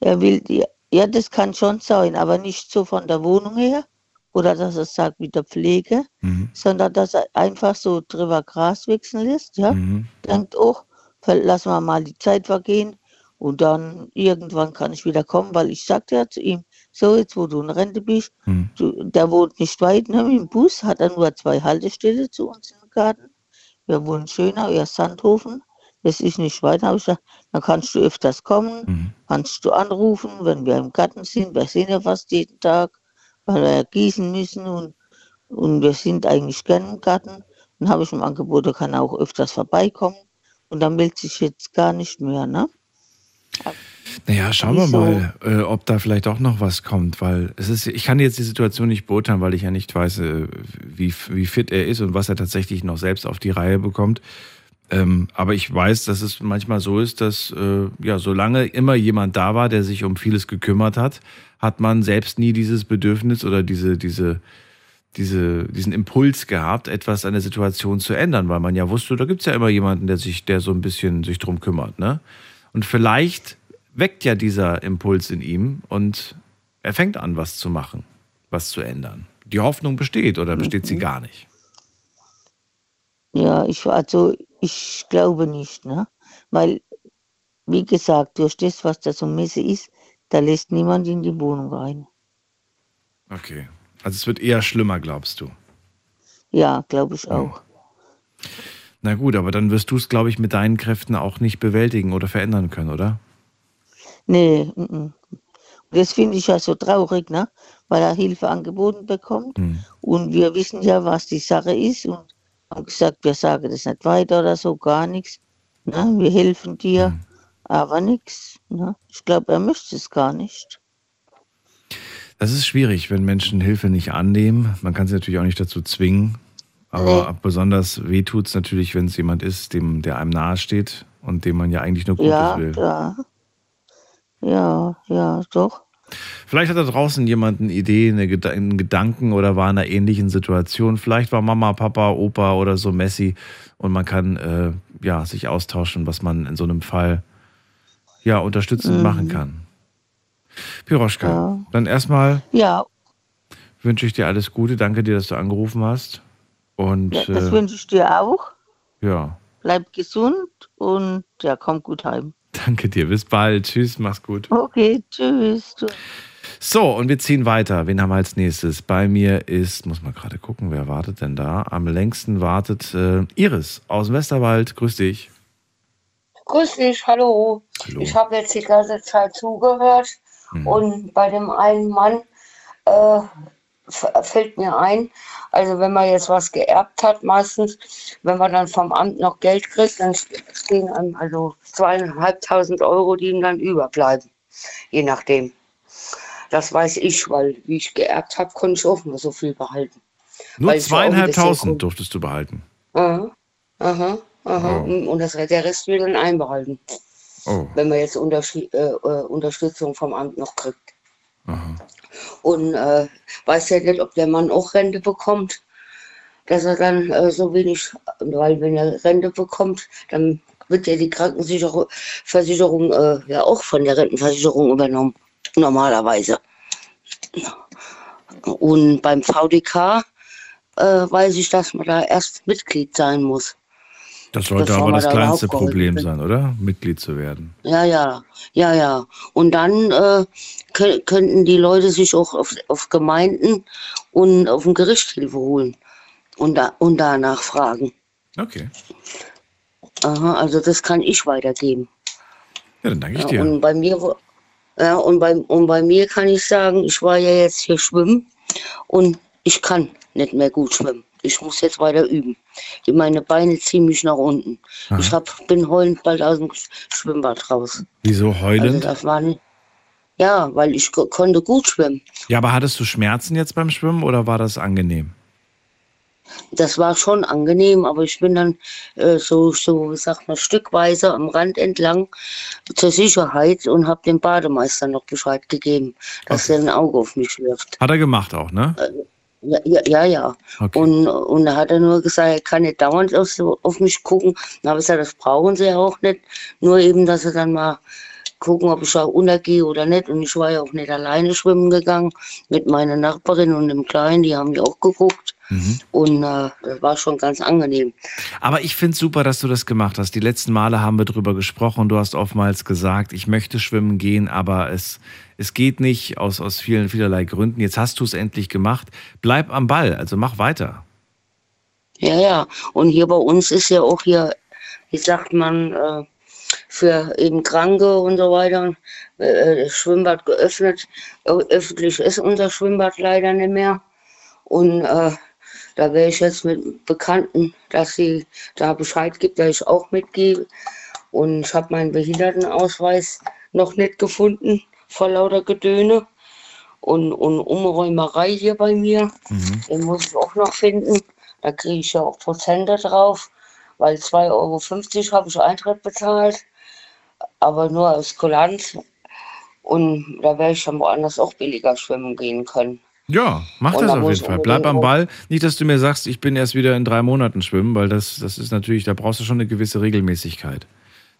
er will, ja, ja, das kann schon sein, aber nicht so von der Wohnung her oder dass er sagt mit der Pflege, Mhm. sondern dass er einfach so drüber Gras wechseln lässt, ja. Denkt, oh, lassen wir mal die Zeit vergehen und dann irgendwann kann ich wieder kommen, weil ich sagte ja zu ihm, so jetzt wo du in Rente bist, du, der wohnt nicht weit, ne, mit dem Bus, hat er nur zwei Haltestellen zu uns im Garten. Wir wohnen schöner, er ist Sandhofen, das ist nicht weit, habe ich gesagt, dann kannst du öfters kommen, kannst du anrufen, wenn wir im Garten sind, wir sehen ja fast jeden Tag, weil wir ja gießen müssen und, und wir sind eigentlich gern im Garten. Dann habe ich ihm angeboten, er kann auch öfters vorbeikommen und dann meldet sich jetzt gar nicht mehr, ne? Naja, schauen wir mal, äh, ob da vielleicht auch noch was kommt, weil es ist, ich kann jetzt die Situation nicht beurteilen, weil ich ja nicht weiß, äh, wie, wie fit er ist und was er tatsächlich noch selbst auf die Reihe bekommt. Ähm, aber ich weiß, dass es manchmal so ist, dass äh, ja, solange immer jemand da war, der sich um vieles gekümmert hat, hat man selbst nie dieses Bedürfnis oder diese, diese, diese, diesen Impuls gehabt, etwas an der Situation zu ändern, weil man ja wusste, da gibt es ja immer jemanden, der sich, der so ein bisschen sich drum kümmert, ne? Und vielleicht weckt ja dieser Impuls in ihm und er fängt an, was zu machen, was zu ändern. Die Hoffnung besteht oder besteht sie gar nicht? Ja, ich, also ich glaube nicht, ne? Weil, wie gesagt, durch das, was da so Messe ist, da lässt niemand in die Wohnung rein. Okay. Also es wird eher schlimmer, glaubst du? Ja, glaube ich auch. Na gut, aber dann wirst du es, glaube ich, mit deinen Kräften auch nicht bewältigen oder verändern können, oder? Nee, mm, mm. das finde ich ja so traurig, ne? Weil er Hilfe angeboten bekommt. Und wir wissen ja, was die Sache ist und haben gesagt, wir sagen das nicht weiter oder so, gar nichts. Ne? Wir helfen dir, aber nichts. Ne? Ich glaube, er möchte es gar nicht. Das ist schwierig, wenn Menschen Hilfe nicht annehmen. Man kann sie natürlich auch nicht dazu zwingen. Aber besonders weh tut es natürlich, wenn es jemand ist, dem, der einem nahesteht und dem man ja eigentlich nur Gutes ja, will. ja. Ja, ja, doch. Vielleicht hat da draußen jemand eine Idee, eine Geda- einen Gedanken oder war in einer ähnlichen Situation. Vielleicht war Mama, Papa, Opa oder so Messi und man kann äh, ja, sich austauschen, was man in so einem Fall ja, unterstützend Mhm. machen kann. Piroschka, dann erstmal Ja, wünsche ich dir alles Gute. Danke dir, dass du angerufen hast. Und ja das äh, wünsche ich dir auch. ja, Bleib gesund und ja, komm gut heim. Danke dir. Bis bald. Tschüss, mach's gut. Okay, tschüss. So, und wir ziehen weiter. Wen haben wir als nächstes? Bei mir ist, muss mal gerade gucken, wer wartet denn da? Am längsten wartet äh, Iris aus dem Westerwald. Grüß dich. Grüß dich, hallo. Ich habe jetzt die ganze Zeit zugehört und bei dem einen Mann äh, fällt mir ein, also wenn man jetzt was geerbt hat, meistens, wenn man dann vom Amt noch Geld kriegt, dann stehen einem also zweieinhalbtausend Euro, die ihm dann überbleiben, je nachdem. Das weiß ich, weil wie ich geerbt habe, konnte ich auch nur so viel behalten. Nur zweieinhalbtausend durftest du behalten. Aha, aha, aha. Oh. Und das, der Rest wird dann einbehalten Oh. wenn man jetzt Unterschi äh, äh, Unterstützung vom Amt noch kriegt. Und äh, weiß ja nicht, ob der Mann auch Rente bekommt, dass er dann äh, so wenig, weil wenn er Rente bekommt, dann wird ja die Krankenversicherung Versicherung, äh, ja auch von der Rentenversicherung übernommen, normalerweise. Und beim VDK äh, weiß ich, dass man da erst Mitglied sein muss. Das sollte Bevor aber das da kleinste Problem sein, oder? Mitglied zu werden. Ja, ja, ja, ja. Und dann äh, kö- könnten die Leute sich auch auf, auf Gemeinden und auf dem Gericht Hilfe holen und, da, und danach fragen. Okay. Aha, also das kann ich weitergeben. Ja, dann danke ich Ja, dir. und bei mir, ja, und bei, und bei mir kann ich sagen, ich war ja jetzt hier schwimmen und ich kann nicht mehr gut schwimmen. Ich muss jetzt weiter üben. Meine Beine ziehen mich nach unten. Ich hab, bin heulend bald aus dem Schwimmbad raus. Wieso Also heulend? das war nicht, ja, weil ich ko- konnte gut schwimmen. Ja, aber hattest du Schmerzen jetzt beim Schwimmen oder war das angenehm? Das war schon angenehm, aber ich bin dann äh, so, so, sagt man, stückweise am Rand entlang zur Sicherheit und habe dem Bademeister noch Bescheid gegeben, dass er ein Auge auf mich wirft. Hat er gemacht auch, ne? Ja, ja, ja. ja. Okay. Und, und da hat er nur gesagt, er kann nicht dauernd auf, auf mich gucken. Dann habe ich gesagt, das brauchen sie ja auch nicht. Nur eben, dass sie dann mal gucken, ob ich auch untergehe oder nicht. Und ich war ja auch nicht alleine schwimmen gegangen mit meiner Nachbarin und dem Kleinen, die haben ja auch geguckt. Mhm. Und äh, das war schon ganz angenehm. Aber ich finde super, dass du das gemacht hast. Die letzten Male haben wir drüber gesprochen. Du hast oftmals gesagt, ich möchte schwimmen gehen, aber es, es geht nicht aus, aus vielen, vielerlei Gründen. Jetzt hast du es endlich gemacht. Bleib am Ball, also mach weiter. Ja, ja. Und hier bei uns ist ja auch hier, wie sagt man, äh, für eben Kranke und so weiter, äh, das Schwimmbad geöffnet. Öffentlich ist unser Schwimmbad leider nicht mehr. Und äh, da wäre ich jetzt mit Bekannten, dass sie da Bescheid gibt, dass ich auch mitgehe. Und ich habe meinen Behindertenausweis noch nicht gefunden vor lauter Gedöne. Und, und Umräumerei hier bei mir, den muss ich auch noch finden. Da kriege ich ja auch Prozente drauf, weil 2,50 Euro habe ich Eintritt bezahlt, aber nur aus Kulanz. Und da werde ich dann woanders auch billiger schwimmen gehen können. Ja, mach Und das da auf jeden Fall. Bleib am Ball. Nicht, dass du mir sagst, ich bin erst wieder in drei Monaten schwimmen, weil das, das ist natürlich, da brauchst du schon eine gewisse Regelmäßigkeit,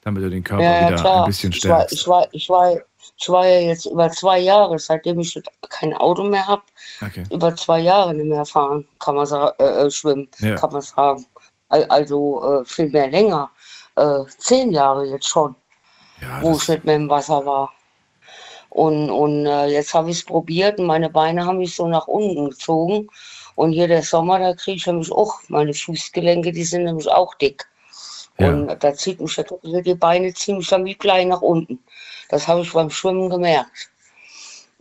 damit du den Körper Ja, wieder klar. ein bisschen ich war, stärkst. ich, war, ich, war, ich war ja jetzt über zwei Jahre, seitdem ich kein Auto mehr habe, Okay. über zwei Jahre nicht mehr fahren, kann man sagen, äh, äh, schwimmen, Ja. kann man sagen. Al- Also äh, viel mehr länger. Äh, zehn Jahre jetzt schon, wo ich nicht mehr im Wasser war. Und, und äh, jetzt habe ich es probiert und meine Beine haben mich so nach unten gezogen. Und hier der Sommer, da kriege ich nämlich auch, meine Fußgelenke, die sind nämlich auch dick. Und da zieht mich hier die Beine ziemlich dann wie klein nach unten. Das habe ich beim Schwimmen gemerkt.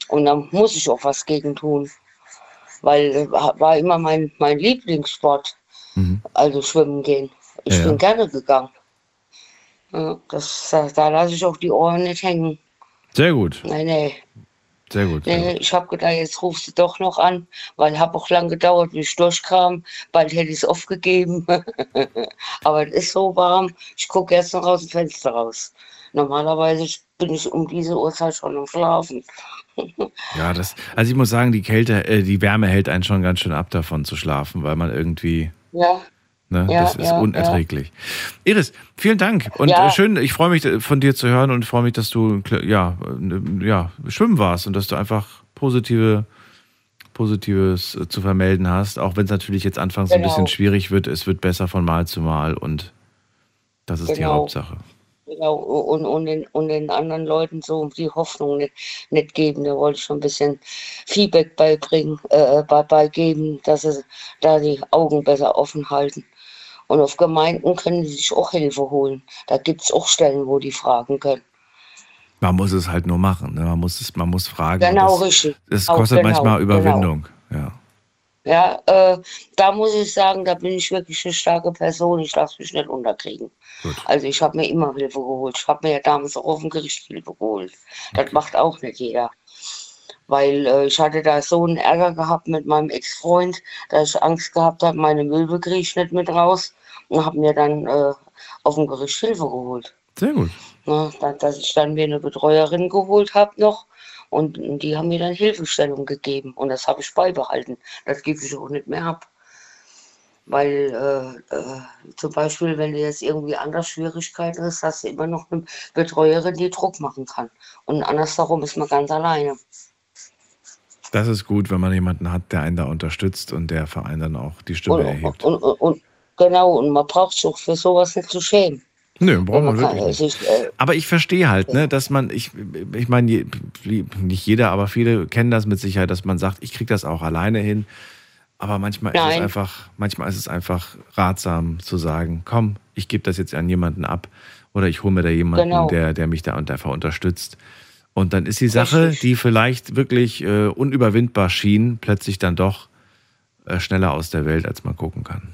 Und da muss ich auch was gegen tun. Weil äh, war immer mein, mein Lieblingssport, also schwimmen gehen. Ich Ja, ja. bin gerne gegangen. Ja, das, da, da lasse ich auch die Ohren nicht hängen. Sehr gut, Nee, nee. Sehr gut. Nee, ich habe gedacht, jetzt rufst du doch noch an, weil habe auch lang gedauert, bis ich durchkam. Bald hätte ich es aufgegeben. Aber es ist so warm, ich gucke jetzt noch aus dem Fenster raus. Normalerweise bin ich um diese Uhrzeit schon am Schlafen. Ja, das, also ich muss sagen, die Kälte, äh, die Wärme hält einen schon ganz schön ab davon zu schlafen, weil man irgendwie, Ja, ne, Ja, das ist ja, unerträglich. Iris, vielen Dank und Ja. äh, schön, ich freue mich äh, von dir zu hören und freue mich, dass du ja, äh, ja, schwimmen warst und dass du einfach positive Positives zu vermelden hast, auch wenn es natürlich jetzt anfangs ein Genau. bisschen schwierig wird, es wird besser von Mal zu Mal und das ist die Genau. Hauptsache. genau. Und, und, den, und den anderen Leuten so die Hoffnung nicht, nicht geben. Da wollte ich schon ein bisschen Feedback beibringen, äh, bei, beigeben, dass sie da die Augen besser offen halten. Und auf Gemeinden können die sich auch Hilfe holen. Da gibt es auch Stellen, wo die fragen können. Man muss es halt nur machen, ne? man muss es, man muss fragen. Genau, das, richtig. Das Auch kostet genau, manchmal genau. Überwindung. Ja. Ja, äh, da muss ich sagen, da bin ich wirklich eine starke Person. Ich lasse mich nicht unterkriegen. Also ich habe mir immer Hilfe geholt. Ich habe mir ja damals auch auf dem Gericht Hilfe geholt. Das macht auch nicht jeder. Weil äh, ich hatte da so einen Ärger gehabt mit meinem Ex-Freund, dass ich Angst gehabt habe, meine Möbel kriege ich nicht mit raus. Und habe mir dann äh, auf dem Gericht Hilfe geholt. Sehr gut. Da- dass ich dann mir eine Betreuerin geholt habe noch. Und die haben mir dann Hilfestellung gegeben. Und das habe ich beibehalten. Das gebe ich auch nicht mehr ab. Weil äh, äh, zum Beispiel, wenn du jetzt irgendwie anders Schwierigkeiten hast, hast du immer noch eine Betreuerin, die Druck machen kann. Und andersherum ist man ganz alleine. Das ist gut, wenn man jemanden hat, der einen da unterstützt und der Verein dann auch die Stimme Und, erhebt. und, und, und genau, und man braucht sich auch für sowas nicht zu schämen. Nö, braucht man man wirklich nicht. sich, äh, Aber ich verstehe halt, ne, dass man, ich, ich meine, je- nicht jeder, aber viele kennen das mit Sicherheit, dass man sagt, ich kriege das auch alleine hin. Aber manchmal ist es Nein. einfach, manchmal ist es einfach ratsam zu sagen, komm, ich gebe das jetzt an jemanden ab oder ich hole mir da jemanden, Genau. der, der mich da und einfach unterstützt. Und dann ist die Sache, die vielleicht wirklich äh, unüberwindbar schien, plötzlich dann doch äh, schneller aus der Welt, als man gucken kann.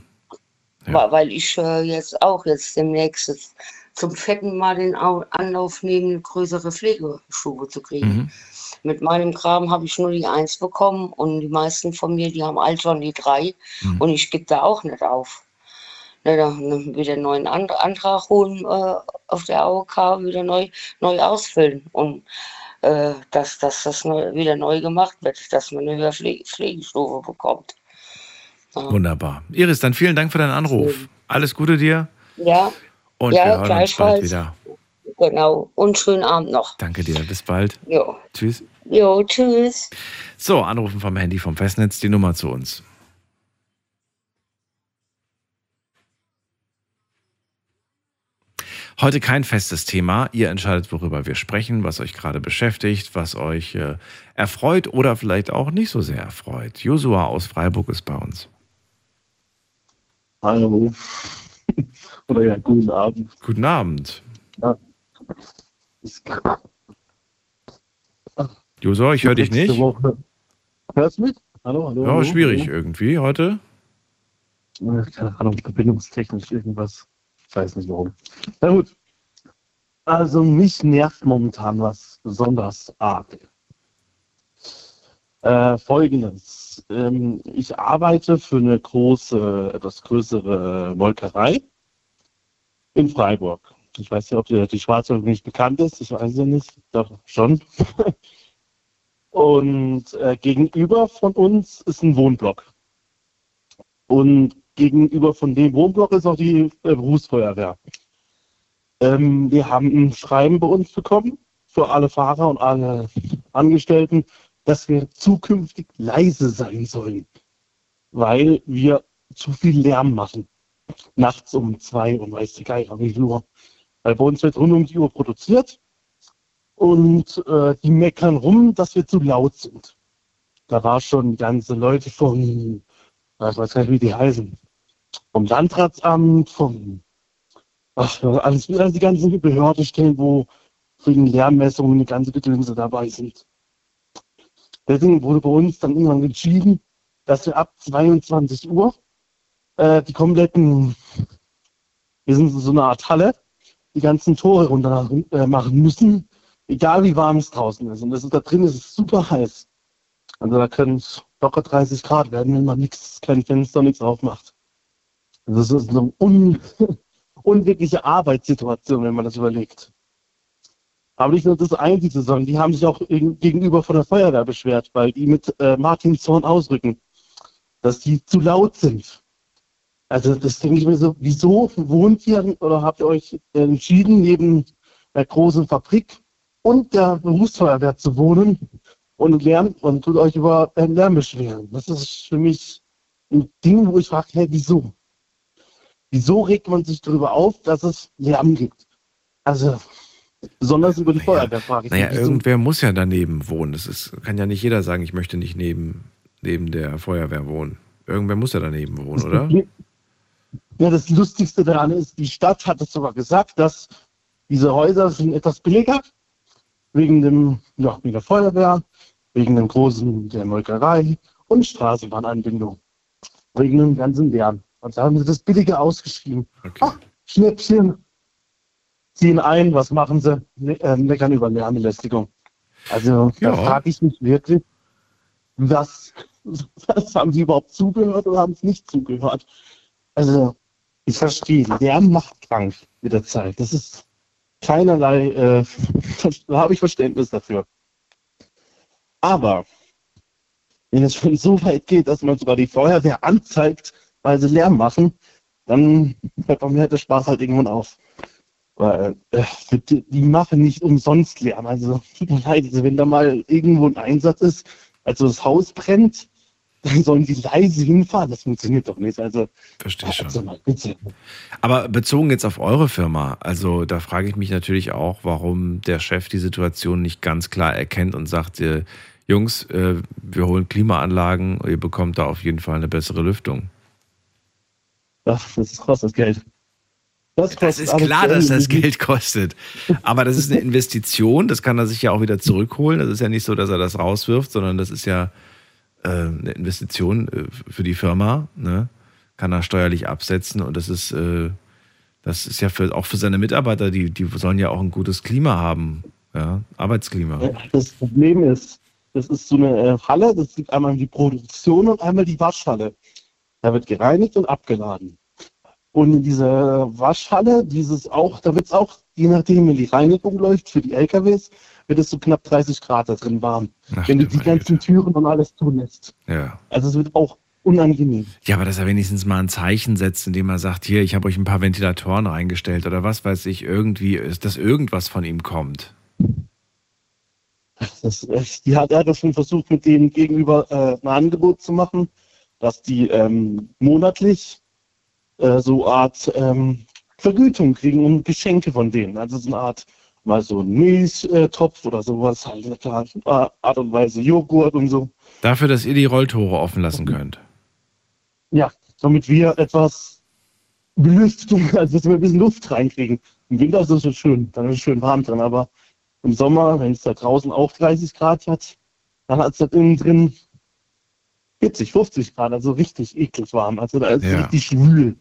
Wa- Weil ich äh, jetzt auch jetzt demnächst jetzt zum vierten Mal den Au- Anlauf nehme, eine größere Pflegestube zu kriegen. Mhm. Mit meinem Kram habe ich nur die Eins bekommen und die meisten von mir, die haben all schon die drei und ich gebe da auch nicht auf. Ne, dann wieder einen neuen An Antrag holen äh, auf der AOK, wieder neu, neu ausfüllen und äh, dass, dass das neu, wieder neu gemacht wird, dass man eine höhere Pflege Pflegestufe bekommt. Wunderbar. Iris, dann vielen Dank für deinen Anruf. Alles Gute dir Ja, und ja, wir hören uns bald gleichfalls. wieder. Genau. Und schönen Abend noch. Danke dir. Bis bald. Jo. Tschüss. Jo, tschüss. So, anrufen vom Handy vom Festnetz, die Nummer zu uns. Heute kein festes Thema. Ihr entscheidet, worüber wir sprechen, was euch gerade beschäftigt, was euch äh, erfreut oder vielleicht auch nicht so sehr erfreut. Josua aus Freiburg ist bei uns. Hallo. Oder ja, guten Abend. Guten Abend. Ja. Josua, ich höre dich nicht. Woche. Hörst du mich? Hallo, hallo. Ja, hallo, schwierig hallo. irgendwie heute. Keine Ahnung, verbindungstechnisch irgendwas. Ich weiß nicht warum. Na gut. Also mich nervt momentan was besonders arg. Äh, Folgendes. Ähm, ich arbeite für eine große, etwas größere Molkerei in Freiburg. Ich weiß nicht, ob dir die Schwarzwald nicht bekannt ist. Ich weiß ja nicht. Doch, schon. Und äh, gegenüber von uns ist ein Wohnblock. Und gegenüber von dem Wohnblock ist auch die äh, Berufsfeuerwehr. Ähm, wir haben ein Schreiben bei uns bekommen für alle Fahrer und alle Angestellten, dass wir zukünftig leise sein sollen, weil wir zu viel Lärm machen. Nachts um zwei und weiß die Geier wie viel. Weil bei uns wird rund um die Uhr produziert und äh, die meckern rum, dass wir zu laut sind. Da war schon ganze Leute von, ich weiß gar nicht, wie die heißen, vom Landratsamt, vom, ach, alles, also die ganzen Behördenstellen, wo wegen Lärmmessungen die ganze Gedönse dabei sind. Deswegen wurde bei uns dann irgendwann entschieden, dass wir ab 22 Uhr äh, die kompletten, wir sind so eine Art Halle, die ganzen Tore runter äh, machen müssen, egal wie warm es draußen ist. Und das ist, da drin ist es super heiß. Also da können es locker 30 Grad werden, wenn man nichts, kein Fenster, nichts aufmacht. Das ist eine un unwirkliche Arbeitssituation, wenn man das überlegt. Aber nicht nur das Einzige, sondern die haben sich auch gegen- gegenüber von der Feuerwehr beschwert, weil die mit äh, Martin Zorn ausrücken, dass die zu laut sind. Also das denke ich mir so, wieso wohnt ihr oder habt ihr euch entschieden, neben der großen Fabrik und der Berufsfeuerwehr zu wohnen und Lärm und tut euch über Lärm beschweren? Das ist für mich ein Ding, wo ich frage, hey, wieso? Wieso regt man sich darüber auf, dass es Lärm gibt? Also besonders über die Feuerwehr frage ich Naja, mich. irgendwer muss ja daneben wohnen. Das ist, kann ja nicht jeder sagen, ich möchte nicht neben, neben der Feuerwehr wohnen. Irgendwer muss ja daneben wohnen, oder? Ja, das Lustigste daran ist, die Stadt hat es sogar gesagt, dass diese Häuser sind etwas billiger, wegen dem, ja, wegen der Feuerwehr, wegen dem großen, der Molkerei und Straßenbahnanbindung. Wegen dem ganzen Lärm. Und da haben sie das billiger ausgeschrieben. Ach, Schnäppchen, ziehen ein, was machen sie? Me äh, meckern über Lärmbelästigung. Also Ja. da frage ich mich wirklich, was, was haben sie überhaupt zugehört oder haben sie nicht zugehört? Also, ich verstehe, Lärm macht krank mit der Zeit. Das ist keinerlei, äh, da habe ich Verständnis dafür. Aber, wenn es schon so weit geht, dass man sogar die Feuerwehr anzeigt, weil sie Lärm machen, dann hört bei mir der Spaß halt irgendwann auf. Weil äh, die, die machen nicht umsonst Lärm. Also, also wenn da mal irgendwo ein Einsatz ist, also das Haus brennt, dann sollen die leise hinfahren. Das funktioniert doch nicht. Also, Verstehe schon. also mal bitte. Aber bezogen jetzt auf eure Firma, also da frage ich mich natürlich auch, warum der Chef die Situation nicht ganz klar erkennt und sagt, äh, Jungs, äh, wir holen Klimaanlagen, ihr bekommt da auf jeden Fall eine bessere Lüftung. Ach, das kostet Geld. Das, Das ist klar, dass das Geld kostet. Aber das ist eine Investition, das kann er sich ja auch wieder zurückholen. Das ist ja nicht so, dass er das rauswirft, sondern das ist ja äh, eine Investition äh, für die Firma. Ne? Kann er steuerlich absetzen und das ist, äh, das ist ja für, auch für seine Mitarbeiter, die, die sollen ja auch ein gutes Klima haben. Ja? Arbeitsklima. Das Problem ist, das ist so eine äh, Halle, das gibt einmal die Produktion und einmal die Waschhalle. Da wird gereinigt und abgeladen. Und in dieser Waschhalle, dieses auch, da wird es auch, je nachdem, wenn die Reinigung läuft für die LKWs, wird es so knapp 30 Grad da drin warm. Ach, wenn du die ganzen Türen und alles zulässt. Ja. Also es wird auch unangenehm. Ja, aber dass er wenigstens mal ein Zeichen setzt, indem er sagt, hier, ich habe euch ein paar Ventilatoren reingestellt oder was weiß ich, irgendwie, ist, dass irgendwas von ihm kommt. Das, die hat, er hat das schon versucht, mit denen gegenüber äh, ein Angebot zu machen, dass die ähm, monatlich äh, so Art ähm, Vergütung kriegen und Geschenke von denen. Also so eine Art, mal so ein Milchtopf oder sowas, halt eine Art und Weise Joghurt und so. Dafür, dass ihr die Rolltore offen lassen könnt. Ja, damit wir etwas Belüftung, also dass wir ein bisschen Luft reinkriegen. Im Winter ist es so schön, dann ist es schön warm drin, aber im Sommer, wenn es da draußen auch 30 Grad hat, dann hat es da innen drin 40, 50 Grad, also richtig eklig warm. Also da ist Ja. richtig schwül.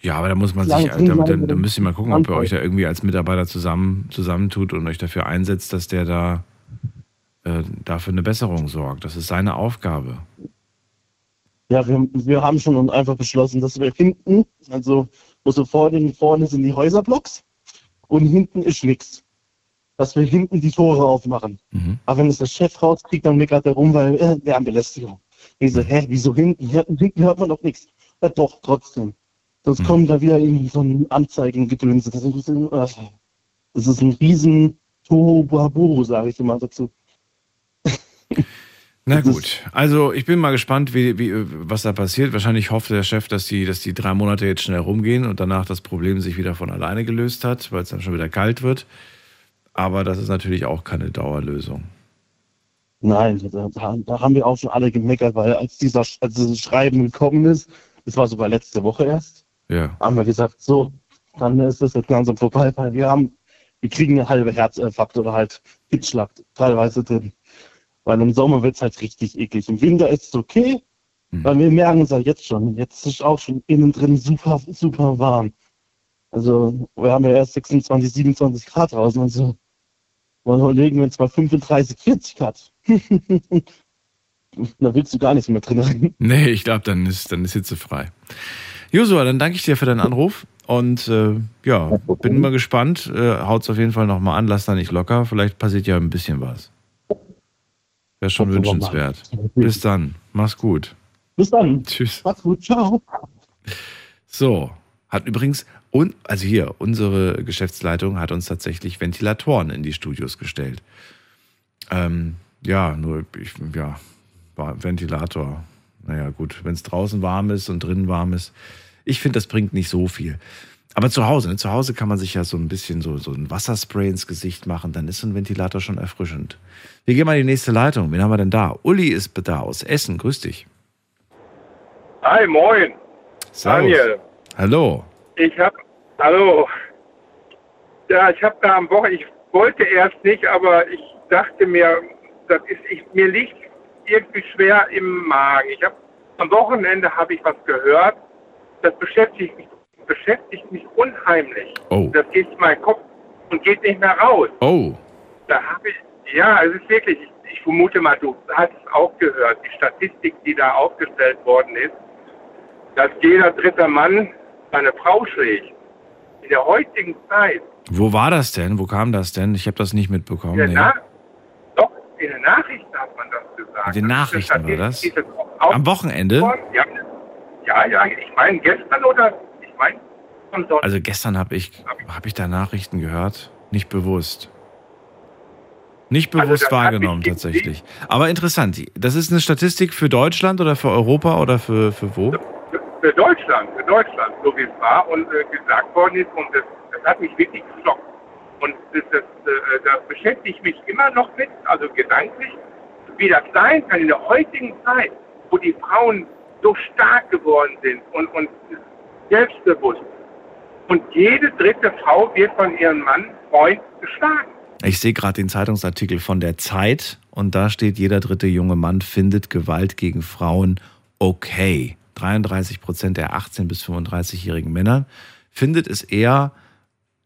Ja, aber da muss man sich, da, da, da müsst ihr mal gucken, ob ihr euch da irgendwie als Mitarbeiter zusammen, zusammentut und euch dafür einsetzt, dass der da äh, dafür eine Besserung sorgt. Das ist seine Aufgabe. Ja, wir, wir haben schon einfach beschlossen, dass wir hinten, also wo so vorne, vorne sind die Häuserblocks und hinten ist nichts. Dass wir hinten die Tore aufmachen. Aber wenn es der Chef rauskriegt, dann meckert er rum, weil äh, Lärmbelästigung. Ich so, hä, wieso hinten? Hinten, hört man doch nichts. Ja, doch, trotzdem. Sonst kommt da wieder irgendwie so ein Anzeigengedöns. Das ist, ein bisschen, äh, das ist ein riesen Tohuwabohu, sage ich immer dazu. Na gut, also ich bin mal gespannt, wie, wie, was da passiert. Wahrscheinlich hofft der Chef, dass die, dass die drei Monate jetzt schnell rumgehen und danach das Problem sich wieder von alleine gelöst hat, weil es dann schon wieder kalt wird. Aber das ist natürlich auch keine Dauerlösung. Nein, da, da, haben wir auch schon alle gemeckert, weil als dieser als dieses Schreiben gekommen ist, das war sogar letzte Woche erst, Ja. haben wir gesagt, so, dann ist das jetzt langsam vorbei, weil wir haben, wir kriegen eine halbe Herzinfarkt oder halt Hitzschlag teilweise drin. Weil im Sommer wird es halt richtig eklig. Im Winter ist es okay, weil wir merken es halt jetzt schon. Jetzt ist auch schon innen drin super, super warm. Also wir haben ja erst 26, 27 Grad draußen. Also mal überlegen, wenn es mal 35, 40 Grad. da willst du gar nichts mehr drin rein. Nee, ich glaube, dann ist, dann ist hitzefrei. Josua, dann danke ich dir für deinen Anruf und äh, ja, bin mal gespannt. Äh, haut's auf jeden Fall nochmal an, lass da nicht locker. Vielleicht passiert ja ein bisschen was. Wäre schon wünschenswert. Bis dann. Mach's gut. Bis dann. Tschüss. Macht's gut. Ciao. So, hat übrigens, und, also hier, unsere Geschäftsleitung hat uns tatsächlich Ventilatoren in die Studios gestellt. Ähm, ja, nur, ich, ja, Ventilator. Naja, gut, wenn es draußen warm ist und drinnen warm ist. Ich finde, das bringt nicht so viel. Aber zu Hause, ne? zu Hause kann man sich ja so ein bisschen so, so ein Wasserspray ins Gesicht machen, dann ist so ein Ventilator schon erfrischend. Wir gehen mal in die nächste Leitung. Wen haben wir denn da? Uli ist da aus Essen. Grüß dich. Hi, moin. Servus. Daniel. Hallo. Ich hab, hallo. Ja, ich habe da am Wochenende, ich wollte erst nicht, aber ich dachte mir, das ist, ich, mir liegt irgendwie schwer im Magen. Ich habe am Wochenende habe ich was gehört, das beschäftigt mich, beschäftigt mich unheimlich. Oh. Das geht in meinen Kopf und geht nicht mehr raus. Oh. Da habe ich, ja, es ist wirklich, ich, ich vermute mal, du hast es auch gehört, die Statistik, die da aufgestellt worden ist, dass jeder dritte Mann seine Frau schlägt. In der heutigen Zeit, Wo war das denn? Wo kam das denn? Ich habe das nicht mitbekommen. der Nee. In den Nachrichten hat man das gesagt. In den Nachrichten war das? Es auch Am Wochenende? Ja, ja, ja, ich meine gestern oder, ich meine am Sonntag. Also gestern habe ich, hab ich da Nachrichten gehört. Nicht bewusst. Nicht Also bewusst das hat wahrgenommen tatsächlich. Aber interessant. Das ist eine Statistik für Deutschland oder für Europa oder für, für wo? für Deutschland, für Deutschland, so wie es war und äh, gesagt worden ist. Und das, das hat mich wirklich geschockt. Und das, das, äh, das beschäftigt mich immer noch mit, also gedanklich, wie das sein kann in der heutigen Zeit, wo die Frauen so stark geworden sind und, und selbstbewusst. Und jede dritte Frau wird von ihrem Mann, Freund geschlagen. Ich sehe gerade den Zeitungsartikel von der Zeit und da steht, jeder dritte junge Mann findet Gewalt gegen Frauen okay. 33 Prozent der 18- bis 35-jährigen Männer findet es eher,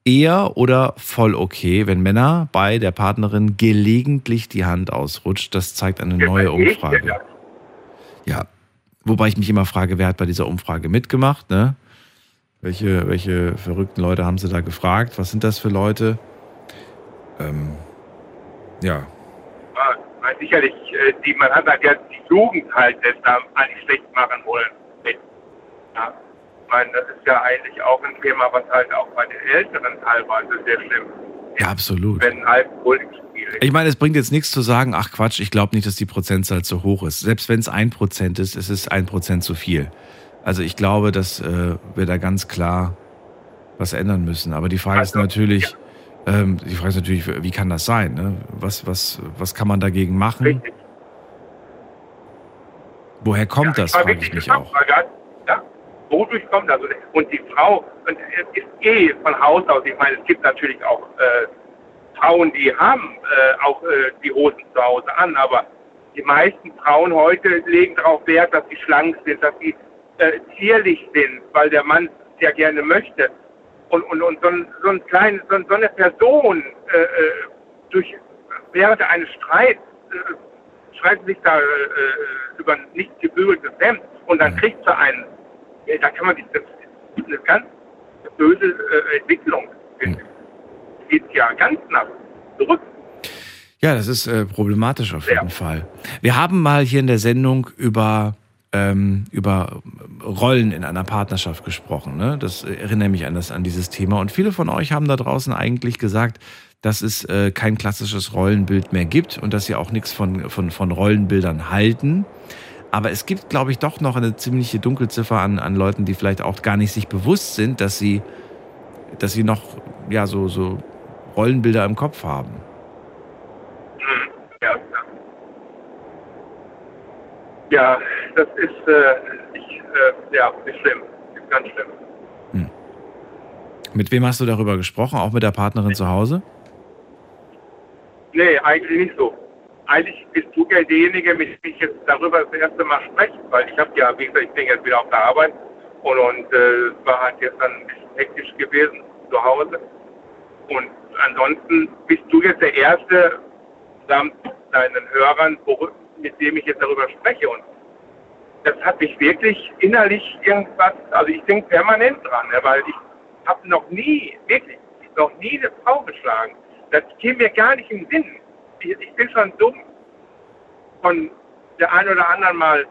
eher oder voll okay, wenn Männer bei der Partnerin gelegentlich die Hand ausrutscht. Das zeigt eine neue Umfrage. Ja, wobei ich mich immer frage, wer hat bei dieser Umfrage mitgemacht? Ne? Welche, welche verrückten Leute haben sie da gefragt? Was sind das für Leute? Ähm, ja, meine, sicherlich, äh, die, man hat halt jetzt die Jugend halt das da eigentlich schlecht machen wollen. Ja. Ich meine, das ist ja eigentlich auch ein Thema, was halt auch bei den Älteren teilweise sehr schlimm ist. Ja, absolut. Wenn Alkohol im Spiel ist. Ich meine, es bringt jetzt nichts zu sagen, ach Quatsch, ich glaube nicht, dass die Prozentzahl zu hoch ist. Selbst wenn es ein Prozent ist, ist es ein Prozent zu viel. Also ich glaube, dass äh, wir da ganz klar was ändern müssen. Aber die Frage ist natürlich, ähm, die Frage ist natürlich, wie kann das sein? Ne? Was, was, was kann man dagegen machen? Richtig. Woher kommt das, war frage ich mich auch. weil das, ja, wodurch kommt das? Und die Frau und es ist eh von Haus aus, ich meine, es gibt natürlich auch äh, Frauen, die haben äh, auch äh, die Hosen zu Hause an, aber die meisten Frauen heute legen darauf Wert, dass sie schlank sind, dass sie äh, zierlich sind, weil der Mann es ja gerne möchte. Und, und, und so, ein, so, ein klein, so, so eine Person äh, äh, durch, während eines Streits äh, schreit sich da über ein nicht gebügeltes Hemd und dann kriegt sie einen, ja, da kann man sich, das ist eine ganz böse äh, Entwicklung, finde ich. Geht ja ganz nach zurück. Ja, das ist äh, problematisch auf jeden Fall. Wir haben mal hier in der Sendung über, ähm, über Rollen in einer Partnerschaft gesprochen. Ne? Das erinnere mich an, das, an dieses Thema. Und viele von euch haben da draußen eigentlich gesagt, dass es äh, kein klassisches Rollenbild mehr gibt und dass sie auch nichts von, von, von Rollenbildern halten. Aber es gibt, glaube ich, doch noch eine ziemliche Dunkelziffer an, an Leuten, die vielleicht auch gar nicht sich bewusst sind, dass sie, dass sie noch ja, so, so Rollenbilder im Kopf haben. Ja, ja. ja das ist, äh, ich, äh, ja, ist schlimm. Ist ganz schlimm. Mit wem hast du darüber gesprochen? Auch mit der Partnerin zu Hause? Nee, eigentlich nicht so. Eigentlich bist du ja derjenige, mit dem ich jetzt darüber das erste Mal spreche, weil ich habe ja, wie gesagt, ich bin jetzt wieder auf der Arbeit und, und äh, war halt gestern ein bisschen hektisch gewesen zu Hause. Und ansonsten bist du jetzt der Erste samt deinen Hörern, mit dem ich jetzt darüber spreche. Und das hat mich wirklich innerlich irgendwas, also ich denke permanent dran, ne, weil ich habe noch nie, wirklich, noch nie eine Frau geschlagen. Das käme mir gar nicht in den Sinn. Ich, bin schon dumm von der einen oder anderen mal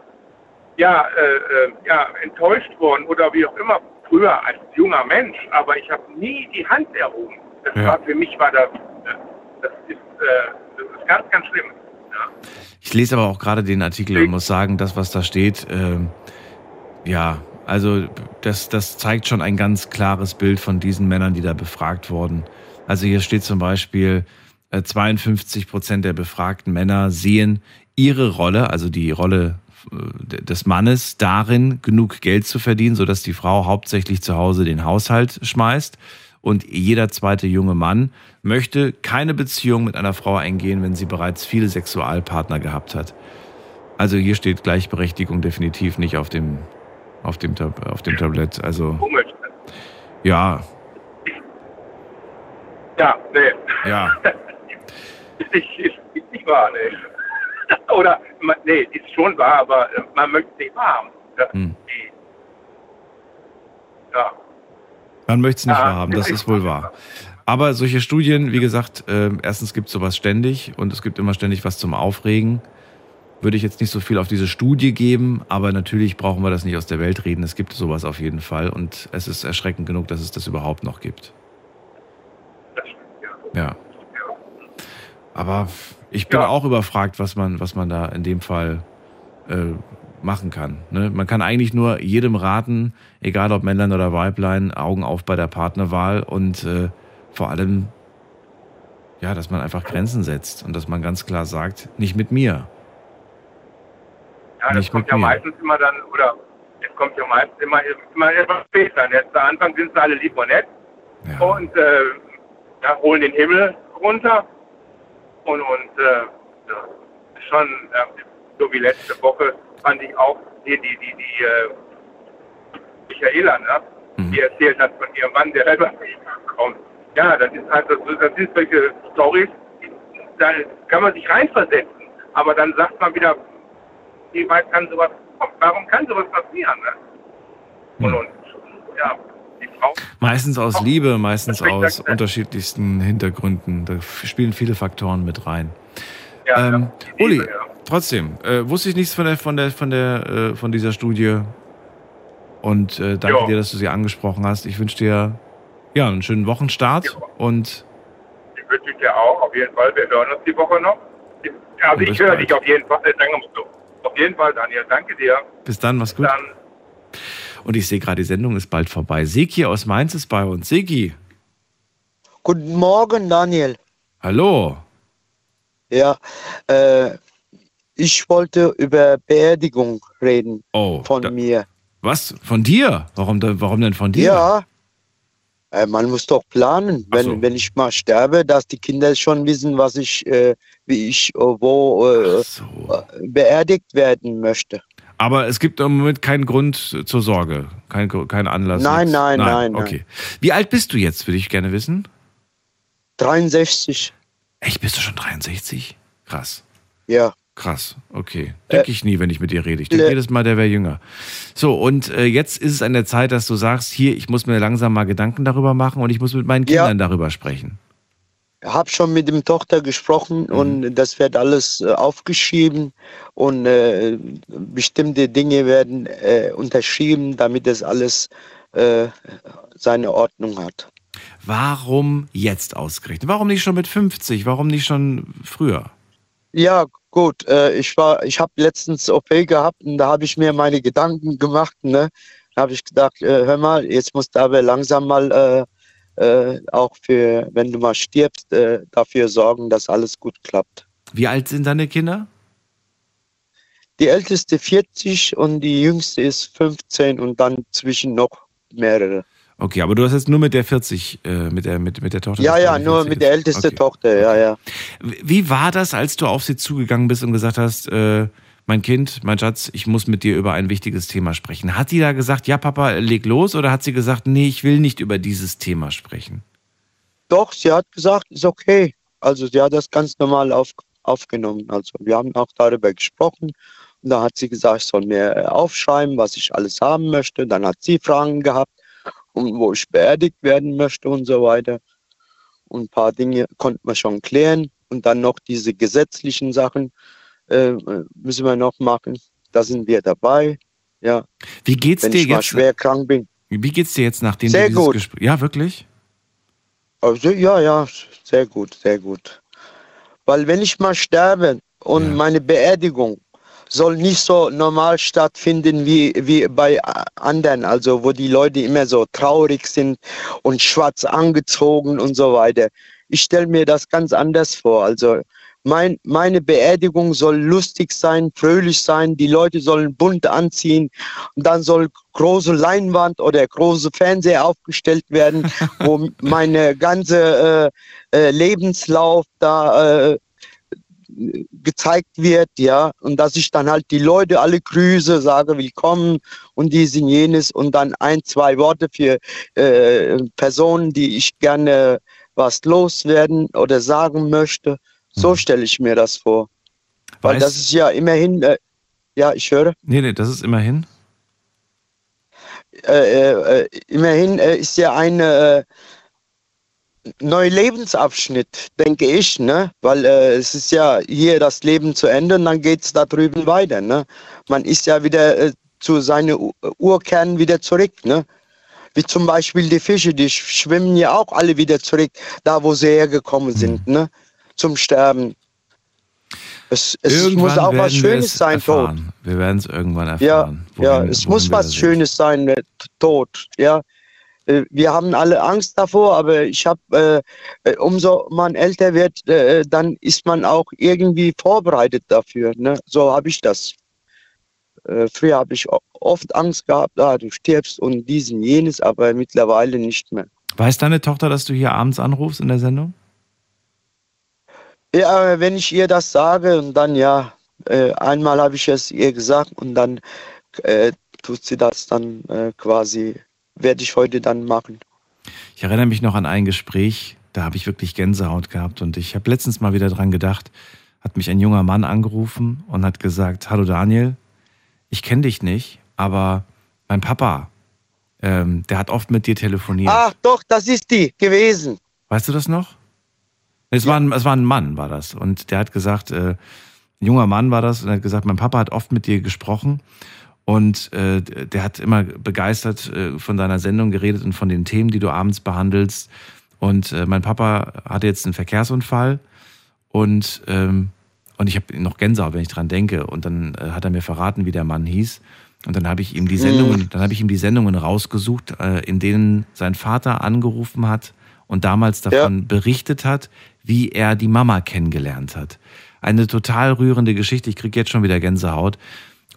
ja, äh, äh, ja, enttäuscht worden oder wie auch immer früher als junger Mensch, aber ich habe nie die Hand erhoben. Das Ja. war für mich war das, das ist, äh, das ist ganz, ganz schlimm. Ich lese aber auch gerade den Artikel und muss sagen, das, was da steht, ähm, ja, also das, das zeigt schon ein ganz klares Bild von diesen Männern, die da befragt wurden. Also hier steht zum Beispiel, äh, 52 Prozent der befragten Männer sehen ihre Rolle, also die Rolle äh, des Mannes, darin, genug Geld zu verdienen, sodass die Frau hauptsächlich zu Hause den Haushalt schmeißt. Und jeder zweite junge Mann möchte keine Beziehung mit einer Frau eingehen, wenn sie bereits viele Sexualpartner gehabt hat. Also hier steht Gleichberechtigung definitiv nicht auf dem, auf dem, Tab auf dem Tablett. Also Komisch. ja, Ja, nee. ja. ist, nicht, ist, ist nicht wahr, nee. Oder, nee, ist schon wahr, aber äh, man möchte es nicht wahr haben. Das, Hm. ja. Man möchte es nicht Ja, wahrhaben, das ist wohl wahr. Aber solche Studien, wie gesagt, äh, erstens gibt es sowas ständig und es gibt immer ständig was zum Aufregen. Würde ich jetzt nicht so viel auf diese Studie geben, aber natürlich brauchen wir das nicht aus der Welt reden. Es gibt sowas auf jeden Fall und es ist erschreckend genug, dass es das überhaupt noch gibt. Ja. Aber ich bin auch überfragt, was man, was man da in dem Fall äh, machen kann. Ne? Man kann eigentlich nur jedem raten, egal ob Männlein oder Weiblein, Augen auf bei der Partnerwahl und äh, vor allem, ja, dass man einfach Grenzen setzt und dass man ganz klar sagt, nicht mit mir. Ja, das Nicht kommt ja mir. meistens immer dann, oder es kommt ja meistens immer, immer etwas später. Jetzt am Anfang sind sie alle lieb und nett und äh, ja, holen den Himmel runter und, und äh, ja, schon, ja, so wie letzte Woche fand ich auch hier die, die, die äh, Michaela, ne? die erzählt hat von ihrem Mann, der selber nicht kommt. Ja, das ist halt, das, das sind solche Stories, da kann man sich reinversetzen. Aber dann sagt man wieder, wie weit kann sowas kommen? Warum kann sowas passieren? Ne? Und, und ja, Frau. Meistens aus Liebe, meistens aus dagegen. unterschiedlichsten Hintergründen. Da spielen viele Faktoren mit rein. Ja, ähm, Uli, trotzdem, äh, wusste ich nichts von der, von der, von der, äh, von dieser Studie. Und äh, danke Jo. dir, dass du sie angesprochen hast. Ich wünsche dir ja einen schönen Wochenstart und Ich wünsche ich dir auch, auf jeden Fall. Wir hören uns die Woche noch. Also ich höre dich auf jeden Fall. So. Auf jeden Fall, Daniel. Danke dir. bis dann, mach's gut. Dann. Und ich sehe gerade, die Sendung ist bald vorbei. Seki aus Mainz ist bei uns. Seki, Guten Morgen, Daniel. hallo. Ja, äh, ich wollte über Beerdigung reden Oh, von da- mir. Was? Von dir? Warum, denn- warum denn von dir? Ja, äh, man muss doch planen, wenn, wenn ich mal sterbe, dass die Kinder schon wissen, was ich, äh, wie ich, äh, wo äh, äh, beerdigt werden möchte. Aber es gibt im Moment keinen Grund zur Sorge. Kein, kein Anlass. Nein, nein, nein, nein. Okay. Wie alt bist du jetzt, würde ich gerne wissen? 63. Echt, bist du schon 63? Krass. Ja. Krass, okay. Denke ich nie, wenn ich mit dir rede. Ich denke äh, jedes Mal, der wäre jünger. So, und äh, jetzt ist es an der Zeit, dass du sagst, hier, ich muss mir langsam mal Gedanken darüber machen und ich muss mit meinen Kindern darüber sprechen. Habe schon mit dem Tochter gesprochen und das wird alles äh, aufgeschrieben und äh, bestimmte Dinge werden äh, unterschrieben, damit das alles äh, seine Ordnung hat. Warum jetzt ausgerechnet? Warum nicht schon mit 50? Warum nicht schon früher? Ja, gut. Äh, ich war, ich habe letztens OP gehabt und da habe ich mir meine Gedanken gemacht. Ne, da habe ich gedacht, äh, hör mal, jetzt musst du aber langsam mal äh, auch für, wenn du mal stirbst, äh, dafür sorgen, dass alles gut klappt. Wie alt sind deine Kinder? Die älteste 40 und die jüngste ist 15 und dann zwischen noch mehrere. Okay, aber du hast jetzt nur mit der 40, äh, mit, der, mit, mit der Tochter. Ja, ja, nur 40 mit der ältesten Okay. Tochter, ja, ja. Wie war das, als du auf sie zugegangen bist und gesagt hast, äh, mein Kind, mein Schatz, ich muss mit dir über ein wichtiges Thema sprechen? Hat sie da gesagt, ja, Papa, leg los? Oder hat sie gesagt, nee, ich will nicht über dieses Thema sprechen? Doch, sie hat gesagt, ist okay. Also sie hat das ganz normal auf, aufgenommen. Also wir haben auch darüber gesprochen. Und da hat sie gesagt, ich soll mir äh, aufschreiben, was ich alles haben möchte. Dann hat sie Fragen gehabt, und wo ich beerdigt werden möchte und so weiter. Und ein paar Dinge konnten wir schon klären. Und dann noch diese gesetzlichen Sachen äh, müssen wir noch machen. Da sind wir dabei. Ja. Wie geht's Wenn dir ich mal jetzt? schwer krank bin. Wie geht's dir jetzt, nachdem Sehr du dieses gut. Gespräch... Ja, wirklich? Also, ja, ja, sehr gut, sehr gut. Weil wenn ich mal sterbe und meine Beerdigung soll nicht so normal stattfinden wie, wie bei anderen, also wo die Leute immer so traurig sind und schwarz angezogen und so weiter. Ich stelle mir das ganz anders vor. Also mein, meine Beerdigung soll lustig sein, fröhlich sein, die Leute sollen bunt anziehen. Und dann soll große Leinwand oder große Fernseher aufgestellt werden, wo meine ganze äh, äh, Lebenslauf da äh, gezeigt wird, ja, und dass ich dann halt die Leute alle grüße, sage willkommen und dies und jenes. Und dann ein, zwei Worte für äh, Personen, die ich gerne was loswerden oder sagen möchte. So stelle ich mir das vor. Weil Weiß- das ist ja immerhin, äh, ja, ich höre, Nee, nee, das ist immerhin. äh, äh, äh, immerhin äh, ist ja eine äh, neuer Lebensabschnitt, denke ich, ne? Weil es ist ja hier das Leben zu Ende und dann geht es da drüben weiter, ne? Man ist ja wieder zu seinen U- Urkernen wieder zurück, ne? Wie zum Beispiel die Fische, die sch- schwimmen ja auch alle wieder zurück, da wo sie hergekommen sind, ne? Zum Sterben. Es, es muss auch was Schönes es sein, Tod. erfahren. Wir werden es irgendwann Ja, erfahren. ja, wohin- es wohin muss was sind. Schönes sein mit Tod, ja. Äh, Wir haben alle Angst davor, aber ich habe, äh, äh, umso man älter wird, äh, dann ist man auch irgendwie vorbereitet dafür. Ne? So habe ich das. Äh, früher habe ich oft Angst gehabt, ah, du stirbst und dies und jenes, aber mittlerweile nicht mehr. Weiß deine Tochter, dass du hier abends anrufst in der Sendung? Ja, wenn ich ihr das sage und dann ja, äh, einmal habe ich es ihr gesagt und dann äh, tut sie das dann äh, quasi, werde ich heute dann machen. Ich erinnere mich noch an ein Gespräch, da habe ich wirklich Gänsehaut gehabt und ich habe letztens mal wieder dran gedacht, hat mich ein junger Mann angerufen und hat gesagt, hallo Daniel, ich kenne dich nicht, aber mein Papa, ähm, der hat oft mit dir telefoniert. Ach doch, das ist die gewesen. Weißt du das noch? Es, war ein, es war ein Mann, war das. Und der hat gesagt, äh, ein junger Mann war das, und er hat gesagt, mein Papa hat oft mit dir gesprochen. Und äh, der hat immer begeistert äh, von deiner Sendung geredet und von den Themen, die du abends behandelst. Und äh, mein Papa hatte jetzt einen Verkehrsunfall und, ähm, und ich habe noch Gänsehaut, wenn ich dran denke. Und dann äh, hat er mir verraten, wie der Mann hieß. Und dann habe ich ihm die Sendungen, Mhm. dann habe ich ihm die Sendungen rausgesucht, äh, in denen sein Vater angerufen hat und damals davon berichtet hat, wie er die Mama kennengelernt hat. Eine total rührende Geschichte. Ich kriege jetzt schon wieder Gänsehaut.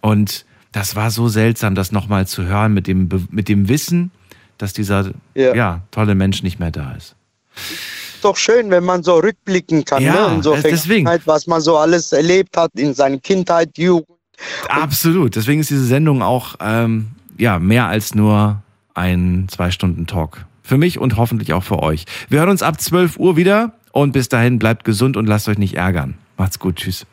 Und das war so seltsam, das nochmal zu hören mit dem, mit dem Wissen, dass dieser ja. tolle Mensch nicht mehr da ist. Ist doch schön, wenn man so rückblicken kann, Ja, ne? Und so das- deswegen. Was man so alles erlebt hat in seiner Kindheit, Jugend. Absolut. Deswegen ist diese Sendung auch ähm, ja mehr als nur ein zwei Stunden Talk. Für mich und hoffentlich auch für euch. Wir hören uns ab 12 Uhr wieder und bis dahin bleibt gesund und lasst euch nicht ärgern. Macht's gut. Tschüss.